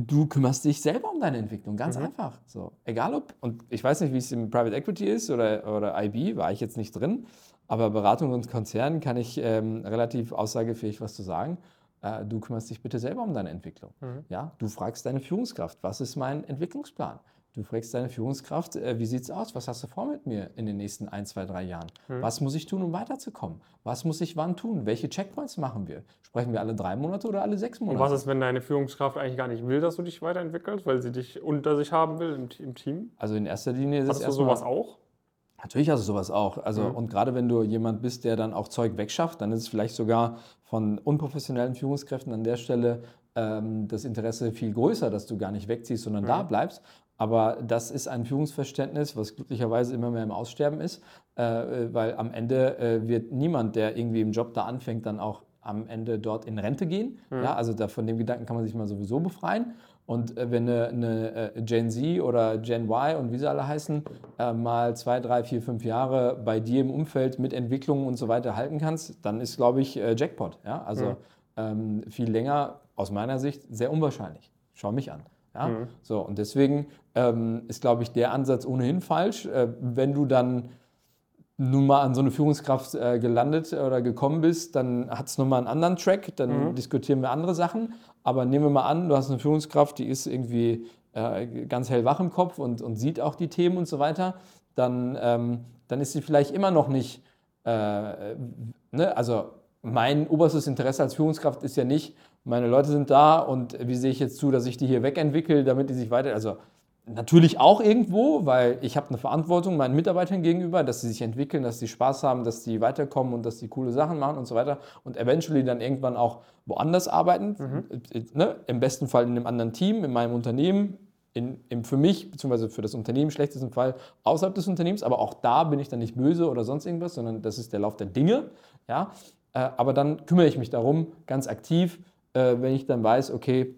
Speaker 3: du kümmerst dich selber um deine Entwicklung, ganz mhm. einfach. So, egal ob, und ich weiß nicht, wie es im Private Equity ist oder, oder IB, war ich jetzt nicht drin, aber Beratung und Konzern kann ich ähm, relativ aussagefähig was zu sagen. Äh, du kümmerst dich bitte selber um deine Entwicklung. Mhm. Ja, du fragst deine Führungskraft, was ist mein Entwicklungsplan? Du fragst deine Führungskraft, äh, wie es aus? Was hast du vor mit mir in den nächsten ein, zwei, drei Jahren? Hm. Was muss ich tun, um weiterzukommen? Was muss ich wann tun? Welche Checkpoints machen wir? Sprechen wir alle drei Monate oder alle sechs Monate?
Speaker 2: Und was ist, wenn deine Führungskraft eigentlich gar nicht will, dass du dich weiterentwickelst, weil sie dich unter sich haben will im, im Team?
Speaker 3: Also in erster Linie ist
Speaker 2: Hast es du sowas auch?
Speaker 3: Natürlich hast du sowas auch. Also, mhm. Und gerade wenn du jemand bist, der dann auch Zeug wegschafft, dann ist es vielleicht sogar von unprofessionellen Führungskräften an der Stelle ähm, das Interesse viel größer, dass du gar nicht wegziehst, sondern mhm. da bleibst. Aber das ist ein Führungsverständnis, was glücklicherweise immer mehr im Aussterben ist, äh, weil am Ende äh, wird niemand, der irgendwie im Job da anfängt, dann auch am Ende dort in Rente gehen. Mhm. Ja, also da, von dem Gedanken kann man sich mal sowieso befreien. Und äh, wenn eine, eine, Gen Z oder Gen Y und wie sie alle heißen, äh, mal zwei, drei, vier, fünf Jahre bei dir im Umfeld mit Entwicklungen und so weiter halten kannst, dann ist, glaube ich, äh, Jackpot. Ja? Also mhm. ähm, viel länger, aus meiner Sicht, sehr unwahrscheinlich. Schau mich an. Ja? Mhm. So, und deswegen ähm, ist, glaube ich, der Ansatz ohnehin falsch. Äh, wenn du dann nun mal an so eine Führungskraft äh, gelandet oder gekommen bist, dann hat es nochmal einen anderen Track, dann
Speaker 2: Mhm.
Speaker 3: diskutieren wir andere Sachen. Aber nehmen wir mal an, du hast eine Führungskraft, die ist irgendwie äh, ganz hellwach im Kopf und, und sieht auch die Themen und so weiter, dann, ähm, dann ist sie vielleicht immer noch nicht, äh, ne? also mein oberstes Interesse als Führungskraft ist ja nicht, meine Leute sind da und wie sehe ich jetzt zu, dass ich die hier wegentwickle, damit die sich weiter, also Natürlich auch irgendwo, weil ich habe eine Verantwortung meinen Mitarbeitern gegenüber, dass sie sich entwickeln, dass sie Spaß haben, dass sie weiterkommen und dass sie coole Sachen machen und so weiter und eventually dann irgendwann auch woanders arbeiten, ne? im besten Fall in einem anderen Team, in meinem Unternehmen, in, im für mich bzw. für das Unternehmen schlechtesten Fall außerhalb des Unternehmens, aber auch da bin ich dann nicht böse oder sonst irgendwas, sondern das ist der Lauf der Dinge, ja. Äh, aber dann kümmere ich mich darum, ganz aktiv, äh, wenn ich dann weiß, okay,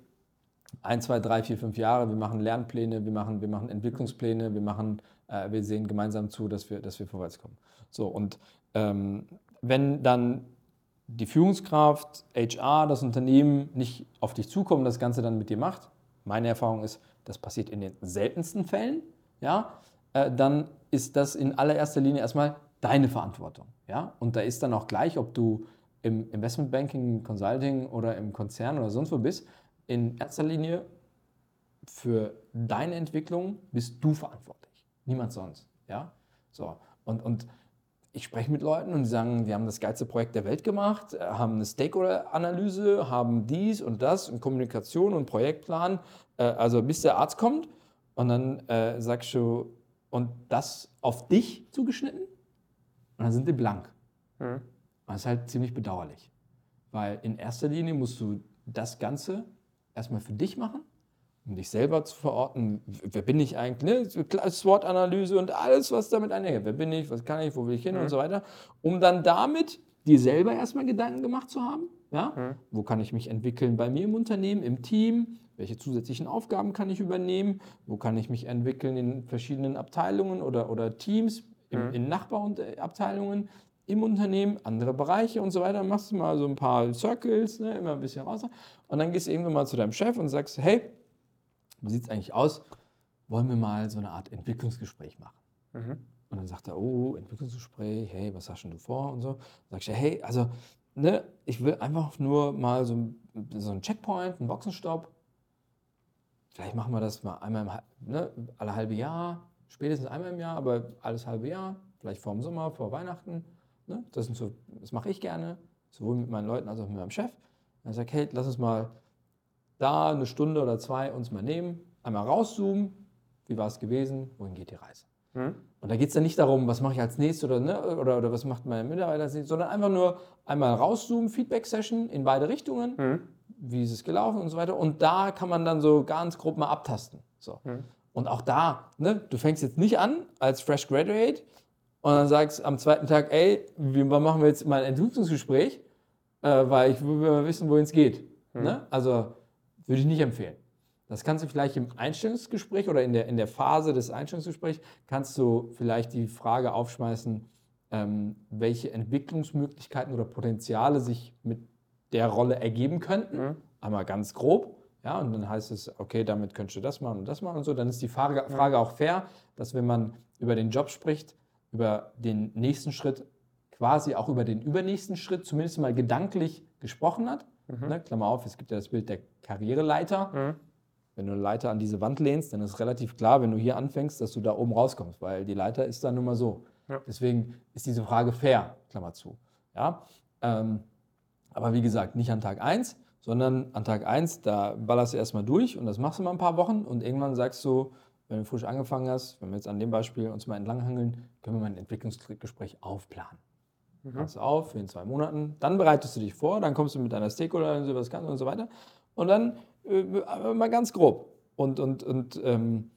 Speaker 3: ein, zwei, drei, vier, fünf Jahre. Wir machen Lernpläne, wir machen, wir machen Entwicklungspläne, wir, machen, äh, wir sehen gemeinsam zu, dass wir, dass wir vorwärts kommen. So, und ähm, wenn dann die Führungskraft, HR, das Unternehmen nicht auf dich zukommen, das Ganze dann mit dir macht, meine Erfahrung ist, das passiert in den seltensten Fällen, ja, äh, dann ist das in allererster Linie erstmal deine Verantwortung. Ja? Und da ist dann auch gleich, ob du im Investmentbanking, Consulting oder im Konzern oder sonst wo bist, in erster Linie für deine Entwicklung bist du verantwortlich, niemand sonst. Ja? So. Und, und ich spreche mit Leuten und die sagen, wir haben das geilste Projekt der Welt gemacht, äh, haben eine Stakeholder-Analyse, haben dies und das und Kommunikation und Projektplan, äh, also bis der Arzt kommt und dann äh, sagst du, und das auf dich zugeschnitten und dann sind die blank.
Speaker 2: Mhm.
Speaker 3: Das ist halt ziemlich bedauerlich, weil in erster Linie musst du das Ganze erstmal für dich machen, um dich selber zu verorten. Wer bin ich eigentlich? Ne? SWOT-Analyse und alles, was damit einhergeht. Wer bin ich? Was kann ich? Wo will ich hin? Und so weiter. Um dann damit dir selber erstmal Gedanken gemacht zu haben. Ja? Wo kann ich mich entwickeln bei mir im Unternehmen, im Team? Welche zusätzlichen Aufgaben kann ich übernehmen? Wo kann ich mich entwickeln in verschiedenen Abteilungen oder, oder Teams, im, in Nachbarabteilungen? Im Unternehmen, andere Bereiche und so weiter. Machst du mal so ein paar Circles, ne, immer ein bisschen raus. Und dann gehst du irgendwann mal zu deinem Chef und sagst, hey, wie sieht es eigentlich aus? Wollen wir mal so eine Art Entwicklungsgespräch machen?
Speaker 2: Mhm.
Speaker 3: Und dann sagt er, oh, Entwicklungsgespräch, hey, was hast denn du vor? Und so. Dann sagst du, hey, also, ne, ich will einfach nur mal so, ein- so einen Checkpoint, einen Boxenstopp. Vielleicht machen wir das mal einmal im, ne, alle halbe Jahr, spätestens einmal im Jahr, aber alles halbe Jahr, vielleicht vor dem Sommer, vor Weihnachten. Ne? Das, so, das mache ich gerne, sowohl mit meinen Leuten als auch mit meinem Chef. Dann sage ich, hey, lass uns mal da eine Stunde oder zwei uns mal nehmen, einmal rauszoomen, wie war es gewesen, wohin geht die Reise.
Speaker 2: Mhm.
Speaker 3: Und da geht es dann nicht darum, was mache ich als nächstes oder, ne, oder, oder was macht meine Mitarbeiter als nächstes, sondern einfach nur einmal rauszoomen, Feedback-Session in beide Richtungen,
Speaker 2: Mhm.
Speaker 3: wie ist es gelaufen und so weiter. Und da kann man dann so ganz grob mal abtasten. So.
Speaker 2: Mhm.
Speaker 3: Und auch da, ne, du fängst jetzt nicht an als Fresh Graduate und dann sagst am zweiten Tag, ey, wann machen wir jetzt mal ein Entwicklungsgespräch, äh, weil ich will mal wissen, wohin es geht. Ne? Also würde ich nicht empfehlen. Das kannst du vielleicht im Einstellungsgespräch oder in der, in der Phase des Einstellungsgesprächs, kannst du vielleicht die Frage aufschmeißen, ähm, welche Entwicklungsmöglichkeiten oder Potenziale sich mit der Rolle ergeben könnten.
Speaker 2: Mhm.
Speaker 3: Einmal ganz grob. Ja, und dann heißt es, okay, damit könntest du das machen und das machen und so. Dann ist die Frage, Frage auch fair, dass wenn man über den Job spricht, über den nächsten Schritt, quasi auch über den übernächsten Schritt, zumindest mal gedanklich gesprochen hat. Ne, Klammer auf, es gibt ja das Bild der Karriereleiter.
Speaker 2: Mhm.
Speaker 3: Wenn du eine Leiter an diese Wand lehnst, dann ist relativ klar, wenn du hier anfängst, dass du da oben rauskommst, weil die Leiter ist dann nun mal so.
Speaker 2: Ja.
Speaker 3: Deswegen ist diese Frage fair, Klammer zu. Ja? Ähm, aber wie gesagt, nicht an Tag 1, sondern an Tag 1, da ballerst du erstmal durch und das machst du mal ein paar Wochen und irgendwann sagst du, wenn du frisch angefangen hast, wenn wir jetzt an dem Beispiel uns mal entlanghangeln, können wir mal ein Entwicklungsgespräch aufplanen. Machst du auf in zwei Monaten, dann bereitest du dich vor, dann kommst du mit deiner Stakeholder und so was kannst und so weiter. Und dann äh, mal ganz grob. Und, und, und ähm,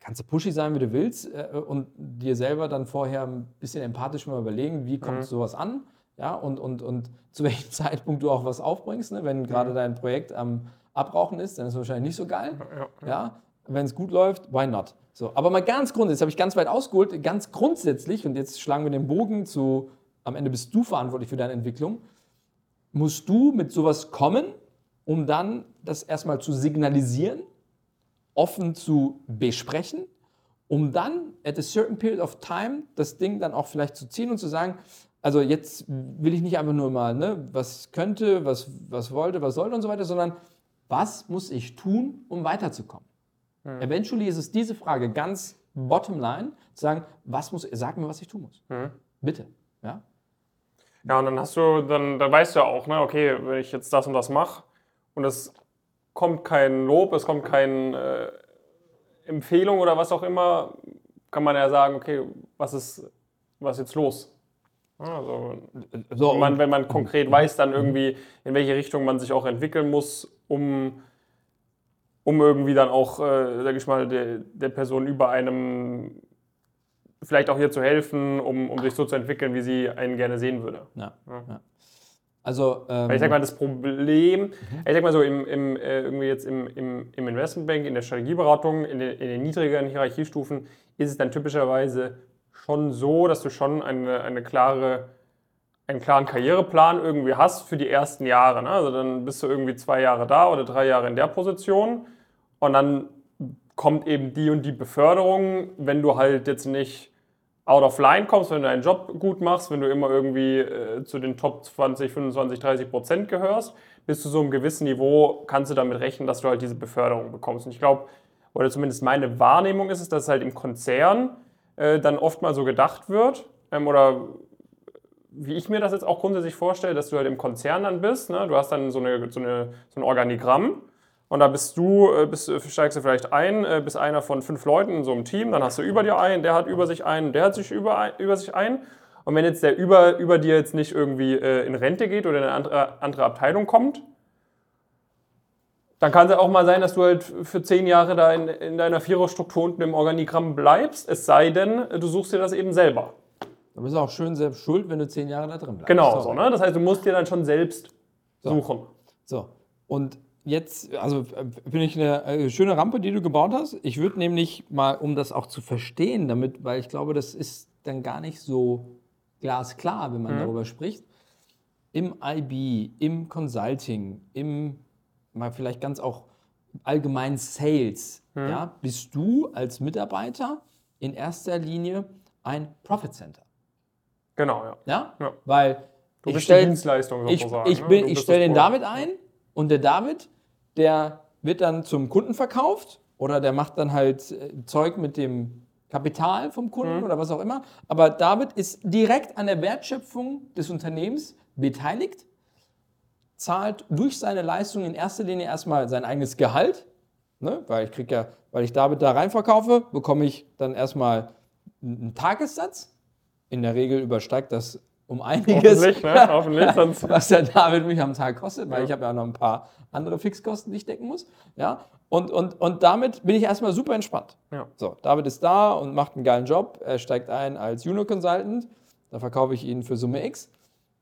Speaker 3: kannst du pushy sein, wie du willst, äh, und dir selber dann vorher ein bisschen empathisch mal überlegen, wie kommt sowas an, ja, und, und, und zu welchem Zeitpunkt du auch was aufbringst. Ne? Wenn gerade dein Projekt am Abrauchen ist, dann ist es wahrscheinlich nicht so geil.
Speaker 2: Ja,
Speaker 3: Ja, wenn es gut läuft, why not? So, aber mal ganz grundsätzlich, habe ich ganz weit ausgeholt, ganz grundsätzlich, und jetzt schlagen wir den Bogen zu, am Ende bist du verantwortlich für deine Entwicklung, musst du mit sowas kommen, um dann das erstmal zu signalisieren, offen zu besprechen um dann at a certain period of time das Ding dann auch vielleicht zu ziehen und zu sagen, also jetzt will ich nicht einfach nur mal, ne, was könnte, was, was wollte, was sollte und so weiter, sondern was muss ich tun, um weiterzukommen? Mhm. Eventually ist es diese Frage ganz bottom line, zu sagen, was muss, sag mir, was ich tun muss. Mhm. Bitte. Ja?
Speaker 2: ja, und dann hast du, dann, dann weißt du ja auch, ne, okay, wenn ich jetzt das und das mache und es kommt kein Lob, es kommt keine äh, Empfehlung oder was auch immer, kann man ja sagen, okay, was ist, was ist jetzt los? Also, so, wenn, man, wenn man konkret weiß, dann irgendwie, in welche Richtung man sich auch entwickeln muss, um, um irgendwie dann auch, äh, sag ich mal, der, der Person über einem vielleicht auch hier zu helfen, um, um sich so zu entwickeln, wie sie einen gerne sehen würde. Ja, ja. Also, ähm, ich sag mal, das Problem, mhm. ich sag mal so, im, im, äh, irgendwie jetzt im, im, im Investmentbank, in der Strategieberatung, in den, in den niedrigeren Hierarchiestufen, ist es dann typischerweise schon so, dass du schon eine, eine klare, einen klaren Karriereplan irgendwie hast für die ersten Jahre. Ne? Also dann bist du irgendwie zwei Jahre da oder drei Jahre in der Position und dann kommt eben die und die Beförderung, wenn du halt jetzt nicht out of line kommst, wenn du deinen Job gut machst, wenn du immer irgendwie äh, zu den Top 20, 25, 30 Prozent gehörst, bis zu so einem gewissen Niveau kannst du damit rechnen, dass du halt diese Beförderung bekommst. Und ich glaube, oder zumindest meine Wahrnehmung ist es, dass es halt im Konzern äh, dann oft mal so gedacht wird. Ähm, oder wie ich mir das jetzt auch grundsätzlich vorstelle, dass du halt im Konzern dann bist. Ne? Du hast dann so, eine, so, eine, so ein Organigramm. Und da bist du, äh, bist, steigst du vielleicht ein, äh, bist einer von fünf Leuten in so einem Team, dann hast du über dir einen, der hat über sich einen, der hat sich über, über sich einen. Und wenn jetzt der über, über dir jetzt nicht irgendwie äh, in Rente geht oder in eine andere, andere Abteilung kommt, dann kann es auch mal sein, dass du halt für zehn Jahre da in, in deiner Viererstruktur unten im Organigramm bleibst, es sei denn, du suchst dir das eben selber.
Speaker 3: Da bist du auch schön selbst schuld, wenn du zehn Jahre da drin bleibst.
Speaker 2: Genau, so, ne? das heißt, du musst dir dann schon selbst
Speaker 3: so.
Speaker 2: suchen.
Speaker 3: So, und jetzt, also finde ich eine äh, schöne Rampe, die du gebaut hast. Ich würde nämlich mal, um das auch zu verstehen, damit, weil ich glaube, das ist dann gar nicht so glasklar, wenn man mhm. darüber spricht. Im IB, im Consulting, im mal vielleicht ganz auch allgemein Sales, mhm. ja, bist du als Mitarbeiter in erster Linie ein Profit Center.
Speaker 2: Genau, ja.
Speaker 3: Ja? ja. Weil
Speaker 2: du ich stelle Dienstleistung
Speaker 3: sozusagen. Ich, ich, ne? ich stelle den David ein und der David, der wird dann zum Kunden verkauft oder der macht dann halt äh, Zeug mit dem Kapital vom Kunden mhm. oder was auch immer. Aber David ist direkt an der Wertschöpfung des Unternehmens beteiligt zahlt durch seine Leistung in erster Linie erstmal sein eigenes Gehalt, ne? weil ich kriege ja, weil ich David da rein verkaufe, bekomme ich dann erstmal einen Tagessatz. In der Regel übersteigt das um einiges, Hoffentlich, ne? Hoffentlich, sonst. was der David mich am Tag kostet, weil ja. ich habe ja noch ein paar andere Fixkosten, die ich decken muss. Ja? Und, und, und damit bin ich erstmal super entspannt. Ja. So, David ist da und macht einen geilen Job. Er steigt ein als Junior Consultant. Da verkaufe ich ihn für Summe X.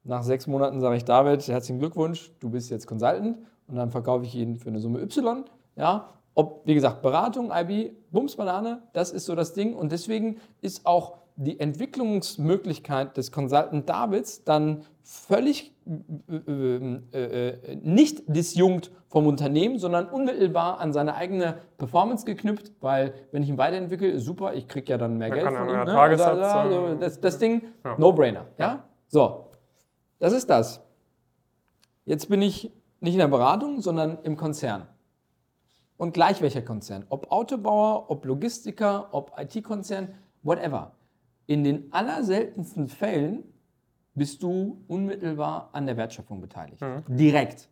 Speaker 3: Nach sechs Monaten sage ich, David, herzlichen Glückwunsch, du bist jetzt Consultant und dann verkaufe ich ihn für eine Summe Y. Ja, ob, wie gesagt, Beratung, IB, Bums, Banane, das ist so das Ding. Und deswegen ist auch die Entwicklungsmöglichkeit des Consultant Davids dann völlig äh, äh, äh, nicht disjunkt vom Unternehmen, sondern unmittelbar an seine eigene Performance geknüpft, weil wenn ich ihn weiterentwickle, super, ich kriege ja dann mehr Geld von ihm. Ne? Also, also, das, das Ding, ja. No-Brainer. Ja? So, das ist das. Jetzt bin ich nicht in der Beratung, sondern im Konzern. Und gleich welcher Konzern. Ob Autobauer, ob Logistiker, ob IT-Konzern, whatever. In den allerseltensten Fällen bist du unmittelbar an der Wertschöpfung beteiligt. Mhm. Direkt.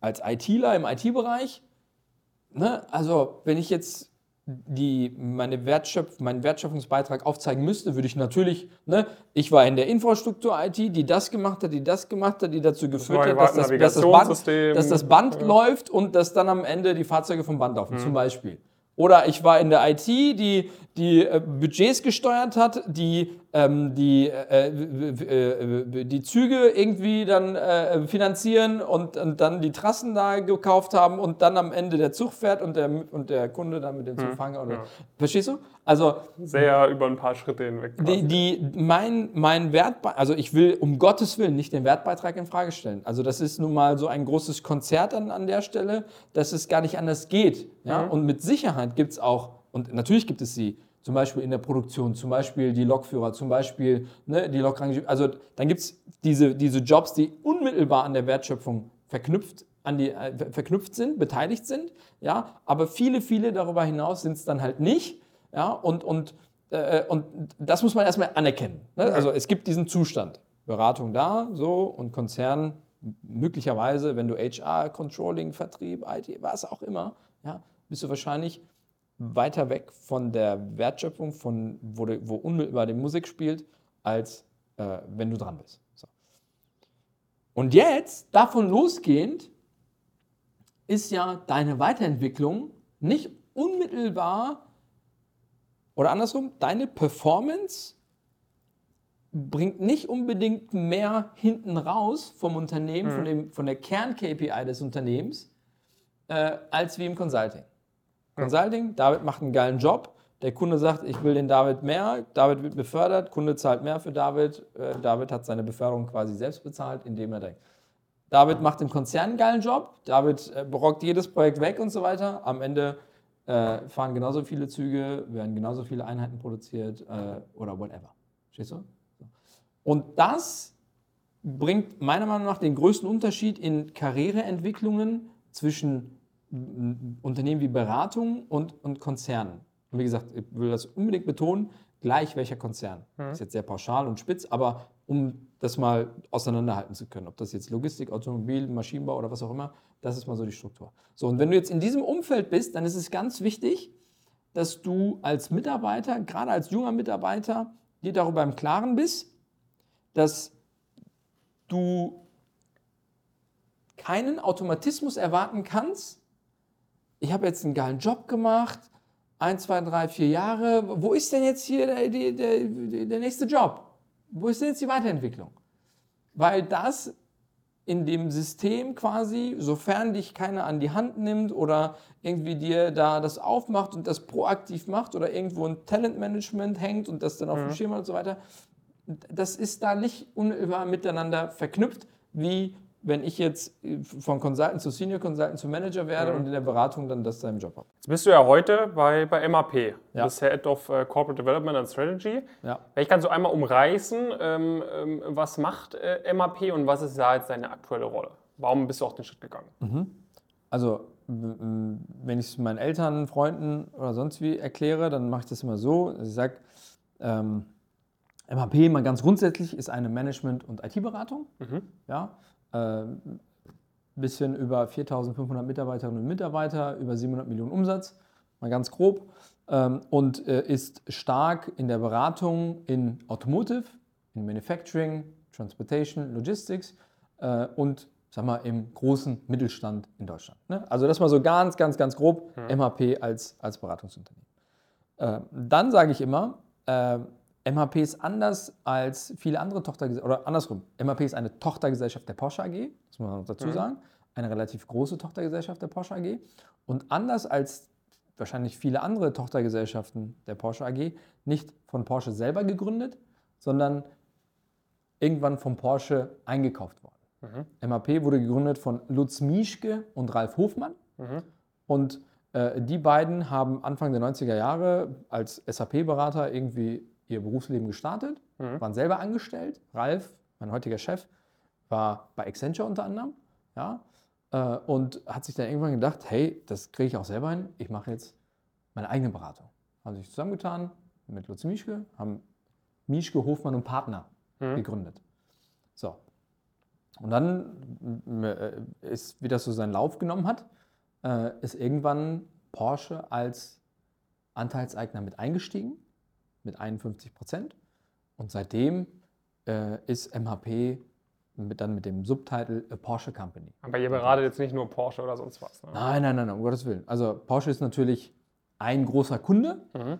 Speaker 3: Als ITler im IT-Bereich, ne, also wenn ich jetzt die meine Wertschöpf meinen Wertschöpfungsbeitrag aufzeigen müsste, würde ich natürlich, ne, ich war in der Infrastruktur-IT, die das gemacht hat, die das gemacht hat, die dazu geführt hat, dass das, dass das Band, dass das Band ja. läuft und dass dann am Ende die Fahrzeuge vom Band laufen, mhm. zum Beispiel. Oder ich war in der IT, die die äh, Budgets gesteuert hat, die ähm, die, äh, äh, die Züge irgendwie dann äh, finanzieren und, und, dann die Trassen da gekauft haben und dann am Ende der Zug fährt und der, und der Kunde dann mit dem Zug hm, ja. Verstehst du? Also
Speaker 2: sehr über ein paar Schritte hinweg.
Speaker 3: Die, die, mein, mein Wert, also ich will um Gottes Willen nicht den Wertbeitrag in Frage stellen. Also das ist nun mal so ein großes Konzert an, an der Stelle, dass es gar nicht anders geht. Ja? Mhm. Und mit Sicherheit gibt es auch Und natürlich gibt es sie, zum Beispiel in der Produktion, zum Beispiel die Lokführer, zum Beispiel ne, die Lokrang. Also dann gibt es diese, diese Jobs, die unmittelbar an der Wertschöpfung verknüpft, an die, äh, verknüpft sind, beteiligt sind. Ja? Aber viele, viele darüber hinaus sind es dann halt nicht. Ja? Und, und, äh, und das muss man erstmal anerkennen. Ne? Also es gibt diesen Zustand. Beratung da, so und Konzern möglicherweise, wenn du HR, Controlling, Vertrieb, IT, was auch immer, ja, bist du wahrscheinlich weiter weg von der Wertschöpfung, von wo, de, wo unmittelbar die Musik spielt, als äh, wenn du dran bist. So. Und jetzt, davon losgehend, ist ja deine Weiterentwicklung nicht unmittelbar oder andersrum, deine Performance bringt nicht unbedingt mehr hinten raus vom Unternehmen, mhm. von, dem, von der Kern-KPI des Unternehmens, äh, als wie im Consulting. Consulting, David macht einen geilen Job, der Kunde sagt, ich will den David mehr, David wird befördert, Kunde zahlt mehr für David, äh, David hat seine Beförderung quasi selbst bezahlt, indem er denkt. David macht im Konzern einen geilen Job, David äh, brockt jedes Projekt weg und so weiter. Am Ende äh, fahren genauso viele Züge, werden genauso viele Einheiten produziert äh, oder whatever. Verstehst du? Und das bringt meiner Meinung nach den größten Unterschied in Karriereentwicklungen zwischen Unternehmen wie Beratung und, und Konzernen. Und wie gesagt, ich will das unbedingt betonen, gleich welcher Konzern. Mhm. Das ist jetzt sehr pauschal und spitz, aber um das mal auseinanderhalten zu können, ob das jetzt Logistik, Automobil, Maschinenbau oder was auch immer, das ist mal so die Struktur. So, und wenn du jetzt in diesem Umfeld bist, dann ist es ganz wichtig, dass du als Mitarbeiter, gerade als junger Mitarbeiter, dir darüber im Klaren bist, dass du keinen Automatismus erwarten kannst. Ich habe jetzt einen geilen Job gemacht, ein, zwei, drei, vier Jahre. Wo ist denn jetzt hier der, der, der, nächste Job? Wo ist denn jetzt die Weiterentwicklung? Weil das in dem System quasi, sofern dich keiner an die Hand nimmt oder irgendwie dir da das aufmacht und das proaktiv macht oder irgendwo ein Talentmanagement hängt und das dann auf mhm. dem Schirm und so weiter, das ist da nicht unüber miteinander verknüpft, wie wenn ich jetzt von Consultant zu Senior Consultant zu Manager werde mhm. und in der Beratung dann das seinem Job habe.
Speaker 2: Jetzt bist du ja heute bei, bei MAP, ja. bist Head of uh, Corporate Development and Strategy. Ja. Vielleicht kannst du einmal umreißen, ähm, ähm, was macht äh, MAP und was ist da jetzt deine aktuelle Rolle? Warum bist du auch den Schritt gegangen? Mhm.
Speaker 3: Also wenn ich es meinen Eltern, Freunden oder sonst wie erkläre, dann mache ich das immer so. Ich sage, ähm, MHP mal ganz grundsätzlich ist eine Management- und IT-Beratung. Mhm. Ja, äh, bisschen über 4.500 Mitarbeiterinnen und Mitarbeiter, über 700 Millionen Umsatz, mal ganz grob. Ähm, und äh, ist stark in der Beratung in Automotive, in Manufacturing, Transportation, Logistics äh, und sag mal, im großen Mittelstand in Deutschland. Ne? Also das mal so ganz, ganz, ganz grob mhm. MHP als, als Beratungsunternehmen. Äh, dann sage ich immer, MHP ist anders als viele andere Tochtergesellschaften, oder andersrum, MHP ist eine Tochtergesellschaft der Porsche AG, das muss man dazu mhm. sagen, eine relativ große Tochtergesellschaft der Porsche AG. Und anders als wahrscheinlich viele andere Tochtergesellschaften der Porsche AG, nicht von Porsche selber gegründet, sondern irgendwann von Porsche eingekauft worden. Mhm. MHP wurde gegründet von Lutz Mieschke und Ralf Hofmann. Mhm. Und äh, die beiden haben Anfang der 90er Jahre als SAP-Berater irgendwie ihr Berufsleben gestartet, mhm. waren selber angestellt. Ralf, mein heutiger Chef, war bei Accenture unter anderem. Ja, äh, und hat sich dann irgendwann gedacht, hey, das kriege ich auch selber hin, ich mache jetzt meine eigene Beratung. Haben sich zusammengetan mit Lutz Mischke, haben Mischke, Hofmann und Partner mhm. gegründet. So. Und dann äh, ist, wie das so seinen Lauf genommen hat, äh, ist irgendwann Porsche als Anteilseigner mit eingestiegen mit 51 Prozent. Und seitdem äh, ist MHP mit, dann mit dem Subtitle A Porsche Company.
Speaker 2: Aber ihr beratet jetzt nicht nur Porsche oder sonst was?
Speaker 3: Ne? Nein, nein, nein, um Gottes Willen. Also Porsche ist natürlich ein großer Kunde, mhm.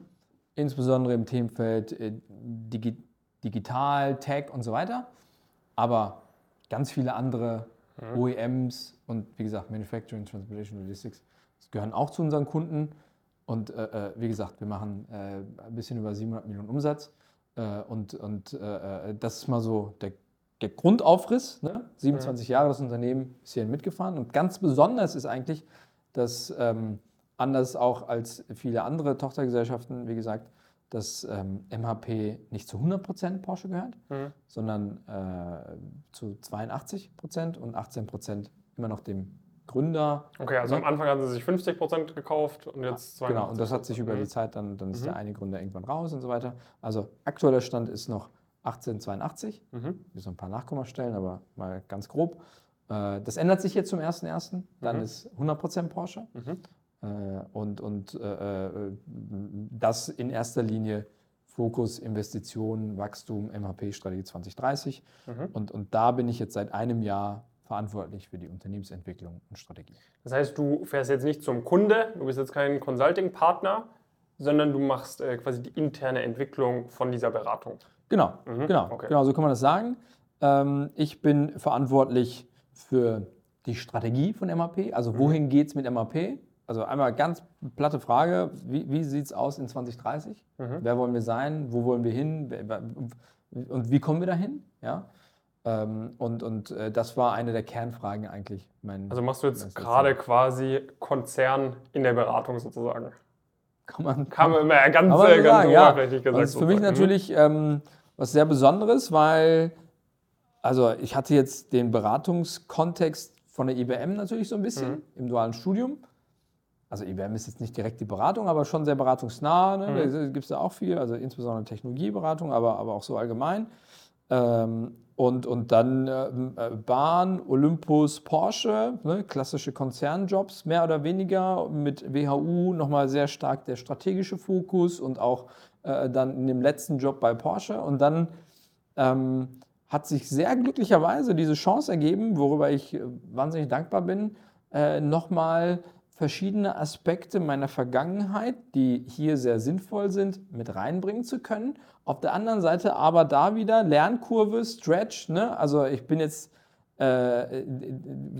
Speaker 3: insbesondere im Themenfeld äh, Digi Digital, Tech und so weiter. Aber ganz viele andere mhm. OEMs und wie gesagt Manufacturing, Transportation, Logistics gehören auch zu unseren Kunden. Und äh, äh, wie gesagt, wir machen äh, ein bisschen über 700 Millionen Umsatz. Äh, und und das ist mal so der, der Grundaufriss. Ne? 27 ja. Jahre das Unternehmen ist hierhin mitgefahren. Und ganz besonders ist eigentlich, dass ähm, anders auch als viele andere Tochtergesellschaften, wie gesagt, dass ähm, MHP nicht zu 100% Porsche gehört,
Speaker 2: Mhm.
Speaker 3: sondern äh, zu 82% und 18% immer noch dem Gründer.
Speaker 2: Okay, also
Speaker 3: Ja.
Speaker 2: am Anfang hatten sie sich 50% gekauft und jetzt 82%.
Speaker 3: Genau, und das hat sich über
Speaker 2: Mhm.
Speaker 3: die Zeit dann, dann ist
Speaker 2: Mhm.
Speaker 3: der eine Gründer irgendwann raus und so weiter. Also aktueller Stand ist noch 1882.
Speaker 2: Mhm.
Speaker 3: So ein paar Nachkommastellen, aber mal ganz grob. Äh, Das ändert sich jetzt zum 1.1. Dann
Speaker 2: Mhm.
Speaker 3: ist 100% Porsche.
Speaker 2: Mhm.
Speaker 3: Äh, Und, und äh, das in erster Linie Fokus, Investitionen, Wachstum, MHP-Strategie 2030.
Speaker 2: Mhm.
Speaker 3: Und, und da bin ich jetzt seit einem Jahr verantwortlich für die Unternehmensentwicklung und Strategie.
Speaker 2: Das heißt, du fährst jetzt nicht zum Kunde, du bist jetzt kein Consulting-Partner, sondern du machst äh, quasi die interne Entwicklung von dieser Beratung.
Speaker 3: Genau,
Speaker 2: Mhm,
Speaker 3: genau,
Speaker 2: okay.
Speaker 3: genau, so kann man das sagen. Ähm, ich bin verantwortlich für die Strategie von MAP, also
Speaker 2: Mhm.
Speaker 3: wohin geht es mit MAP? Also einmal ganz platte Frage, wie, wie sieht es aus in 2030?
Speaker 2: Mhm.
Speaker 3: Wer wollen wir sein? Wo wollen wir hin? Und wie kommen wir dahin? Ja? Ähm, Und, und äh, das war eine der Kernfragen eigentlich.
Speaker 2: Also machst du jetzt gerade quasi Konzern in der Beratung sozusagen.
Speaker 3: kann man,
Speaker 2: Kann man immer ganz,
Speaker 3: man
Speaker 2: äh, ganz
Speaker 3: sagen, ja.
Speaker 2: gesagt.
Speaker 3: Das ist für mich
Speaker 2: sozusagen.
Speaker 3: natürlich ähm, was sehr Besonderes, weil, also ich hatte jetzt den Beratungskontext von der IBM natürlich so ein bisschen
Speaker 2: Mhm.
Speaker 3: im dualen Studium. Also IBM ist jetzt nicht direkt die Beratung, aber schon sehr beratungsnah. Ne?
Speaker 2: Mhm.
Speaker 3: Da gibt es da auch viel, also insbesondere Technologieberatung, aber, aber auch so allgemein. Ähm, und, und dann ähm, äh, Bahn, Olympus, Porsche, ne? klassische Konzernjobs mehr oder weniger. Mit WHU nochmal sehr stark der strategische Fokus und auch äh, dann in dem letzten Job bei Porsche. Und dann ähm, hat sich sehr glücklicherweise diese Chance ergeben, worüber ich äh, wahnsinnig dankbar bin, äh, nochmal verschiedene Aspekte meiner Vergangenheit, die hier sehr sinnvoll sind, mit reinbringen zu können. Auf der anderen Seite aber da wieder Lernkurve, Stretch. Ne? Also ich bin jetzt, äh,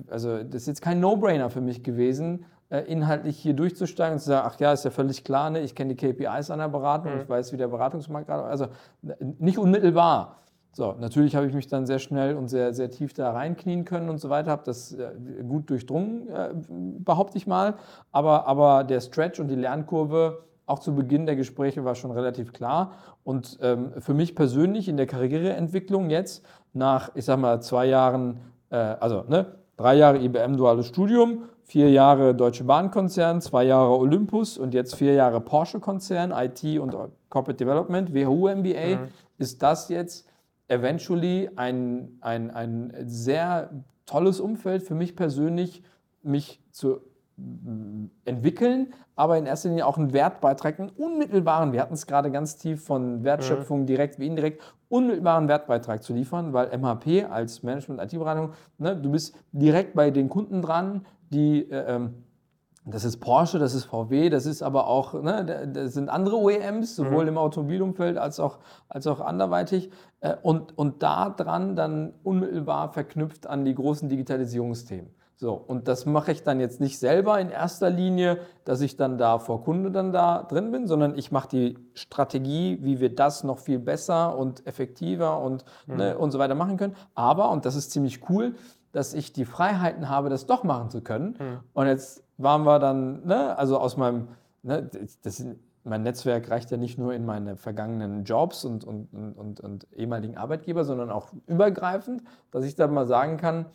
Speaker 3: also das ist jetzt kein No-Brainer für mich gewesen, äh, inhaltlich hier durchzusteigen und zu sagen, ach ja, ist ja völlig klar, ne? ich kenne die KPIs an der Beratung,
Speaker 2: Mhm.
Speaker 3: ich weiß, wie der Beratungsmarkt gerade, also n- nicht unmittelbar. So, natürlich habe ich mich dann sehr schnell und sehr, sehr tief da reinknien können und so weiter, habe das äh, gut durchdrungen, äh, behaupte ich mal. Aber, aber der Stretch und die Lernkurve auch zu Beginn der Gespräche war schon relativ klar. Und ähm, für mich persönlich in der Karriereentwicklung jetzt nach, ich sag mal, zwei Jahren, äh, also ne, drei Jahre IBM duales Studium, vier Jahre Deutsche Bahnkonzern, zwei Jahre Olympus und jetzt vier Jahre Porsche-Konzern, IT und Corporate Development, WHU MBA,
Speaker 2: Mhm.
Speaker 3: ist das jetzt eventually ein, ein, ein sehr tolles Umfeld für mich persönlich, mich zu mm, entwickeln, aber in erster Linie auch einen Wertbeitrag, einen unmittelbaren, wir hatten es gerade ganz tief von Wertschöpfung direkt wie indirekt, unmittelbaren Wertbeitrag zu liefern, weil MHP als Management-IT-Beratung, ne, du bist direkt bei den Kunden dran, die äh, ähm, das ist Porsche, das ist VW, das ist aber auch, ne, da- das sind andere OEMs, sowohl im Automobilumfeld als auch, als auch anderweitig. Äh, Und, und da dran dann unmittelbar verknüpft an die großen Digitalisierungsthemen. So, und das mache ich dann jetzt nicht selber in erster Linie, dass ich dann da vor Kunde dann da drin bin, sondern ich mache die Strategie, wie wir das noch viel besser und effektiver und, ne, und so weiter machen können. Aber, und das ist ziemlich cool, dass ich die Freiheiten habe, das doch machen zu können. Und jetzt waren wir dann, ne, also aus meinem, ne, das, mein Netzwerk reicht ja nicht nur in meine vergangenen Jobs und, und, und, und, und ehemaligen Arbeitgeber, sondern auch übergreifend, dass ich dann mal sagen kann,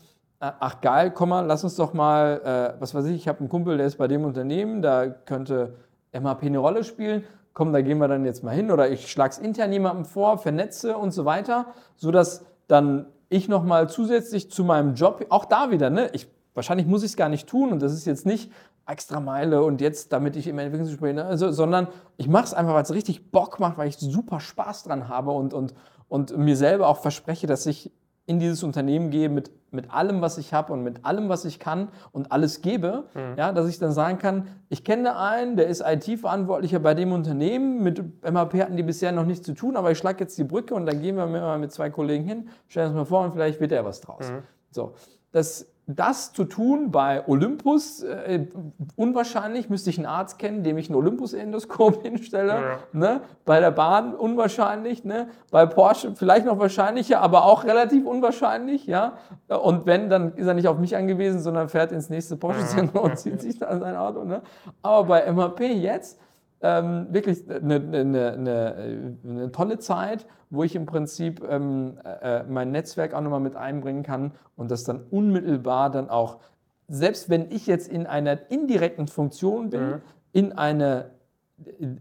Speaker 3: äh, ach geil, komm mal, lass uns doch mal, äh, was weiß ich, ich habe einen Kumpel, der ist bei dem Unternehmen, da könnte MHP eine Rolle spielen. Komm, da gehen wir dann jetzt mal hin oder ich schlage es intern jemandem vor, vernetze und so weiter, sodass dann ich nochmal zusätzlich zu meinem Job, auch da wieder, ne, ich, wahrscheinlich muss ich es gar nicht tun und das ist jetzt nicht extra Meile und jetzt, damit ich im Entwicklungsgespräch, ne, also, sondern ich mache es einfach, weil es richtig Bock macht, weil ich super Spaß dran habe und, und, und mir selber auch verspreche, dass ich in dieses Unternehmen gehe mit, mit allem, was ich habe und mit allem, was ich kann und alles gebe, ja, dass ich dann sagen kann, ich kenne einen, der ist IT-Verantwortlicher bei dem Unternehmen, mit MHP hatten die bisher noch nichts zu tun, aber ich schlage jetzt die Brücke und dann gehen wir mal mit zwei Kollegen hin, stellen uns mal vor und vielleicht wird er was draus. So, das, das zu tun bei Olympus, äh, unwahrscheinlich, müsste ich einen Arzt kennen, dem ich ein Olympus-Endoskop hinstelle.
Speaker 2: Ja.
Speaker 3: Ne? Bei der Bahn unwahrscheinlich, ne? bei Porsche vielleicht noch wahrscheinlicher, aber auch relativ unwahrscheinlich. Ja? Und wenn, dann ist er nicht auf mich angewiesen, sondern fährt ins nächste Porsche-Zentrum und zieht sich da sein Auto. Ne? Aber bei MHP jetzt ähm, wirklich eine, eine, eine, eine, tolle Zeit, wo ich im Prinzip ähm, äh, mein Netzwerk auch nochmal mit einbringen kann und das dann unmittelbar dann auch, selbst wenn ich jetzt in einer indirekten Funktion bin, mhm. in eine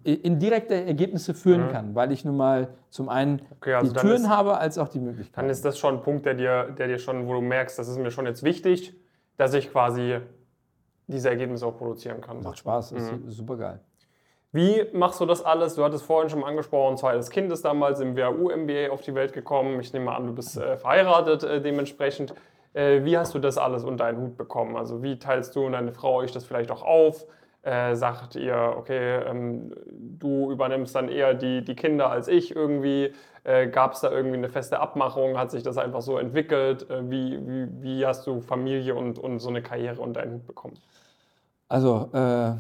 Speaker 3: in direkte Ergebnisse führen mhm. kann, weil ich nun mal zum einen okay, also die Türen ist, habe, als auch die Möglichkeiten.
Speaker 2: Dann ist das schon ein Punkt, der dir, der dir schon, wo du merkst, das ist mir schon jetzt wichtig, dass ich quasi diese Ergebnisse auch produzieren kann.
Speaker 3: Macht Spaß, mhm. ist super geil.
Speaker 2: Wie machst du das alles? Du hattest vorhin schon angesprochen, zweites Kind ist damals im WHU-MBA auf die Welt gekommen. Ich nehme an, du bist äh, verheiratet äh, dementsprechend. Äh, wie hast du das alles unter einen Hut bekommen? Also wie teilst du und deine Frau euch das vielleicht auch auf? Äh, sagt ihr, okay, ähm, du übernimmst dann eher die, die Kinder als ich irgendwie? Äh, Gab es da irgendwie eine feste Abmachung? Hat sich das einfach so entwickelt? Äh, wie, wie, wie hast du Familie und, und so eine Karriere unter einen Hut bekommen?
Speaker 3: Also äh, äh,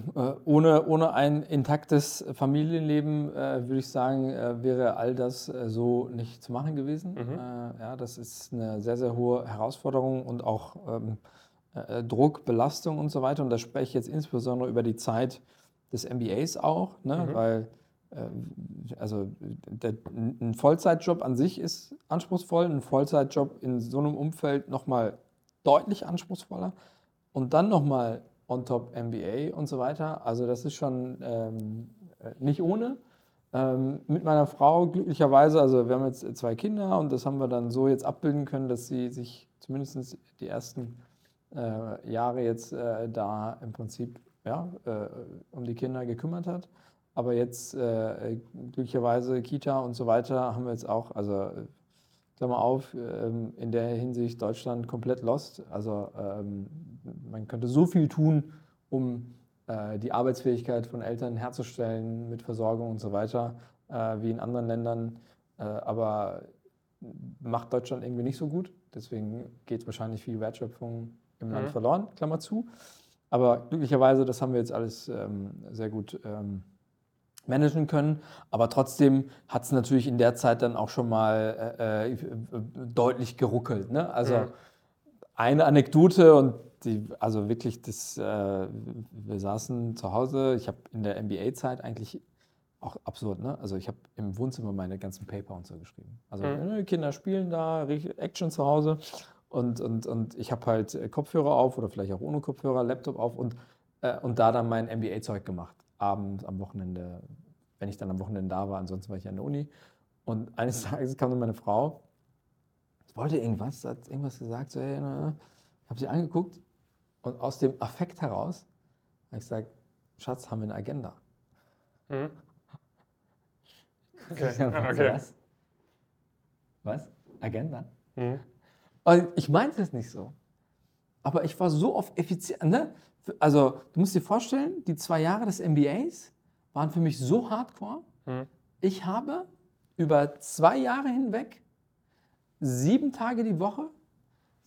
Speaker 3: ohne, ohne ein intaktes Familienleben äh, würde ich sagen, äh, wäre all das äh, so nicht zu machen gewesen. Mhm. Äh, ja, das ist eine sehr, sehr hohe Herausforderung und auch ähm, Druck, Belastung und so weiter. Und da spreche ich jetzt insbesondere über die Zeit des MBAs auch, ne? Mhm. weil also der, ein Vollzeitjob an sich ist anspruchsvoll, ein Vollzeitjob in so einem Umfeld nochmal deutlich anspruchsvoller und dann nochmal on top MBA und so weiter. Also das ist schon ähm, äh, nicht ohne. Ähm, mit meiner Frau glücklicherweise, also wir haben jetzt zwei Kinder und das haben wir dann so jetzt abbilden können, dass sie sich zumindest die ersten äh, Jahre jetzt äh, da im Prinzip ja, äh, um die Kinder gekümmert hat. Aber jetzt äh, glücklicherweise Kita und so weiter haben wir jetzt auch, also Klammer auf, ähm, in der Hinsicht Deutschland komplett lost. Also ähm, man könnte so viel tun, um äh, die Arbeitsfähigkeit von Eltern herzustellen mit Versorgung und so weiter, äh, wie in anderen Ländern. Äh, aber macht Deutschland irgendwie nicht so gut. Deswegen geht wahrscheinlich viel Wertschöpfung im mhm. Land verloren, Klammer zu. Aber glücklicherweise, das haben wir jetzt alles ähm, sehr gut managen können. Aber trotzdem hat es natürlich in der Zeit dann auch schon mal äh, äh deutlich geruckelt. Ne? Also ja. eine Anekdote und die, also wirklich, das, äh, wir saßen zu Hause. Ich habe in der MBA-Zeit eigentlich auch absurd, ne? Also ich habe im Wohnzimmer meine ganzen Paper und so geschrieben. Also mhm. Ne, Kinder spielen da, Action zu Hause und, und, und ich habe halt Kopfhörer auf oder vielleicht auch ohne Kopfhörer, Laptop auf und, äh, und da dann mein MBA-Zeug gemacht abends, am Wochenende, wenn ich dann am Wochenende da war, ansonsten war ich an der Uni. Und eines Tages kam dann meine Frau, wollte irgendwas, hat irgendwas gesagt, so, hey, ich habe sie angeguckt und aus dem Affekt heraus habe ich gesagt, Schatz, haben wir eine Agenda? Mhm. Okay. okay. Was? Was? Agenda? Mhm. Und ich meinte es nicht so. Aber ich war so auf effizient, ne? Also du musst dir vorstellen, die zwei Jahre des MBAs waren für mich so hardcore. Mhm. Ich habe über zwei Jahre hinweg sieben Tage die Woche,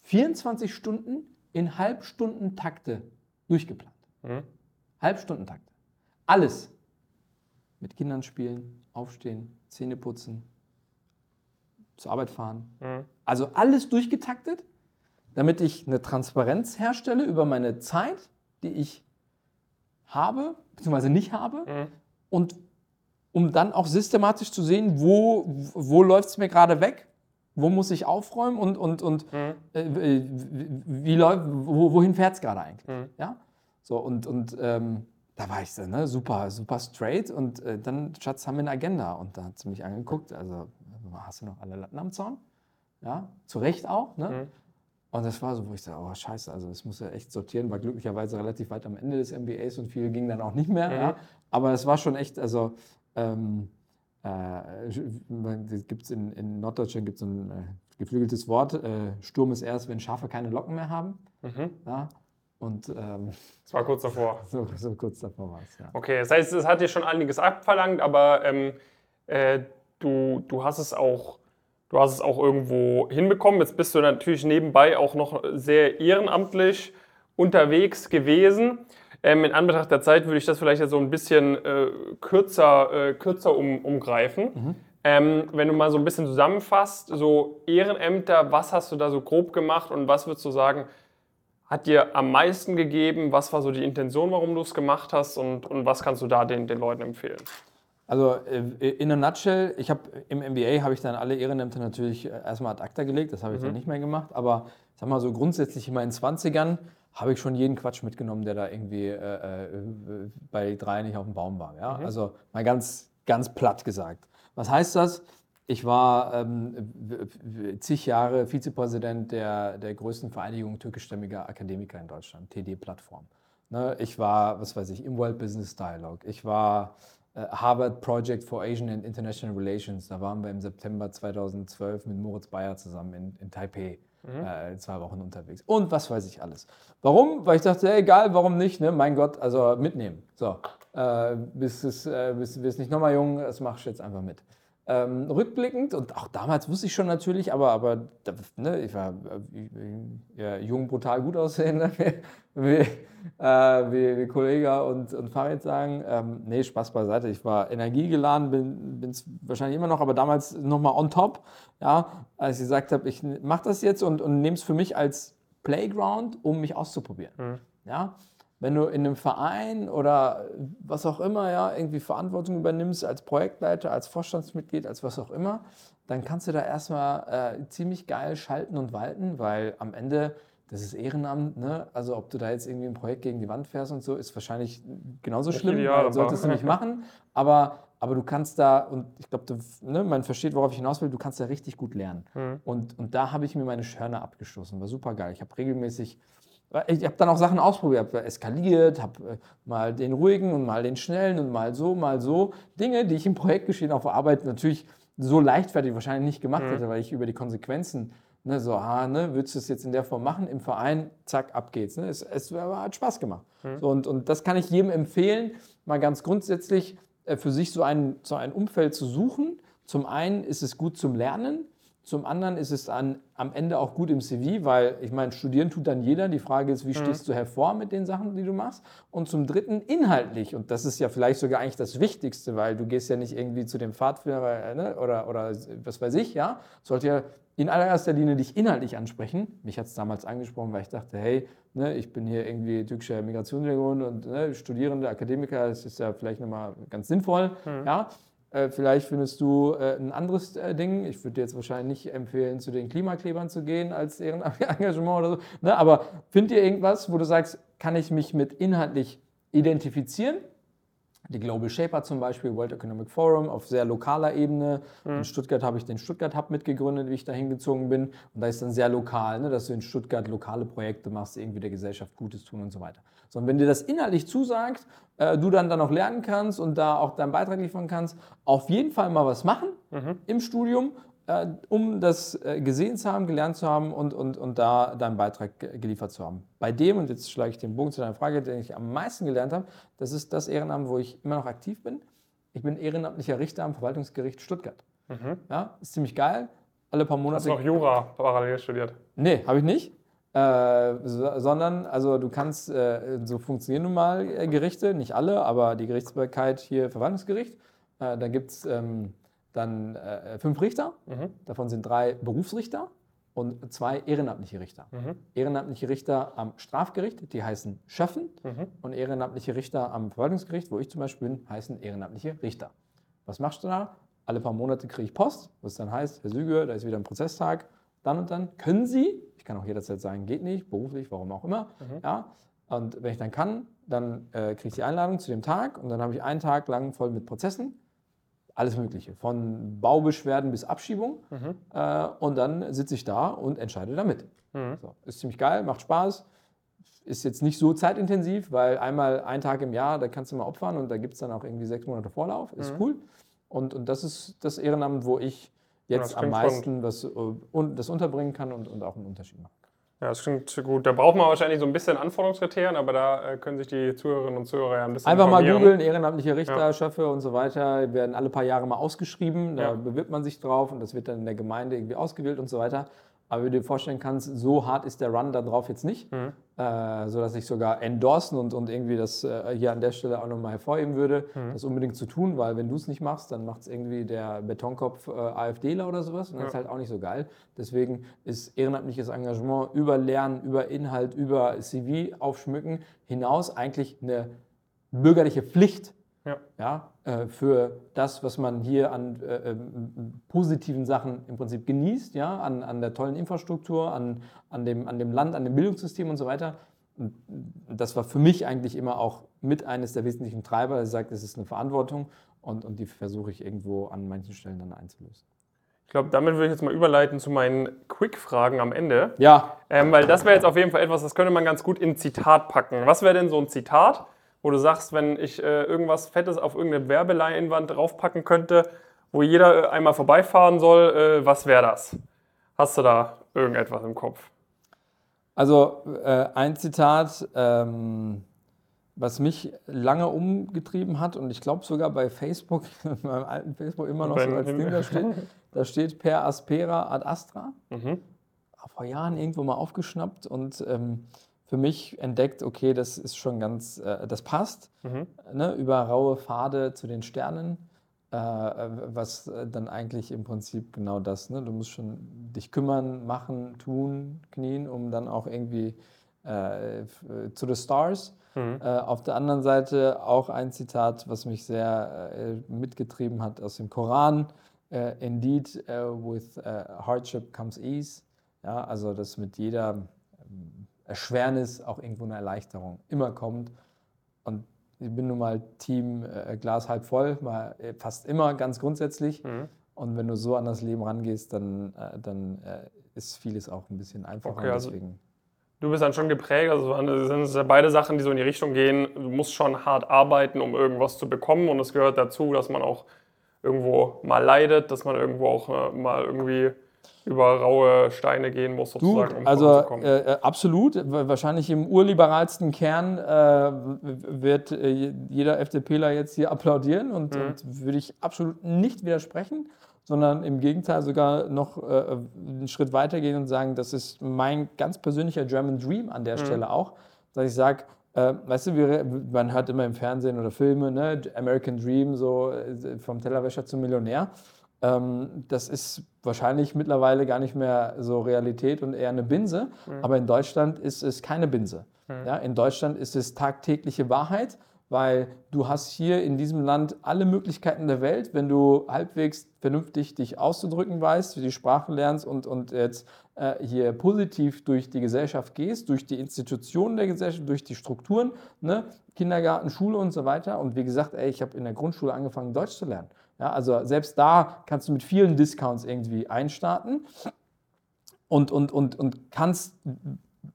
Speaker 3: 24 Stunden in Halbstundentakte durchgeplant. Mhm. Halbstundentakte. Alles. Mit Kindern spielen, aufstehen, Zähne putzen, zur Arbeit fahren. Mhm. Also alles durchgetaktet, damit ich eine Transparenz herstelle über meine Zeit, die ich habe, beziehungsweise nicht habe. Mhm. Und um dann auch systematisch zu sehen, wo, wo läuft es mir gerade weg, wo muss ich aufräumen und, und, und mhm. äh, wie läuft, wo, wohin fährt es gerade eigentlich. Mhm. Ja? So, und, und ähm, da war ich so, ne, super, super straight und äh, dann, Schatz, haben wir eine Agenda. Und da hat sie mich angeguckt, also hast du noch alle Latten am Zaun? Ja, zu Recht auch. Ne? Und das war so, wo ich sage, oh scheiße, also es muss ja echt sortieren, war glücklicherweise relativ weit am Ende des MBAs und viel ging dann auch nicht mehr. Mhm. Ja. Aber es war schon echt, also ähm, äh, gibt's in, in Norddeutschland gibt es ein äh, geflügeltes Wort, äh, Sturm ist erst, wenn Schafe keine Locken mehr haben. Mhm. Ja. Und ähm,
Speaker 2: das war kurz davor.
Speaker 3: So, so kurz davor war es, ja.
Speaker 2: Okay, das heißt, es hat dir schon einiges abverlangt, aber ähm, äh, du, du hast es auch du hast es auch irgendwo hinbekommen. Jetzt bist du natürlich nebenbei auch noch sehr ehrenamtlich unterwegs gewesen. Ähm, in Anbetracht der Zeit würde ich das vielleicht so ein bisschen äh, kürzer, äh, kürzer um, umgreifen. Mhm. Ähm, wenn du mal so ein bisschen zusammenfasst, so Ehrenämter, was hast du da so grob gemacht und was würdest du sagen, hat dir am meisten gegeben? Was war so die Intention, warum du es gemacht hast und, und was kannst du da den, den Leuten empfehlen?
Speaker 3: Also äh, in a nutshell, ich habe im MBA habe ich dann alle Ehrenämter natürlich äh, erstmal ad acta gelegt, das habe ich mhm. dann nicht mehr gemacht, aber sag mal so grundsätzlich in meinen 20ern habe ich schon jeden Quatsch mitgenommen, der da irgendwie äh, äh, bei drei nicht auf dem Baum war. Ja? Mhm. Also mal ganz, ganz platt gesagt. Was heißt das? Ich war ähm, zig Jahre Vizepräsident der, der größten Vereinigung türkischstämmiger Akademiker in Deutschland, TD-Plattform. Ne, ich war, was weiß ich, im World Business Dialogue. Ich war Harvard Project for Asian and International Relations. Da waren wir im September 2012 mit Moritz Bayer zusammen in, in Taipei. Mhm. Äh, zwei Wochen unterwegs. Und was weiß ich alles. Warum? Weil ich dachte, ey, egal, warum nicht? Ne? Mein Gott, also mitnehmen. So, äh, bis, es, äh, bis, bis nicht nochmal jung, das machst du jetzt einfach mit. Ähm, rückblickend, und auch damals wusste ich schon natürlich, aber, aber ne, ich war äh, jung, brutal gut aussehen, ne? wie, äh, wie, wie Kollege und, und Farid sagen. Ähm, nee, Spaß beiseite. Ich war energiegeladen, bin es wahrscheinlich immer noch, aber damals nochmal on top, ja, als ich gesagt habe, ich mache das jetzt und, und nehme es für mich als Playground, um mich auszuprobieren. Mhm. Ja? Wenn du in einem Verein oder was auch immer ja irgendwie Verantwortung übernimmst als Projektleiter, als Vorstandsmitglied, als was auch immer, dann kannst du da erstmal äh, ziemlich geil schalten und walten, weil am Ende das ist Ehrenamt, ne? Also ob du da jetzt irgendwie ein Projekt gegen die Wand fährst und so, ist wahrscheinlich genauso schlimm, ideal, solltest du nicht machen. Aber, aber du kannst da, und ich glaube, ne, man versteht, worauf ich hinaus will, du kannst da richtig gut lernen. Mhm. Und, und da habe ich mir meine Schörner abgestoßen, war super geil. Ich habe regelmäßig ich habe dann auch Sachen ausprobiert, habe eskaliert, habe äh, mal den ruhigen und mal den schnellen und mal so, mal so. Dinge, die ich im Projektgeschehen auf der Arbeit natürlich so leichtfertig wahrscheinlich nicht gemacht mhm. hätte, weil ich über die Konsequenzen, ne, so, ah, ne, würdest du es jetzt in der Form machen, im Verein, zack, ab geht's. Ne? Es, es hat Spaß gemacht. Mhm. So, und, und das kann ich jedem empfehlen, mal ganz grundsätzlich äh, für sich so ein, so ein Umfeld zu suchen. Zum einen ist es gut zum Lernen, zum anderen ist es an, am Ende auch gut im CV, weil ich meine, studieren tut dann jeder. Die Frage ist, wie mhm. stehst du hervor mit den Sachen, die du machst? Und zum dritten inhaltlich. Und das ist ja vielleicht sogar eigentlich das Wichtigste, weil du gehst ja nicht irgendwie zu dem Pfadfinder ne? oder, oder was weiß ich, ja. Sollte ja in allererster Linie dich inhaltlich ansprechen. Mich hat es damals angesprochen, weil ich dachte, hey, ne, ich bin hier irgendwie türkischer Migrationsregion und ne, Studierende, Akademiker, das ist ja vielleicht nochmal ganz sinnvoll, mhm. ja. Äh, vielleicht findest du äh, ein anderes äh, Ding. Ich würde dir jetzt wahrscheinlich nicht empfehlen, zu den Klimaklebern zu gehen als Ehrenengagement oder so. Ne? Aber find dir irgendwas, wo du sagst, kann ich mich mit inhaltlich identifizieren? Die Global Shaper zum Beispiel, World Economic Forum auf sehr lokaler Ebene. Mhm. In Stuttgart habe ich den Stuttgart Hub mitgegründet, wie ich da hingezogen bin. Und da ist dann sehr lokal, ne, dass du in Stuttgart lokale Projekte machst, irgendwie der Gesellschaft Gutes tun und so weiter. So, und wenn dir das inhaltlich zusagt, äh, du dann da noch lernen kannst und da auch deinen Beitrag liefern kannst, auf jeden Fall mal was machen mhm. im Studium äh, um das äh, gesehen zu haben, gelernt zu haben und, und, und da deinen Beitrag geliefert zu haben. Bei dem, und jetzt schlage ich den Bogen zu deiner Frage, den ich am meisten gelernt habe, das ist das Ehrenamt, wo ich immer noch aktiv bin. Ich bin ehrenamtlicher Richter am Verwaltungsgericht Stuttgart. Mhm. Ja, ist ziemlich geil. Alle paar Monate.
Speaker 2: Hast du auch Jura parallel studiert?
Speaker 3: Nee, habe ich nicht. Äh, so, sondern, also du kannst, äh, so funktionieren nun mal äh, Gerichte, nicht alle, aber die Gerichtsbarkeit hier Verwaltungsgericht. Äh, da gibt es ähm, dann äh, fünf Richter, mhm. davon sind drei Berufsrichter und zwei ehrenamtliche Richter. Mhm. Ehrenamtliche Richter am Strafgericht, die heißen Schöffen mhm. und ehrenamtliche Richter am Verwaltungsgericht, wo ich zum Beispiel bin, heißen ehrenamtliche Richter. Was machst du da? Alle paar Monate kriege ich Post, was dann heißt, Herr Süge, da ist wieder ein Prozesstag, dann und dann können Sie, ich kann auch jederzeit sagen, geht nicht, beruflich, warum auch immer, mhm. ja, und wenn ich dann kann, dann äh, kriege ich die Einladung zu dem Tag und dann habe ich einen Tag lang voll mit Prozessen alles Mögliche, von Baubeschwerden bis Abschiebung. Mhm. Äh, und dann sitze ich da und entscheide damit. Mhm. So, ist ziemlich geil, macht Spaß. Ist jetzt nicht so zeitintensiv, weil einmal ein Tag im Jahr, da kannst du mal opfern und da gibt es dann auch irgendwie sechs Monate Vorlauf. Ist mhm. cool. Und, und das ist das Ehrenamt, wo ich jetzt am meisten was, und das unterbringen kann und, und auch einen Unterschied machen
Speaker 2: Ja, das klingt gut. Da braucht man wahrscheinlich so ein bisschen Anforderungskriterien, aber da äh, können sich die Zuhörerinnen und Zuhörer ja ein bisschen
Speaker 3: Einfach mal googeln, ehrenamtliche Richter, Schöffe und so weiter, werden alle paar Jahre mal ausgeschrieben, da
Speaker 2: Ja.
Speaker 3: bewirbt man sich drauf und das wird dann in der Gemeinde irgendwie ausgewählt und so weiter. Aber wie du dir vorstellen kannst, so hart ist der Run da drauf jetzt nicht,
Speaker 2: Mhm.
Speaker 3: äh, sodass ich sogar endorsen und, und irgendwie das äh, hier an der Stelle auch nochmal hervorheben würde,
Speaker 2: Mhm.
Speaker 3: das unbedingt zu tun, weil wenn du es nicht machst, dann macht es irgendwie der Betonkopf äh, AfDler oder sowas und das ist halt auch nicht so geil. Deswegen ist ehrenamtliches Engagement über Lernen, über Inhalt, über CV aufschmücken hinaus eigentlich eine bürgerliche Pflicht
Speaker 2: Ja.
Speaker 3: ja, äh, für das, was man hier an äh, ähm, positiven Sachen im Prinzip genießt, ja, an, an der tollen Infrastruktur, an, an, dem, an dem Land, an dem Bildungssystem und so weiter. Und das war für mich eigentlich immer auch mit eines der wesentlichen Treiber, ich sage, es ist eine Verantwortung und, und die versuche ich irgendwo an manchen Stellen dann einzulösen.
Speaker 2: Ich glaube, damit würde ich jetzt mal überleiten zu meinen Quick-Fragen am Ende.
Speaker 3: Ja,
Speaker 2: Ähm, weil das wäre jetzt auf jeden Fall etwas, das könnte man ganz gut in ein Zitat packen. Was wäre denn so ein Zitat, wo du sagst, wenn ich äh, irgendwas Fettes auf irgendeine Werbeleinwand draufpacken könnte, wo jeder äh, einmal vorbeifahren soll, äh, was wäre das? Hast du da irgendetwas im Kopf?
Speaker 3: Also äh, ein Zitat, ähm, was mich lange umgetrieben hat und ich glaube sogar bei Facebook, meinem alten Facebook immer noch so als Ding da steht, da steht per aspera ad astra.
Speaker 2: Mhm.
Speaker 3: Vor Jahren irgendwo mal aufgeschnappt und ähm, für mich entdeckt, okay, das ist schon ganz, äh, das passt.
Speaker 2: Mhm.
Speaker 3: Ne, über raue Pfade zu den Sternen, äh, was äh, dann eigentlich im Prinzip genau das, ne? du musst schon dich kümmern, machen, tun, knien, um dann auch irgendwie äh, zu the stars.
Speaker 2: Mhm.
Speaker 3: Äh, auf der anderen Seite auch ein Zitat, was mich sehr äh, mitgetrieben hat aus dem Koran. Indeed, with hardship comes ease. Ja, also dass mit jeder ähm, Erschwernis auch irgendwo eine Erleichterung immer kommt. Und ich bin nun mal Team äh, Glas halb voll, mal äh, fast immer ganz grundsätzlich.
Speaker 2: Mhm.
Speaker 3: Und wenn du so an das Leben rangehst, dann, äh, dann äh, ist vieles auch ein bisschen einfacher.
Speaker 2: Okay, also-
Speaker 3: deswegen.
Speaker 2: Du bist dann schon geprägt, also sind ja beide Sachen, die so in die Richtung gehen. Du musst schon hart arbeiten, um irgendwas zu bekommen und es gehört dazu, dass man auch irgendwo mal leidet, dass man irgendwo auch äh, mal irgendwie über raue Steine gehen muss,
Speaker 3: Du,
Speaker 2: sozusagen, um
Speaker 3: also
Speaker 2: voranzukommen.
Speaker 3: äh, äh, absolut. Wa- Wahrscheinlich im urliberalsten Kern äh, wird äh, je- jeder FDPler jetzt hier applaudieren und,
Speaker 2: Mhm.
Speaker 3: und würde ich absolut nicht widersprechen, sondern im Gegenteil sogar noch äh, einen Schritt weiter gehen und sagen, das ist mein ganz persönlicher German Dream an
Speaker 2: Mhm.
Speaker 3: der Stelle auch, dass ich sage, äh, weißt du, wir, man hört immer im Fernsehen oder Filme, ne, American Dream, so vom Tellerwäscher zum Millionär. Ähm, das ist wahrscheinlich mittlerweile gar nicht mehr so Realität und eher eine Binse. Aber in Deutschland ist es keine Binse. Ja, in Deutschland ist es tagtägliche Wahrheit, weil du hast hier in diesem Land alle Möglichkeiten der Welt, wenn du halbwegs vernünftig dich auszudrücken weißt, die Sprache lernst und, und jetzt äh, hier positiv durch die Gesellschaft gehst, durch die Institutionen der Gesellschaft, durch die Strukturen, ne? Kindergarten, Schule und so weiter. Und wie gesagt, ey, ich habe in der Grundschule angefangen, Deutsch zu lernen. Ja, also selbst da kannst du mit vielen Discounts irgendwie einstarten und, und, und, und kannst,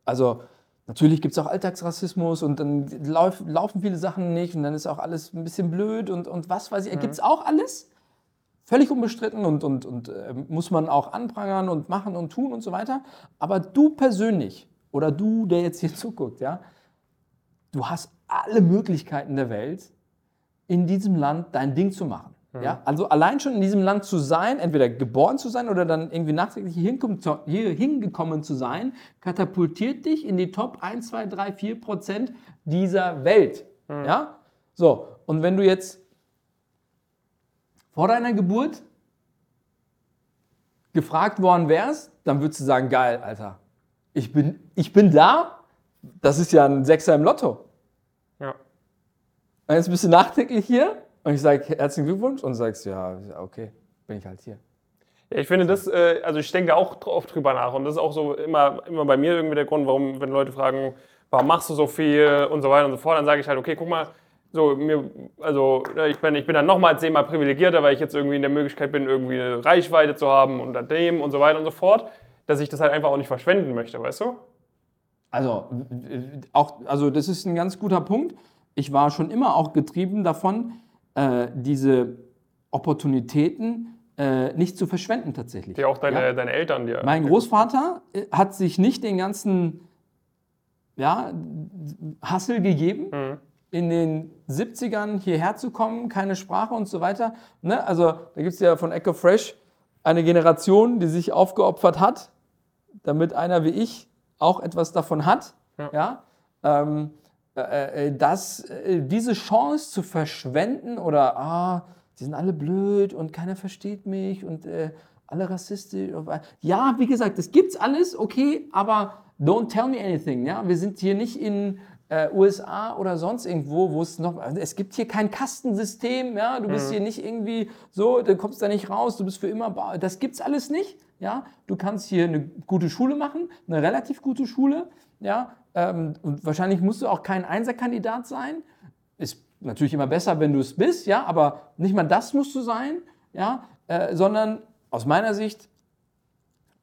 Speaker 3: also natürlich gibt es auch Alltagsrassismus und dann lauf, laufen viele Sachen nicht und dann ist auch alles ein bisschen blöd und, und was weiß ich, gibt es auch alles. Völlig unbestritten und, und, und äh, muss man auch anprangern und machen und tun und so weiter. Aber du persönlich oder du, der jetzt hier zuguckt, ja, du hast alle Möglichkeiten der Welt, in diesem Land dein Ding zu machen. Ja? Also allein schon in diesem Land zu sein, entweder geboren zu sein oder dann irgendwie nachträglich hier hingekommen zu sein, katapultiert dich in die Top 1, 2, 3, 4 Prozent dieser Welt. Ja? So, und wenn du jetzt vor deiner Geburt gefragt worden wärst, dann würdest du sagen, geil, Alter, ich bin, ich bin da, das ist ja ein Sechser im Lotto.
Speaker 2: ja.
Speaker 3: Und jetzt bist du nachträglich hier und ich sage herzlichen Glückwunsch und sagst, ja, okay, bin ich halt hier.
Speaker 2: Ja, ich finde das, äh, also ich denke auch oft drüber nach und das ist auch so immer, immer bei mir irgendwie der Grund, warum, wenn Leute fragen, warum machst du so viel und so weiter und so fort, dann sage ich halt, okay, guck mal, so mir, also ne, ich bin, ich bin dann nochmal zehnmal privilegierter, weil ich jetzt irgendwie in der Möglichkeit bin, irgendwie eine Reichweite zu haben unter dem und so weiter und so fort, dass ich das halt einfach auch nicht verschwenden möchte, weißt du?
Speaker 3: Also, auch, also das ist ein ganz guter Punkt. Ich war schon immer auch getrieben davon, äh, diese Opportunitäten äh, nicht zu verschwenden tatsächlich.
Speaker 2: Die auch deine,
Speaker 3: Ja?
Speaker 2: deine Eltern dir.
Speaker 3: Mein Großvater äh, hat sich nicht den ganzen ja, Hassel gegeben,
Speaker 2: Mhm.
Speaker 3: in den 70ern hierher zu kommen, keine Sprache und so weiter. Ne? Also da gibt es ja von Echo Fresh eine Generation, die sich aufgeopfert hat, damit einer wie ich auch etwas davon hat.
Speaker 2: Ja.
Speaker 3: Ja? Ähm, äh, äh, dass äh, diese Chance zu verschwenden oder ah, die sind alle blöd und keiner versteht mich und äh, alle rassistisch. Ja, wie gesagt, das gibt's alles, okay, aber don't tell me anything. Ja, wir sind hier nicht in äh, USA oder sonst irgendwo, wo es noch, also es gibt hier kein Kastensystem. Ja, du bist hier nicht irgendwie so, du kommst da nicht raus, du bist für immer. ba- Das gibt's alles nicht. Ja, du kannst hier eine gute Schule machen, eine relativ gute Schule. Ja, ähm, und wahrscheinlich musst du auch kein Einserkandidat sein. Ist natürlich immer besser, wenn du es bist, ja, aber nicht mal das musst du sein, ja, äh, sondern aus meiner Sicht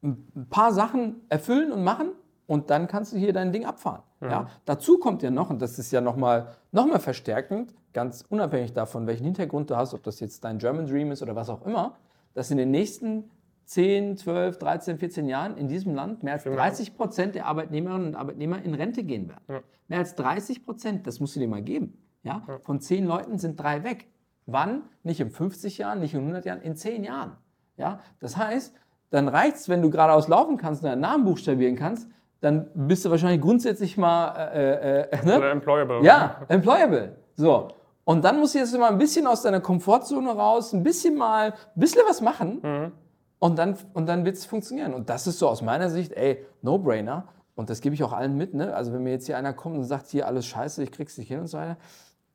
Speaker 3: ein paar Sachen erfüllen und machen und dann kannst du hier dein Ding abfahren. Ja. Dazu kommt ja noch, und das ist ja nochmal noch mal verstärkend, ganz unabhängig davon, welchen Hintergrund du hast, ob das jetzt dein German Dream ist oder was auch immer, dass in den nächsten 10, 12, 13, 14 Jahren in diesem Land mehr als 30 Prozent der Arbeitnehmerinnen und Arbeitnehmer in Rente gehen werden. Mehr als 30 Prozent, das musst du dir mal geben. Ja? Von 10 Leuten sind drei weg. Wann? Nicht in 50 Jahren, nicht in 100 Jahren, in 10 Jahren. Ja? Das heißt, dann reicht es, wenn du geradeaus laufen kannst und deinen Namen buchstabieren kannst, dann bist du wahrscheinlich grundsätzlich mal äh, äh, ne?
Speaker 2: Oder employable.
Speaker 3: Ja, employable. So. Und dann musst du jetzt mal ein bisschen aus deiner Komfortzone raus, ein bisschen mal, ein bisschen was machen und dann, und dann wird es funktionieren. Und das ist so aus meiner Sicht, ey, No-Brainer. Und das gebe ich auch allen mit, ne? Also wenn mir jetzt hier einer kommt und sagt, hier alles scheiße, ich krieg's nicht hin und so weiter.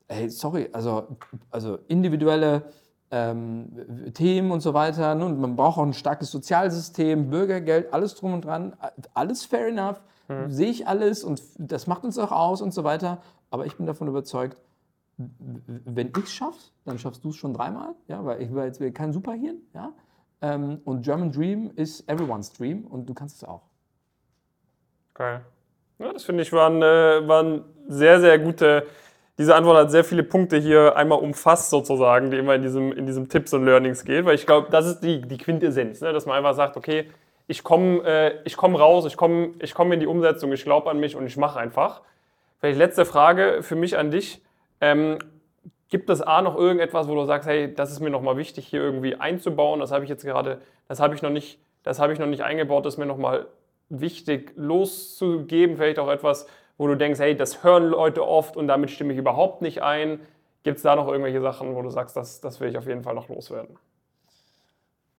Speaker 3: Ey, sorry, also, also individuelle ähm, Themen und so weiter. Ne? Und man braucht auch ein starkes Sozialsystem, Bürgergeld, alles drum und dran. Alles fair enough. Sehe ich alles und das macht uns auch aus und so weiter. Aber ich bin davon überzeugt, wenn ich es schaffe, dann schaffst du es schon dreimal, ja, weil ich war jetzt kein Superhirn, ja. Ähm, und German Dream ist everyone's Dream und du kannst es auch.
Speaker 2: Geil. Ja, das finde ich waren, äh, waren sehr, sehr gute. Diese Antwort hat sehr viele Punkte hier einmal umfasst, sozusagen, die immer in diesem, in diesem Tipps und Learnings geht. Weil ich glaube, das ist die, die Quintessenz, ne? dass man einfach sagt, okay, ich komme äh, komm raus, ich komme ich komm in die Umsetzung, ich glaube an mich und ich mache einfach. Vielleicht letzte Frage für mich an dich. Ähm, gibt es A noch irgendetwas, wo du sagst, hey, das ist mir nochmal wichtig, hier irgendwie einzubauen? Das habe ich jetzt gerade, das habe ich noch nicht, das habe ich noch nicht eingebaut, das ist mir nochmal wichtig loszugeben. Vielleicht auch etwas, wo du denkst, hey, das hören Leute oft und damit stimme ich überhaupt nicht ein. Gibt es da noch irgendwelche Sachen, wo du sagst, das, das will ich auf jeden Fall noch loswerden?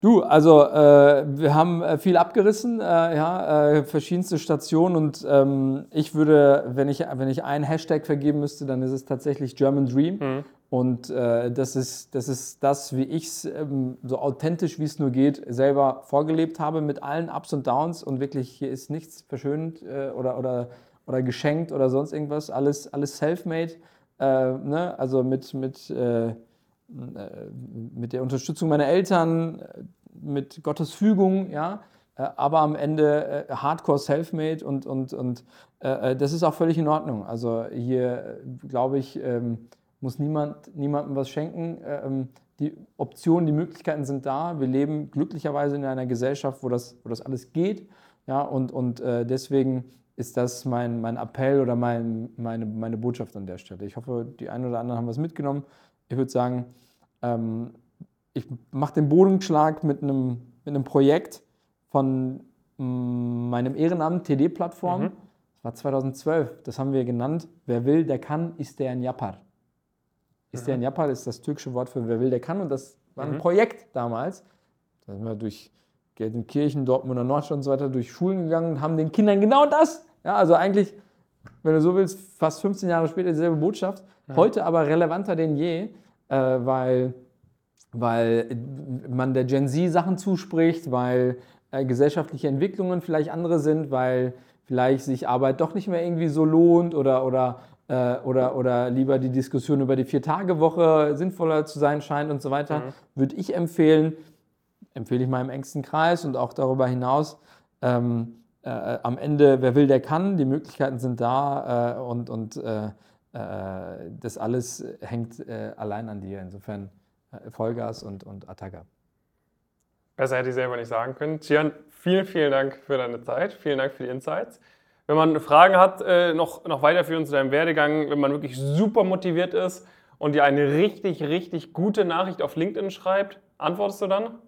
Speaker 3: Du, also äh, wir haben äh, viel abgerissen, äh, ja, äh, verschiedenste Stationen und ähm, ich würde, wenn ich, wenn ich einen Hashtag vergeben müsste, dann ist es tatsächlich German Dream. Und äh, das, ist, das ist das, wie ich es ähm, so authentisch wie es nur geht, selber vorgelebt habe mit allen Ups und Downs und wirklich hier ist nichts verschönt äh, oder, oder, oder geschenkt oder sonst irgendwas, alles, alles self-made. Ne? Also mit, mit äh, mit der Unterstützung meiner Eltern, äh, mit Gottes Fügung, ja, äh, aber am Ende äh, Hardcore Selfmade und, und, und äh, das ist auch völlig in Ordnung. Also hier, äh, glaube ich, ähm, muss niemand niemandem was schenken. Ähm, die Optionen, die Möglichkeiten sind da. Wir leben glücklicherweise in einer Gesellschaft, wo das, wo das alles geht. Ja, und, und äh, deswegen ist das mein, mein Appell oder mein, meine, meine Botschaft an der Stelle. Ich hoffe, die einen oder anderen haben was mitgenommen. Ich würde sagen, ähm, ich mache den Bodenschlag mit einem, mit einem Projekt von mm, meinem Ehrenamt, TD-Plattform. Das war 2012, das haben wir genannt. Wer will, der kann, ist der ein Japar. Ist der ein Japar ist das türkische Wort für wer will, der kann. Und das war ein Projekt damals. Da sind wir durch Gelsenkirchen, Dortmunder Nordstadt und so weiter durch Schulen gegangen und haben den Kindern genau das. Ja, also eigentlich, wenn du so willst, fast 15 Jahre später dieselbe Botschaft. Heute aber relevanter denn je, äh, weil, weil man der Gen Z Sachen zuspricht, weil äh, gesellschaftliche Entwicklungen vielleicht andere sind, weil vielleicht sich Arbeit doch nicht mehr irgendwie so lohnt oder, oder, äh, oder, oder lieber die Diskussion über die Vier-Tage-Woche sinnvoller zu sein scheint und so weiter, würde ich empfehlen, empfehle ich meinem engsten Kreis und auch darüber hinaus. Ähm, äh, am Ende, wer will, der kann. Die Möglichkeiten sind da äh, und, und äh, das alles hängt äh, allein an dir. Insofern äh, Vollgas und, und Attacke.
Speaker 2: Besser hätte ich selber nicht sagen können. Gian, vielen, vielen Dank für deine Zeit. Vielen Dank für die Insights. Wenn man Fragen hat, äh, noch, noch weiterführend zu deinem Werdegang, wenn man wirklich super motiviert ist und dir eine richtig, richtig gute Nachricht auf LinkedIn schreibt, antwortest du dann?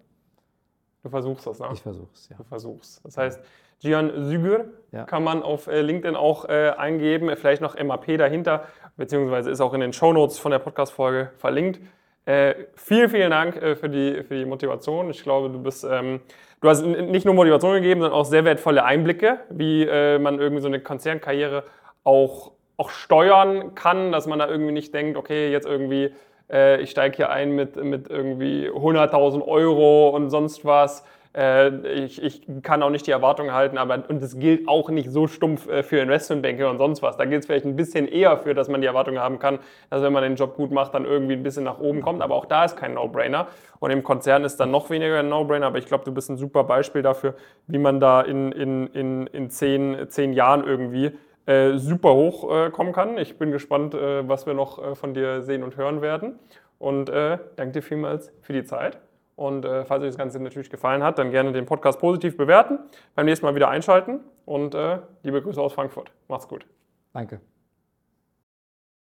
Speaker 2: Du versuchst das, ne?
Speaker 3: Ich versuch's, ja.
Speaker 2: Du versuchst. Das heißt, Gian Süger
Speaker 3: Ja.
Speaker 2: kann man auf äh, LinkedIn auch äh, eingeben, vielleicht noch MAP dahinter, beziehungsweise ist auch in den Shownotes von der Podcast-Folge verlinkt. Äh, vielen, vielen Dank äh, für, die, für die Motivation. Ich glaube, du bist, ähm, du hast nicht nur Motivation gegeben, sondern auch sehr wertvolle Einblicke, wie äh, man irgendwie so eine Konzernkarriere auch, auch steuern kann, dass man da irgendwie nicht denkt, okay, jetzt irgendwie, äh, ich steige hier ein mit, mit irgendwie 100.000 Euro und sonst was. Äh, ich, ich kann auch nicht die Erwartungen halten, aber und das gilt auch nicht so stumpf äh, für Investmentbanker und sonst was. Da gilt es vielleicht ein bisschen eher für, dass man die Erwartungen haben kann, dass wenn man den Job gut macht, dann irgendwie ein bisschen nach oben kommt. Aber auch da ist kein No-Brainer. Und im Konzern ist dann noch weniger ein No-Brainer. Aber ich glaube, du bist ein super Beispiel dafür, wie man da in, in, in, in zehn, zehn Jahren irgendwie äh, super hoch äh, kommen kann. Ich bin gespannt, äh, was wir noch äh, von dir sehen und hören werden. Und danke dir vielmals für die Zeit. Und äh, falls euch das Ganze natürlich gefallen hat, dann gerne den Podcast positiv bewerten, beim nächsten Mal wieder einschalten und äh, liebe Grüße aus Frankfurt. Macht's gut.
Speaker 3: Danke.